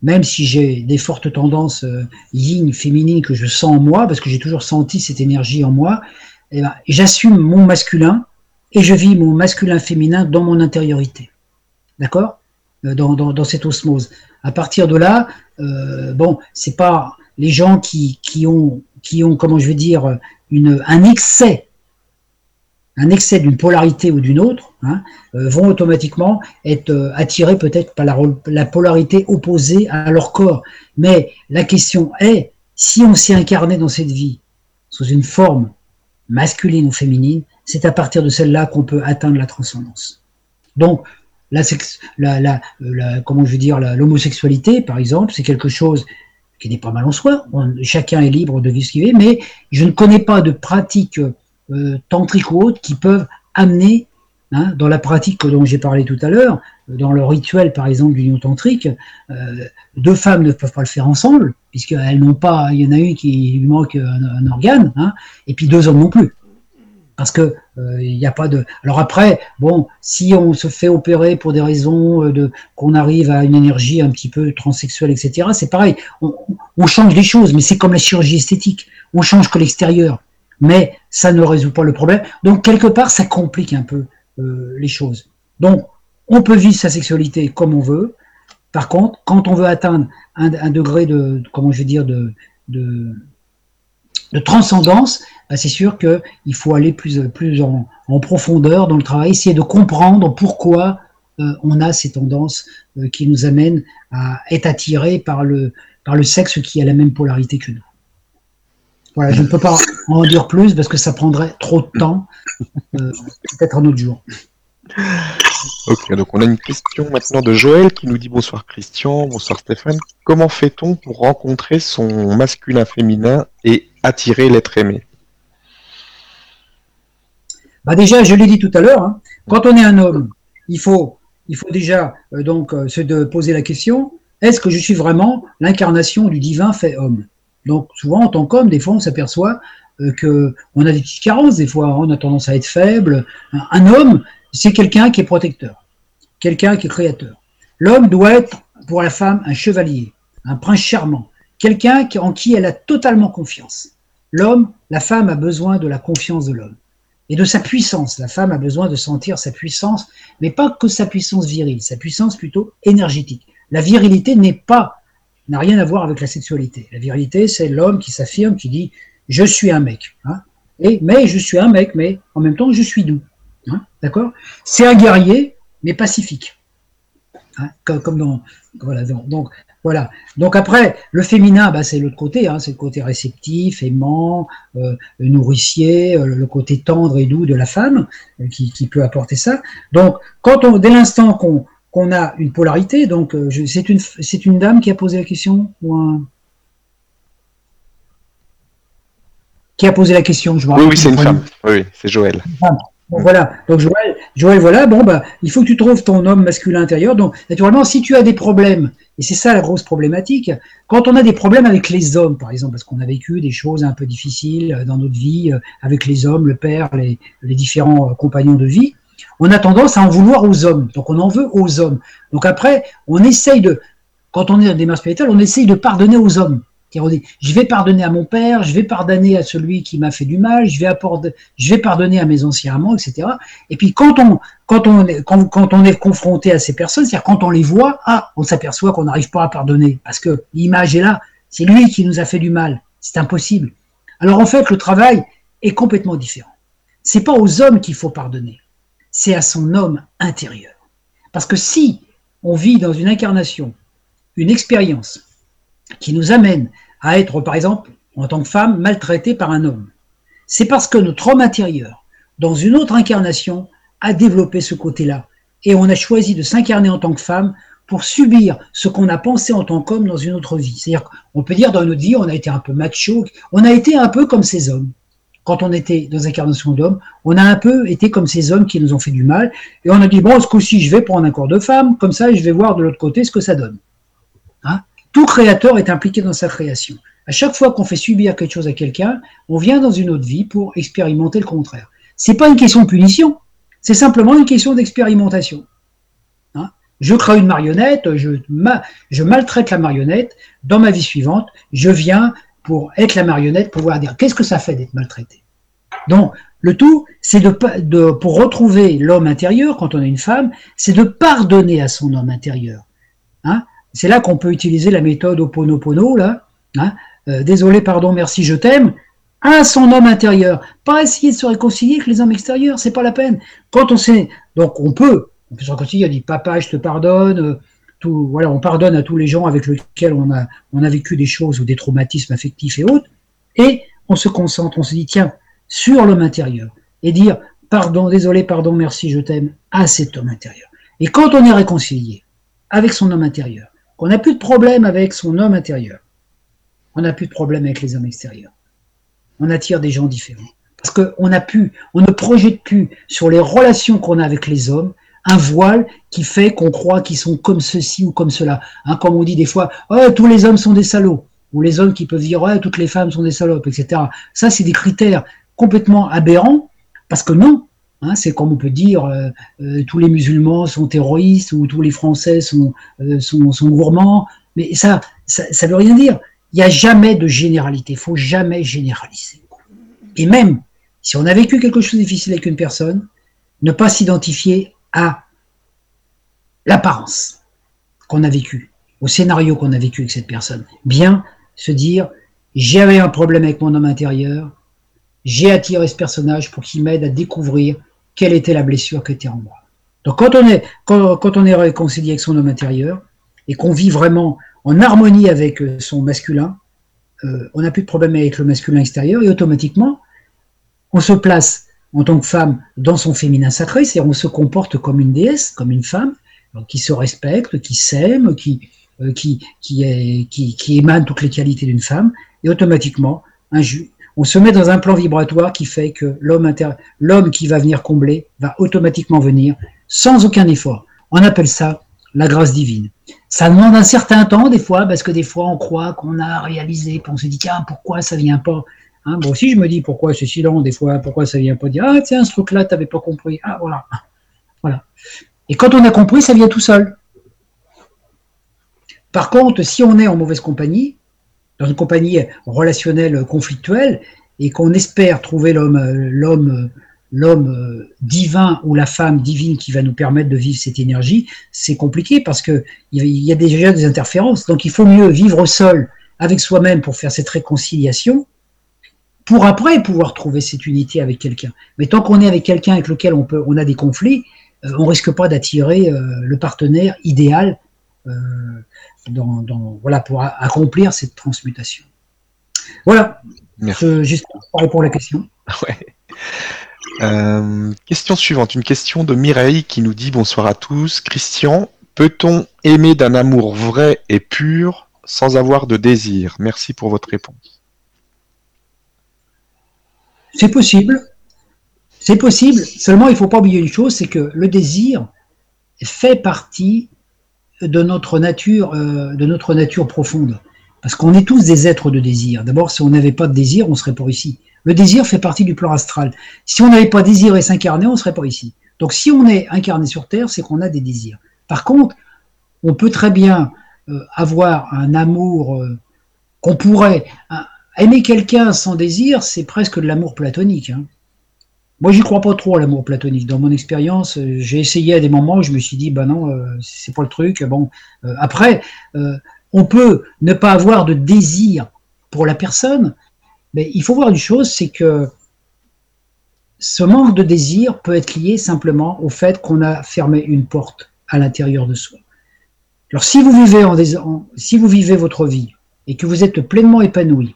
même si j'ai des fortes tendances euh, yin, féminines que je sens en moi, parce que j'ai toujours senti cette énergie en moi, eh ben, j'assume mon masculin et je vis mon masculin féminin dans mon intériorité. D'accord? Euh, dans, dans, cette osmose. À partir de là, euh, bon, c'est pas les gens qui, ont, qui ont, comment je vais dire, un excès, un excès d'une polarité ou d'une autre, hein, euh, vont automatiquement être euh, attirés peut-être par la, la, polarité opposée à leur corps. Mais la question est, si on s'est incarné dans cette vie sous une forme masculine ou féminine, c'est à partir de celle-là qu'on peut atteindre la transcendance. Donc, la, comment je veux dire, l'homosexualité, par exemple, c'est quelque chose qui n'est pas mal en soi. chacun est libre de vivre ce qu'il veut, mais je ne connais pas de pratiques euh, tantriques ou autres qui peuvent amener, hein, dans la pratique dont j'ai parlé tout à l'heure, dans le rituel, par exemple, d'union tantrique, euh, deux femmes ne peuvent pas le faire ensemble, puisqu'elles n'ont pas, il y en a une qui lui manque un, organe, hein, et puis deux hommes non plus parce que euh, il n'y a pas de. Alors après, bon, si on se fait opérer pour des raisons euh, de qu'on arrive à une énergie un petit peu transsexuelle, etc. C'est pareil. On, change les choses, mais c'est comme la chirurgie esthétique. On change que l'extérieur, mais ça ne résout pas le problème. Donc quelque part, ça complique un peu euh, les choses. Donc on peut vivre sa sexualité comme on veut. Par contre, quand on veut atteindre un, degré de, comment je vais dire, de, de transcendance, bah, c'est sûr qu'il faut aller plus, plus en, profondeur dans le travail, essayer de comprendre pourquoi euh, on a ces tendances euh, qui nous amènent à être attirés par le, par le sexe qui a la même polarité que nous. Voilà, je ne peux pas en dire plus parce que ça prendrait trop de temps, euh, peut-être un autre jour. Ok, donc on a une question maintenant de Joël qui nous dit bonsoir Christian, bonsoir Stéphane. Comment fait-on pour rencontrer son masculin féminin et attirer l'être aimé? Bah Déjà, je l'ai dit tout à l'heure, hein, quand on est un homme, il faut, il faut déjà euh, donc euh, se de poser la question est-ce que je suis vraiment l'incarnation du divin fait homme? Donc souvent, en tant qu'homme, des fois, on s'aperçoit euh, que on a des petites carences, des fois, on a tendance à être faible. Un homme, c'est quelqu'un qui est protecteur, quelqu'un qui est créateur. L'homme doit être pour la femme un chevalier, un prince charmant, quelqu'un en qui elle a totalement confiance. L'homme, la femme a besoin de la confiance de l'homme et de sa puissance. La femme a besoin de sentir sa puissance, mais pas que sa puissance virile, sa puissance plutôt énergétique. La virilité n'est pas n'a rien à voir avec la sexualité. La virilité, c'est l'homme qui s'affirme, qui dit je suis un mec. Hein. et, mais je suis un mec, mais en même temps je suis doux. Hein, d'accord? C'est un guerrier, mais pacifique. Hein, comme, dans. Voilà, donc, après, le féminin, bah, c'est l'autre côté, c'est le côté réceptif, aimant, euh, nourricier, euh, le côté tendre et doux de la femme euh, qui, peut apporter ça. Donc, quand on, dès l'instant qu'on qu'on a une polarité, donc c'est une c'est une dame qui a posé la question ou un qui a posé la question. Je oui, oui, c'est une femme. Oui, c'est Joël voilà. Donc Joël, Joël, voilà, bon bah, il faut que tu trouves ton homme masculin intérieur. Donc naturellement, si tu as des problèmes, et c'est ça la grosse problématique, quand on a des problèmes avec les hommes, par exemple, parce qu'on a vécu des choses un peu difficiles euh, dans notre vie euh, avec les hommes, le père, les, les différents euh, compagnons de vie, on a tendance à en vouloir aux hommes. Donc on en veut aux hommes. Donc après, on essaye de, quand on est dans des démarche spirituelle, on essaye de pardonner aux hommes je vais pardonner à mon père, je vais pardonner à celui qui m'a fait du mal, je vais, je vais pardonner à mes anciens amants, etc. Et puis quand on, quand on, est, quand, on est confronté à ces personnes, c'est-à-dire quand on les voit, ah, on s'aperçoit qu'on n'arrive pas à pardonner parce que l'image est là, c'est lui qui nous a fait du mal, c'est impossible. Alors en fait, le travail, est complètement différent. C'est pas aux hommes qu'il faut pardonner, c'est à son homme intérieur. Parce que si on vit dans une incarnation, une expérience qui nous amène à être, par exemple, en tant que femme, maltraitée par un homme, c'est parce que notre homme intérieur, dans une autre incarnation, a développé ce côté-là. Et on a choisi de s'incarner en tant que femme pour subir ce qu'on a pensé en tant qu'homme dans une autre vie. C'est-à-dire qu'on peut dire dans notre vie, on a été un peu macho, on a été un peu comme ces hommes. Quand on était dans l'incarnation d'homme, on a un peu été comme ces hommes qui nous ont fait du mal, et on a dit, bon, ce coup-ci, je vais prendre un corps de femme, comme ça, je vais voir de l'autre côté ce que ça donne. Hein? Tout créateur est impliqué dans sa création. À chaque fois qu'on fait subir quelque chose à quelqu'un, on vient dans une autre vie pour expérimenter le contraire. C'est pas une question de punition, c'est simplement une question d'expérimentation je crée une marionnette, je maltraite la marionnette, dans ma vie suivante, je viens pour être la marionnette, pouvoir dire qu'est-ce que ça fait d'être maltraité? Donc, le tout, c'est de, pour retrouver l'homme intérieur, quand on a une femme, c'est de pardonner à son homme intérieur. Hein? C'est là qu'on peut utiliser la méthode Oponopono, là. Hein? Euh, désolé, pardon, merci, je t'aime. À son homme intérieur. Pas essayer de se réconcilier avec les hommes extérieurs, c'est pas la peine. Quand on sait, donc on peut on peut se réconcilier, il dit papa, je te pardonne. On pardonne à tous les gens avec lesquels on a, vécu des choses ou des traumatismes affectifs et autres. Et on se concentre, on se dit tiens, sur l'homme intérieur. Et dire pardon, désolé, pardon, merci, je t'aime à cet homme intérieur. Et quand on est réconcilié avec son homme intérieur, qu'on n'a plus de problème avec son homme intérieur, on n'a plus de problème avec les hommes extérieurs. On attire des gens différents. Parce qu'on on ne projette plus sur les relations qu'on a avec les hommes un voile qui fait qu'on croit qu'ils sont comme ceci ou comme cela. Hein, comme on dit des fois, oh, tous les hommes sont des salauds, ou les hommes qui peuvent dire, toutes les femmes sont des salopes, etc. Ça, c'est des critères complètement aberrants, parce que non, hein, c'est comme on peut dire, euh, euh, tous les musulmans sont terroristes, ou tous les Français sont, euh, sont, gourmands, mais ça, ça, ça veut rien dire. Il n'y a jamais de généralité, il faut jamais généraliser. Et même, si on a vécu quelque chose de difficile avec une personne, ne pas s'identifier à l'apparence qu'on a vécue, au scénario qu'on a vécu avec cette personne. Bien se dire, j'avais un problème avec mon homme intérieur, j'ai attiré ce personnage pour qu'il m'aide à découvrir quelle était la blessure qui était en moi. Donc quand on est, réconcilié avec son homme intérieur et qu'on vit vraiment en harmonie avec euh, son masculin, euh, on n'a plus de problème avec le masculin extérieur et automatiquement, on se place en tant que femme dans son féminin sacré, c'est-à-dire on se comporte comme une déesse, comme une femme, qui se respecte, qui s'aime, qui, euh, qui, émane toutes les qualités d'une femme, et automatiquement, on se met dans un plan vibratoire qui fait que l'homme qui va venir combler va automatiquement venir sans aucun effort. On appelle ça la grâce divine. Ça demande un certain temps des fois, parce que des fois on croit qu'on a réalisé, puis on se dit tiens pourquoi ça vient pas? Hein, moi aussi, je me dis pourquoi c'est si long des fois, pourquoi ça vient pas dire ah tiens ce truc-là t'avais pas compris ah voilà voilà. Et quand on a compris, ça vient tout seul. Par contre, si on est en mauvaise compagnie, dans une compagnie relationnelle conflictuelle, et qu'on espère trouver l'homme, l'homme, l'homme divin ou la femme divine qui va nous permettre de vivre cette énergie, c'est compliqué parce que il y a déjà des interférences. Donc, il faut mieux vivre seul avec soi-même pour faire cette réconciliation pour après pouvoir trouver cette unité avec quelqu'un. Mais tant qu'on est avec quelqu'un avec lequel on, peut, on a des conflits, euh, on risque pas d'attirer euh, le partenaire idéal euh, dans, dans, voilà, pour accomplir cette transmutation. Voilà. juste pour répondre à la question. <laughs> Ouais. question suivante, une question de Mireille qui nous dit bonsoir à tous. Christian, peut-on aimer d'un amour vrai et pur sans avoir de désir? Merci pour votre réponse. C'est possible. C'est possible. Seulement, il ne faut pas oublier une chose, c'est que le désir fait partie de notre nature, euh, de notre nature profonde. Parce qu'on est tous des êtres de désir. D'abord, si on n'avait pas de désir, on ne serait pas ici. Le désir fait partie du plan astral. Si on n'avait pas désiré s'incarner, on ne serait pas ici. Donc, si on est incarné sur Terre, c'est qu'on a des désirs. Par contre, on peut très bien euh, avoir un amour euh, qu'on pourrait, aimer quelqu'un sans désir, c'est presque de l'amour platonique. Hein. Moi, j'y crois pas trop à l'amour platonique. Dans mon expérience, euh, j'ai essayé à des moments où je me suis dit, bah non, euh, c'est pas le truc. Bon, euh, après, on peut ne pas avoir de désir pour la personne, mais il faut voir une chose, c'est que ce manque de désir peut être lié simplement au fait qu'on a fermé une porte à l'intérieur de soi. Alors si vous vivez en, si vous vivez votre vie et que vous êtes pleinement épanoui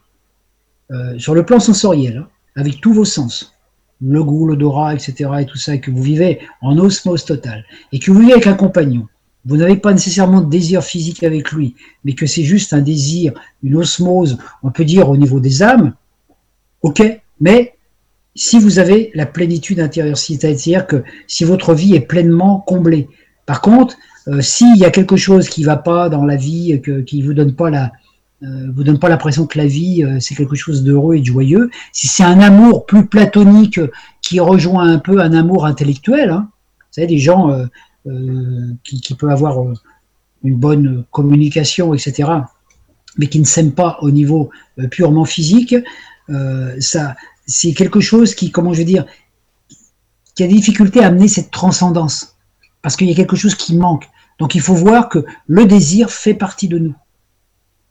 euh, sur le plan sensoriel, hein, avec tous vos sens, le goût, l'odorat, etc., et tout ça, et que vous vivez en osmose totale, et que vous vivez avec un compagnon, vous n'avez pas nécessairement de désir physique avec lui, mais que c'est juste un désir, une osmose, on peut dire au niveau des âmes, ok, mais si vous avez la plénitude intérieure, c'est-à-dire que si votre vie est pleinement comblée. Par contre, euh, s'il y a quelque chose qui ne va pas dans la vie, qui vous donne pas la, euh, vous donne pas l'impression que la vie euh, c'est quelque chose d'heureux et de joyeux, si c'est un amour plus platonique qui rejoint un peu un amour intellectuel, hein, vous savez des gens qui, qui, peuvent avoir une bonne communication, etc., mais qui ne s'aiment pas au niveau purement physique, ça c'est quelque chose qui, comment je veux dire, qui a des difficultés à amener cette transcendance, parce qu'il y a quelque chose qui manque. Donc il faut voir que le désir fait partie de nous.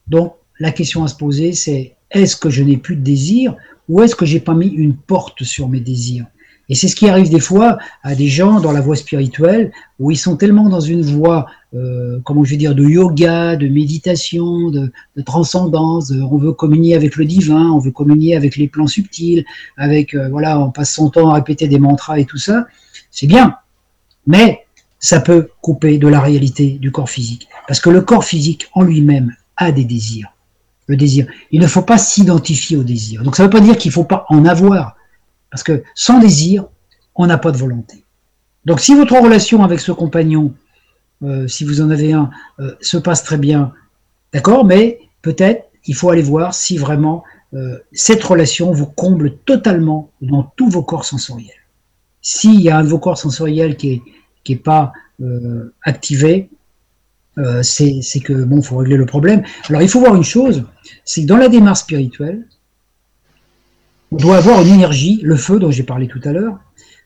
Donc la question à se poser, c'est est-ce que je n'ai plus de désir ou est-ce que j'ai pas mis une porte sur mes désirs? Et c'est ce qui arrive des fois à des gens dans la voie spirituelle où ils sont tellement dans une voie, euh, comment je vais dire, de yoga, de méditation, de, transcendance. on veut communier avec le divin, on veut communier avec les plans subtils, avec euh, voilà, on passe son temps à répéter des mantras et tout ça. C'est bien, mais ça peut couper de la réalité du corps physique. Parce que le corps physique en lui-même a des désirs. Le désir. Il ne faut pas s'identifier au désir. Donc ça ne veut pas dire qu'il ne faut pas en avoir. Parce que sans désir, on n'a pas de volonté. Donc si votre relation avec ce compagnon, euh, si vous en avez un, euh, se passe très bien, d'accord, mais peut-être il faut aller voir si vraiment euh, cette relation vous comble totalement dans tous vos corps sensoriels. S'il y a un de vos corps sensoriels qui est qui n'est pas activé, euh, c'est que bon, faut régler le problème. Alors il faut voir une chose, c'est que dans la démarche spirituelle, on doit avoir une énergie, le feu dont j'ai parlé tout à l'heure.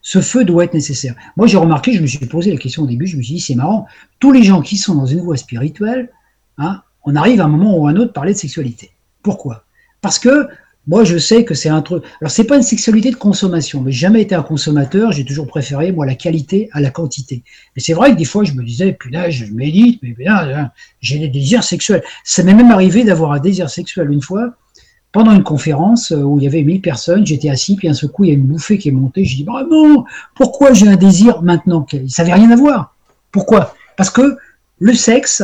Ce feu doit être nécessaire. Moi, j'ai remarqué, je me suis posé la question au début, je me suis dit, c'est marrant, tous les gens qui sont dans une voie spirituelle, hein, on arrive à un moment ou à un autre parler de sexualité. Pourquoi? Parce que moi, je sais que c'est un truc. Alors, c'est pas une sexualité de consommation. J'ai jamais été un consommateur. J'ai toujours préféré, moi, la qualité à la quantité. Mais c'est vrai que des fois, je me disais, puis là, je médite, mais là, j'ai des désirs sexuels. Ça m'est même arrivé d'avoir un désir sexuel une fois pendant une conférence euh, où il y avait 1000 personnes. J'étais assis, puis d'un seul coup, il y a une bouffée qui est montée. Je dis, vraiment, pourquoi j'ai un désir maintenant? Ça n'avait rien à voir. Pourquoi? Parce que le sexe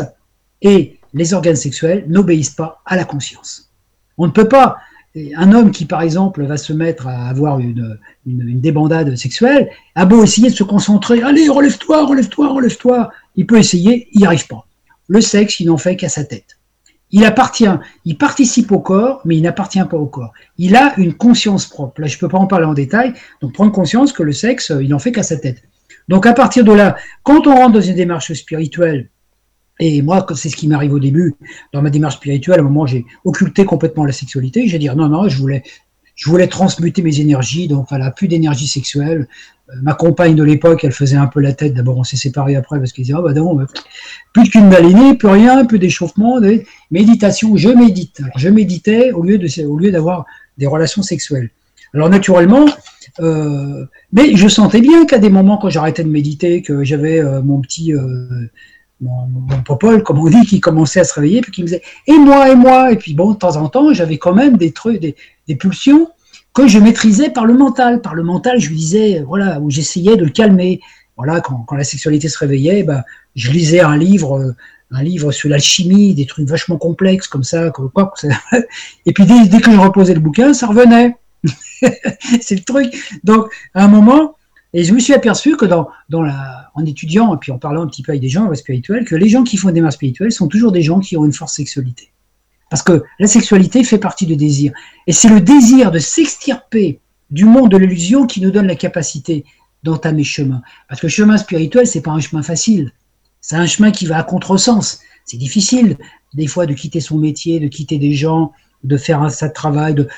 et les organes sexuels n'obéissent pas à la conscience. On ne peut pas un homme qui, par exemple, va se mettre à avoir une, une, débandade sexuelle, a beau essayer de se concentrer, allez, relève-toi, relève-toi, relève-toi, il peut essayer, il n'y arrive pas. Le sexe, il n'en fait qu'à sa tête. Il appartient, il participe au corps, mais il n'appartient pas au corps. Il a une conscience propre. Là, je ne peux pas en parler en détail, donc prendre conscience que le sexe, il n'en fait qu'à sa tête. Donc à partir de là, quand on rentre dans une démarche spirituelle, et moi, c'est ce qui m'arrive au début, dans ma démarche spirituelle, à un moment, j'ai occulté complètement la sexualité. J'ai dit, non, non, je voulais, je voulais transmuter mes énergies, donc voilà, plus d'énergie sexuelle. Euh, ma compagne de l'époque, elle faisait un peu la tête. D'abord, on s'est séparés après parce qu'elle disait, ah bah non, plus qu'une balinée, plus rien, plus d'échauffement, méditation. Je médite. je méditais au lieu de, au lieu d'avoir des relations sexuelles. Alors naturellement, euh, mais je sentais bien qu'à des moments, quand j'arrêtais de méditer, que j'avais euh, mon petit mon, popole, comme on dit, qui commençait à se réveiller, puis qui me disait Et moi, et moi Et puis bon, de temps en temps, j'avais quand même des trucs, des, pulsions que je maîtrisais par le mental. Par le mental, je lui disais, voilà, où j'essayais de le calmer. Voilà, quand, quand la sexualité se réveillait, ben, je lisais un livre, un livre sur l'alchimie, des trucs vachement complexes comme ça, quoi. Et puis dès, dès que je reposais le bouquin, ça revenait. <laughs> C'est le truc. Donc, à un moment, et je me suis aperçu que en étudiant et puis en parlant un petit peu avec des gens spirituels, que les gens qui font des démarches spirituelles sont toujours des gens qui ont une forte sexualité. Parce que la sexualité fait partie du désir. Et c'est le désir de s'extirper du monde de l'illusion qui nous donne la capacité d'entamer chemin. Parce que le chemin spirituel, c'est pas un chemin facile. C'est un chemin qui va à contresens. C'est difficile, des fois, de quitter son métier, de quitter des gens, de faire un de travail, de,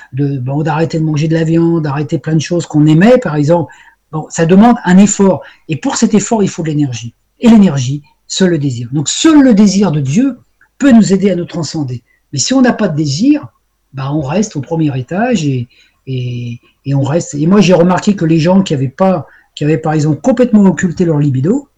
d'arrêter de manger de la viande, d'arrêter plein de choses qu'on aimait, par exemple, Bon, ça demande un effort. Et pour cet effort, il faut de l'énergie. Et l'énergie, seul le désir. Donc seul le désir de Dieu peut nous aider à nous transcender. Mais si on n'a pas de désir, bah, on reste au premier étage et, et, on reste. Et moi, j'ai remarqué que les gens qui avaient pas, qui avaient par exemple complètement occulté leur libido,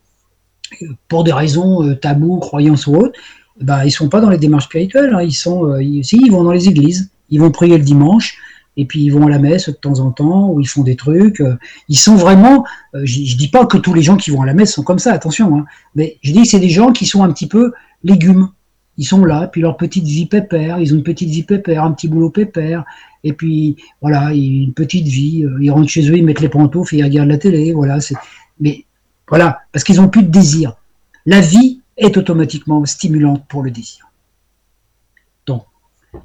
pour des raisons euh, tabous, croyances ou autres, bah, ils sont pas dans les démarches spirituelles. Hein. ils sont, euh, ils vont dans les églises, ils vont prier le dimanche, et puis ils vont à la messe de temps en temps, ou ils font des trucs. Euh, ils sont vraiment. je, ne dis pas que tous les gens qui vont à la messe sont comme ça, attention. Hein, mais je dis que c'est des gens qui sont un petit peu légumes ils sont là, puis leur petite vie pépère, ils ont une petite vie pépère, un petit boulot pépère, et puis voilà, une petite vie, euh, ils rentrent chez eux, ils mettent les pantoufles ils regardent la télé, voilà. Mais voilà, parce qu'ils n'ont plus de désir. La vie est automatiquement stimulante pour le désir. Donc,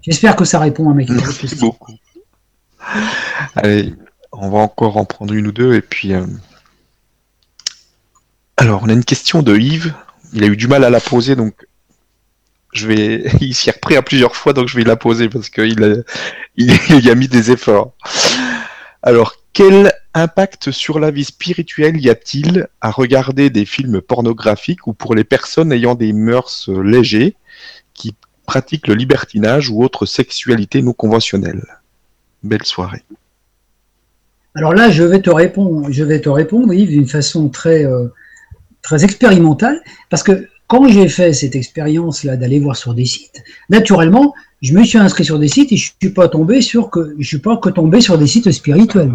j'espère que ça répond à mes questions. Merci beaucoup. <laughs> Allez, on va encore en prendre une ou deux, et puis. Euh, alors, on a une question de Yves. Il a eu du mal à la poser, donc je vais, <laughs> il s'y est repris à plusieurs fois, donc je vais la poser parce qu'il a, <laughs> il, a mis des efforts. Alors, quel impact sur la vie spirituelle y a-t-il à regarder des films pornographiques ou pour les personnes ayant des mœurs légers qui pratiquent le libertinage ou autre sexualité non conventionnelle Belle soirée. Alors là, je vais te répondre, je vais te répondre, d'une façon très, euh, très expérimentale, parce que quand j'ai fait cette expérience-là d'aller voir sur des sites, naturellement, je me suis inscrit sur des sites et je suis pas tombé sur que je suis pas que tombé sur des sites spirituels,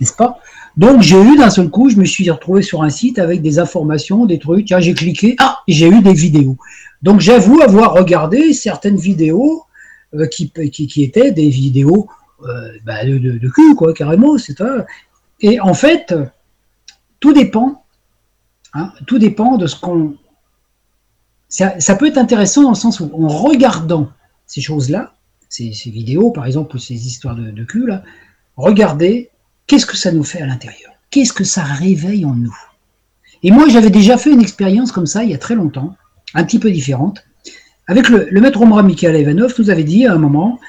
n'est-ce pas? Donc j'ai eu d'un seul coup, je me suis retrouvé sur un site avec des informations, des trucs. Tiens, j'ai cliqué, ah, j'ai eu des vidéos. Donc j'avoue avoir regardé certaines vidéos euh, qui, étaient des vidéos bah, de, cul, quoi, carrément. C'est Et en fait, tout dépend. Hein, de ce qu'on ça, peut être intéressant dans le sens où, en regardant ces choses-là, ces, vidéos par exemple, ou ces histoires de, de cul, là, regardez qu'est-ce que ça nous fait à l'intérieur, qu'est-ce que ça réveille en nous? Et moi, j'avais déjà fait une expérience comme ça il y a très longtemps, un petit peu différente. Avec le, maître Omra Mikhail Ivanov, nous avait dit à un moment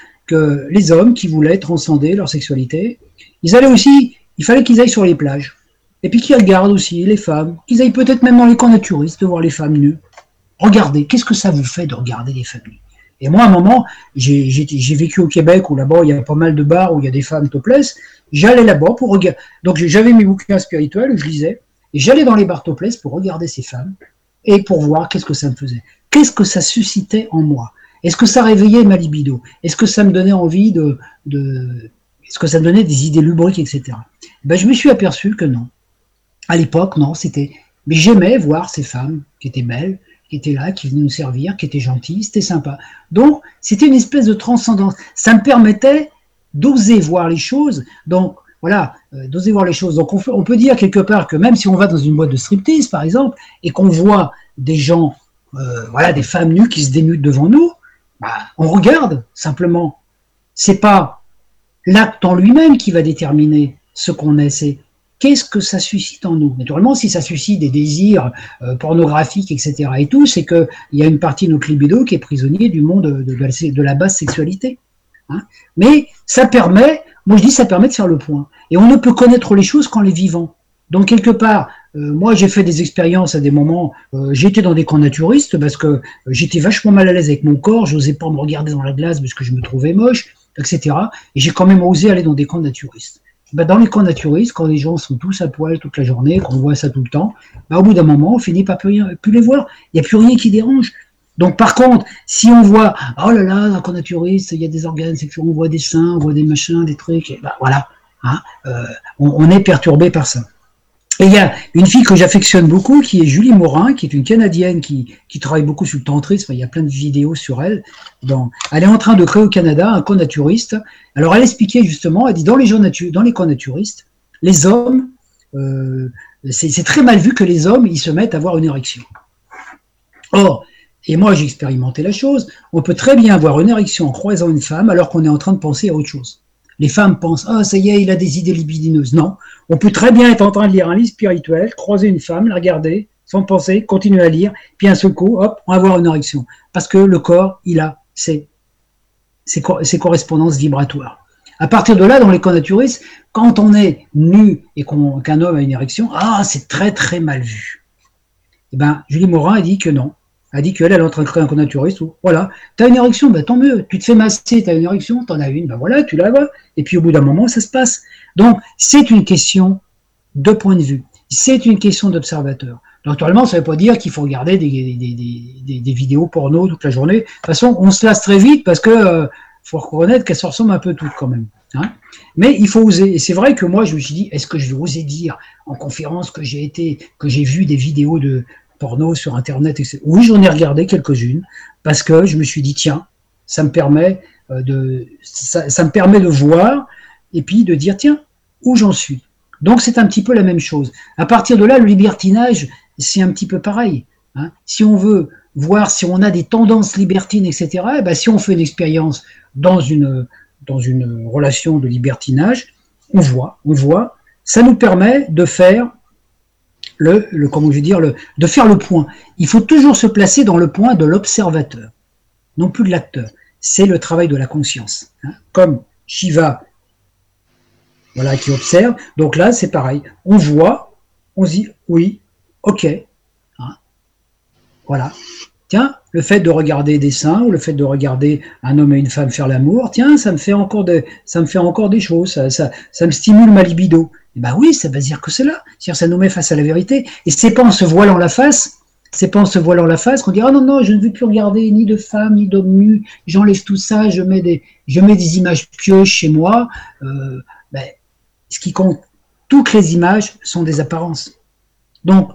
les hommes qui voulaient transcender leur sexualité, ils allaient aussi, il fallait qu'ils aillent sur les plages. Et puis qu'ils regardent aussi les femmes, qu'ils aillent peut-être même dans les camps naturistes voir les femmes nues. Regardez, qu'est-ce que ça vous fait de regarder des familles Et moi, à un moment, j'ai vécu au Québec où là-bas, il y a pas mal de bars où il y a des femmes topless. J'allais là-bas pour regarder. Donc j'avais mes bouquins spirituels, je lisais, et j'allais dans les bars topless pour regarder ces femmes et pour voir qu'est-ce que ça me faisait. Qu'est-ce que ça suscitait en moi? Est-ce que ça réveillait ma libido? Est-ce que ça me donnait envie de, est-ce que ça me donnait des idées lubriques, etc. Ben, je me suis aperçu que non. À l'époque, non, c'était. Mais j'aimais voir ces femmes qui étaient belles, qui était là, qui venait nous servir, qui était gentil, c'était sympa. Donc, c'était une espèce de transcendance. Ça me permettait d'oser voir les choses. Donc, voilà, euh, d'oser voir les choses. Donc, on, peut dire quelque part que même si on va dans une boîte de striptease, par exemple, et qu'on voit des gens, euh, voilà, des femmes nues qui se dénudent devant nous, bah, on regarde simplement. C'est pas l'acte en lui-même qui va déterminer ce qu'on est, c'est qu'est-ce que ça suscite en nous Naturellement, si ça suscite des désirs euh, pornographiques, etc. et tout, c'est qu'il y a une partie de notre libido qui est prisonnier du monde de, la, basse sexualité. Hein. Mais ça permet, moi je dis, ça permet de faire le point. Et on ne peut connaître les choses qu'en les vivant. Donc quelque part, moi j'ai fait des expériences à des moments, euh, j'étais dans des camps naturistes parce que j'étais vachement mal à l'aise avec mon corps, je n'osais pas me regarder dans la glace parce que je me trouvais moche, etc. Et j'ai quand même osé aller dans des camps naturistes. Bah, dans les camps naturistes, quand les gens sont tous à poil toute la journée, qu'on voit ça tout le temps, bah, au bout d'un moment, on finit par plus, plus les voir. Il n'y a plus rien qui dérange. Donc, par contre, si on voit, oh là là, dans le camp naturiste, il y a des organes sexuels, on voit des seins, on voit des machins, des trucs, bah, voilà, hein, euh, on, est perturbé par ça. Et il y a une fille que j'affectionne beaucoup, qui est Julie Morin, qui est une Canadienne qui, travaille beaucoup sur le tantrisme. Il y a plein de vidéos sur elle. elle est en train de créer au Canada un camp naturiste. Alors elle expliquait justement, elle dit dans les, les camps naturistes, les hommes, euh, c'est très mal vu que les hommes, ils se mettent à avoir une érection. Or, et moi j'ai expérimenté la chose, on peut très bien avoir une érection en croisant une femme alors qu'on est en train de penser à autre chose. Les femmes pensent Ah, ça y est, il a des idées libidineuses. Non, on peut très bien être en train de lire un livre spirituel, croiser une femme, la regarder, sans penser, continuer à lire, puis un seul coup, hop, on va avoir une érection. Parce que le corps, il a ses, correspondances vibratoires. À partir de là, dans les camps naturistes, quand on est nu et qu'un homme a une érection, ah, c'est très très mal vu. Eh ben, Julie Morin a dit que non. A dit qu'elle, elle est en train de créer un connaturiste. Voilà. Tu as une érection, ben, tant mieux. Tu te fais masser, tu as une érection, tu en as une, ben voilà, tu la vois. Et puis au bout d'un moment, ça se passe. Donc, c'est une question de point de vue. C'est une question d'observateur. Naturellement, ça ne veut pas dire qu'il faut regarder des, des, des, vidéos porno toute la journée. De toute façon, on se lasse très vite parce que euh, faut reconnaître qu'elles se ressemblent un peu toutes quand même. Hein. Mais il faut oser. Et c'est vrai que moi, je me suis dit, est-ce que je vais oser dire en conférence que j'ai été, que j'ai vu des vidéos de porno sur Internet etc. Oui, j'en ai regardé quelques-unes parce que je me suis dit, tiens, ça me permet euh, de, ça me permet de voir et puis de dire, tiens, où j'en suis. Donc c'est un petit peu la même chose. À partir de là, le libertinage, c'est un petit peu pareil. Hein. Si on veut voir si on a des tendances libertines, etc., eh ben, si on fait une expérience dans une, dans une relation de libertinage, on voit, on voit, ça nous permet de faire le, comment je veux dire, le, de faire le point. Il faut toujours se placer dans le point de l'observateur, non plus de l'acteur. C'est le travail de la conscience. Hein. Comme Shiva, voilà, qui observe. Donc là, c'est pareil. On voit, on se dit, oui, ok. Hein. Voilà. Tiens, le fait de regarder des seins ou le fait de regarder un homme et une femme faire l'amour, tiens, ça me fait encore des, ça me fait encore des choses, ça, ça, me stimule ma libido. Eh ben oui, ça veut dire que c'est là. ça nous met face à la vérité. Et c'est pas se voilant la face, c'est pas en se voilant la face qu'on dira ah non non, je ne veux plus regarder ni de femmes ni d'hommes nus. J'enlève tout ça, je mets des, je mets des images pieuses chez moi. Euh, ben, ce qui compte, toutes les images sont des apparences. Donc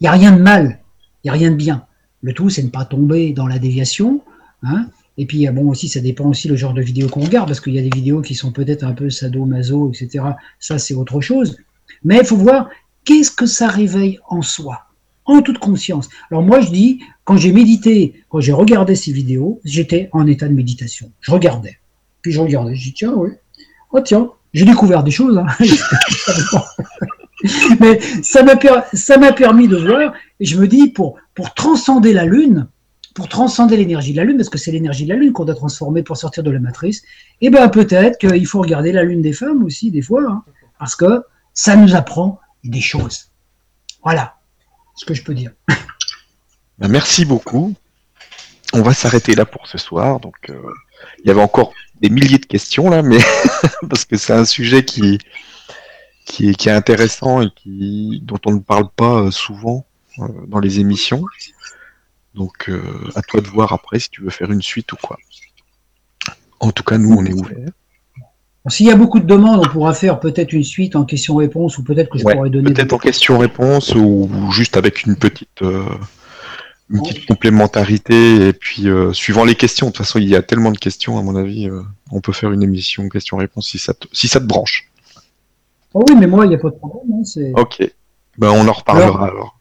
il n'y a rien de mal, il n'y a rien de bien. Le tout, c'est ne pas tomber dans la déviation. Hein. Et puis, bon, aussi, ça dépend aussi le genre de vidéo qu'on regarde, parce qu'il y a des vidéos qui sont peut-être un peu sado-maso, etc. Ça, c'est autre chose. Mais il faut voir qu'est-ce que ça réveille en soi, en toute conscience. Alors moi, je dis, quand j'ai médité, quand j'ai regardé ces vidéos, j'étais en état de méditation. Je regardais. Puis je regardais, je dis, tiens, oui. Oh, tiens, j'ai découvert des choses. Hein. <laughs> Mais ça m'a permis de voir, et je me dis, pour, pour transcender la Lune, pour transcender l'énergie de la Lune, parce que c'est l'énergie de la Lune qu'on doit transformer pour sortir de la matrice, et eh bien peut-être qu'il faut regarder la Lune des femmes aussi, des fois, hein, parce que ça nous apprend des choses. Voilà ce que je peux dire. <laughs> Ben, merci beaucoup. On va s'arrêter là pour ce soir. Donc, euh, il y avait encore des milliers de questions là, mais <laughs> parce que c'est un sujet qui, qui est, intéressant et qui, dont on ne parle pas euh, souvent dans les émissions. Donc, euh, à toi de voir après si tu veux faire une suite ou quoi. En tout cas, nous, on est ouverts. S'il y a beaucoup de demandes, on pourra faire peut-être une suite en questions-réponses ou peut-être que je pourrais donner. Peut-être en questions-réponses ou, juste avec une petite, une petite complémentarité et puis suivant les questions. De toute façon, il y a tellement de questions, à mon avis, on peut faire une émission questions-réponses si ça si ça te branche. Oh oui, mais moi, il n'y a pas de problème. Hein, ok. Ben, on en reparlera alors.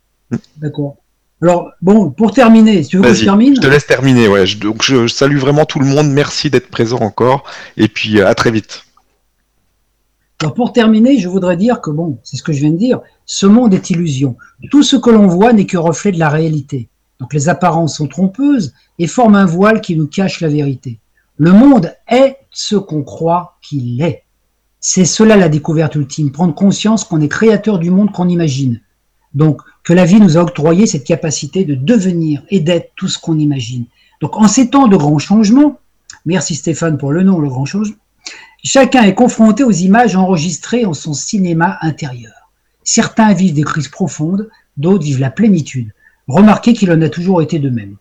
D'accord. Alors, bon, pour terminer, si tu veux que je termine Je te laisse terminer, ouais. donc, je, salue vraiment tout le monde. Merci d'être présent encore. Et puis, à très vite. Alors, pour terminer, je voudrais dire que, bon, c'est ce que je viens de dire, ce monde est illusion. Tout ce que l'on voit n'est que reflet de la réalité. Donc, les apparences sont trompeuses et forment un voile qui nous cache la vérité. Le monde est ce qu'on croit qu'il est. C'est cela la découverte ultime, prendre conscience qu'on est créateur du monde qu'on imagine. Donc, que la vie nous a octroyé cette capacité de devenir et d'être tout ce qu'on imagine. Donc, en ces temps de grands changements, merci Stéphane pour le nom, le grand changement, chacun est confronté aux images enregistrées en son cinéma intérieur. Certains vivent des crises profondes, d'autres vivent la plénitude. Remarquez qu'il en a toujours été de même.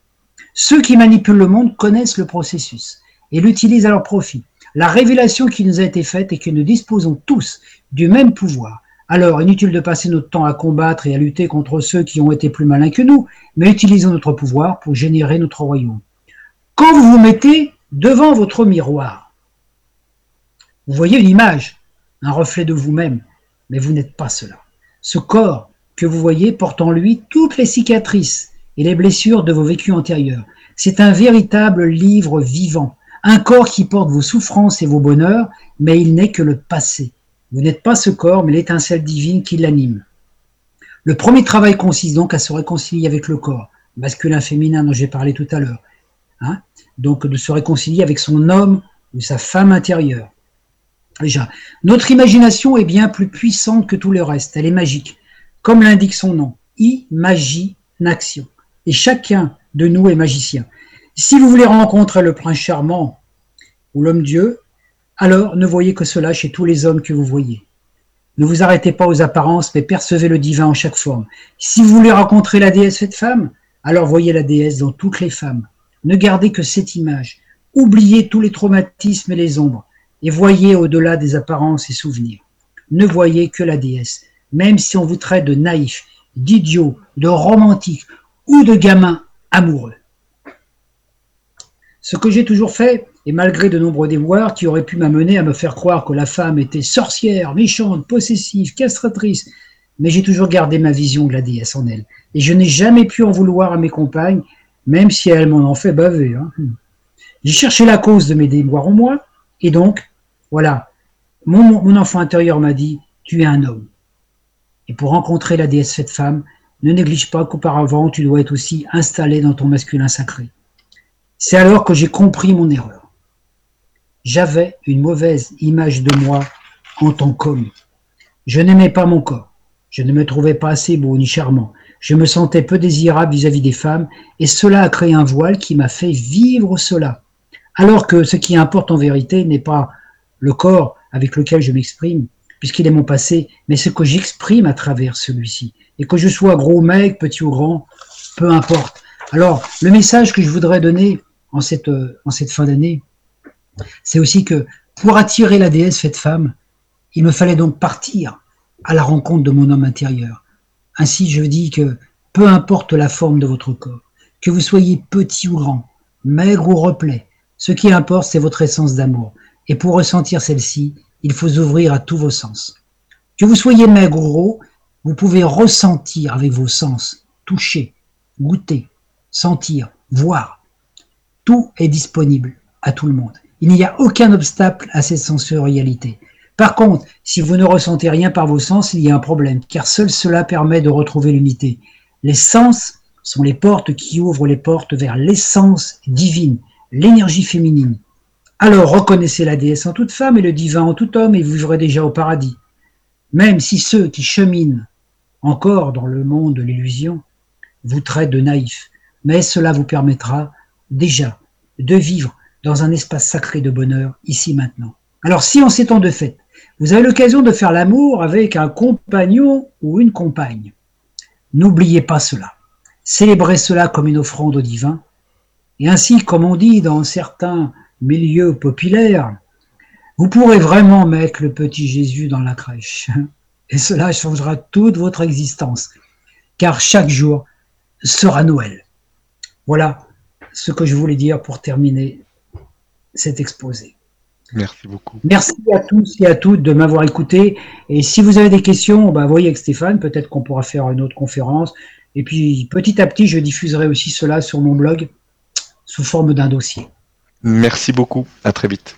Ceux qui manipulent le monde connaissent le processus et l'utilisent à leur profit la révélation qui nous a été faite est que nous disposons tous du même pouvoir. Alors, inutile de passer notre temps à combattre et à lutter contre ceux qui ont été plus malins que nous, mais utilisons notre pouvoir pour générer notre royaume. Quand vous vous mettez devant votre miroir, vous voyez une image, un reflet de vous-même, mais vous n'êtes pas cela. Ce corps que vous voyez porte en lui toutes les cicatrices et les blessures de vos vécus antérieurs. C'est un véritable livre vivant un corps qui porte vos souffrances et vos bonheurs, mais il n'est que le passé. Vous n'êtes pas ce corps, mais l'étincelle divine qui l'anime. Le premier travail consiste donc à se réconcilier avec le corps, masculin, féminin dont j'ai parlé tout à l'heure. Hein. donc de se réconcilier avec son homme ou sa femme intérieure. Déjà, notre imagination est bien plus puissante que tout le reste, elle est magique, comme l'indique son nom, imagination. Et chacun de nous et magiciens. Si vous voulez rencontrer le prince charmant ou l'homme Dieu, alors ne voyez que cela chez tous les hommes que vous voyez. Ne vous arrêtez pas aux apparences, mais percevez le divin en chaque forme. Si vous voulez rencontrer la déesse faite femme, alors voyez la déesse dans toutes les femmes. Ne gardez que cette image. Oubliez tous les traumatismes et les ombres, et voyez au-delà des apparences et souvenirs. Ne voyez que la déesse, même si on vous traite de naïf, d'idiot, de romantique ou de gamin amoureux. Ce que j'ai toujours fait, et malgré de nombreux déboires qui auraient pu m'amener à me faire croire que la femme était sorcière, méchante, possessive, castratrice, mais j'ai toujours gardé ma vision de la déesse en elle. Et je n'ai jamais pu en vouloir à mes compagnes, même si elles m'en ont fait baver. Hein. J'ai cherché la cause de mes déboires en moi, et donc, voilà, mon, mon enfant intérieur m'a dit, tu es un homme. Et pour rencontrer la déesse faite femme, ne néglige pas qu'auparavant, tu dois être aussi installé dans ton masculin sacré. C'est alors que j'ai compris mon erreur j'avais une mauvaise image de moi en tant qu'homme. Je n'aimais pas mon corps. Je ne me trouvais pas assez beau ni charmant. Je me sentais peu désirable vis-à-vis des femmes et cela a créé un voile qui m'a fait vivre cela. Alors que ce qui importe en vérité n'est pas le corps avec lequel je m'exprime, puisqu'il est mon passé, mais ce que j'exprime à travers celui-ci. Et que je sois gros mec, petit ou grand, peu importe. Alors, le message que je voudrais donner en cette, en cette fin d'année, c'est aussi que pour attirer la déesse faite femme, il me fallait donc partir à la rencontre de mon homme intérieur. Ainsi, je dis que peu importe la forme de votre corps, que vous soyez petit ou grand, maigre ou replet, ce qui importe, c'est votre essence d'amour. Et pour ressentir celle-ci, il faut ouvrir à tous vos sens. Que vous soyez maigre ou gros, vous pouvez ressentir avec vos sens, toucher, goûter, sentir, voir. Tout est disponible à tout le monde. Il n'y a aucun obstacle à cette sensorialité. Par contre, si vous ne ressentez rien par vos sens, il y a un problème, car seul cela permet de retrouver l'unité. Les sens sont les portes qui ouvrent les portes vers l'essence divine, l'énergie féminine. Alors reconnaissez la déesse en toute femme et le divin en tout homme et vous vivrez déjà au paradis. Même si ceux qui cheminent encore dans le monde de l'illusion vous traitent de naïfs, mais cela vous permettra déjà de vivre dans un espace sacré de bonheur, ici maintenant. Alors si en ces temps de fête, vous avez l'occasion de faire l'amour avec un compagnon ou une compagne, n'oubliez pas cela. Célébrez cela comme une offrande au divin. Et ainsi, comme on dit dans certains milieux populaires, vous pourrez vraiment mettre le petit Jésus dans la crèche. <laughs> Et cela changera toute votre existence, car chaque jour sera Noël. Voilà ce que je voulais dire pour terminer cet exposé. Merci beaucoup. Merci à tous et à toutes de m'avoir écouté. Et si vous avez des questions, bah, voyez avec Stéphane, peut-être qu'on pourra faire une autre conférence. Et puis petit à petit, je diffuserai aussi cela sur mon blog sous forme d'un dossier. Merci beaucoup. À très vite.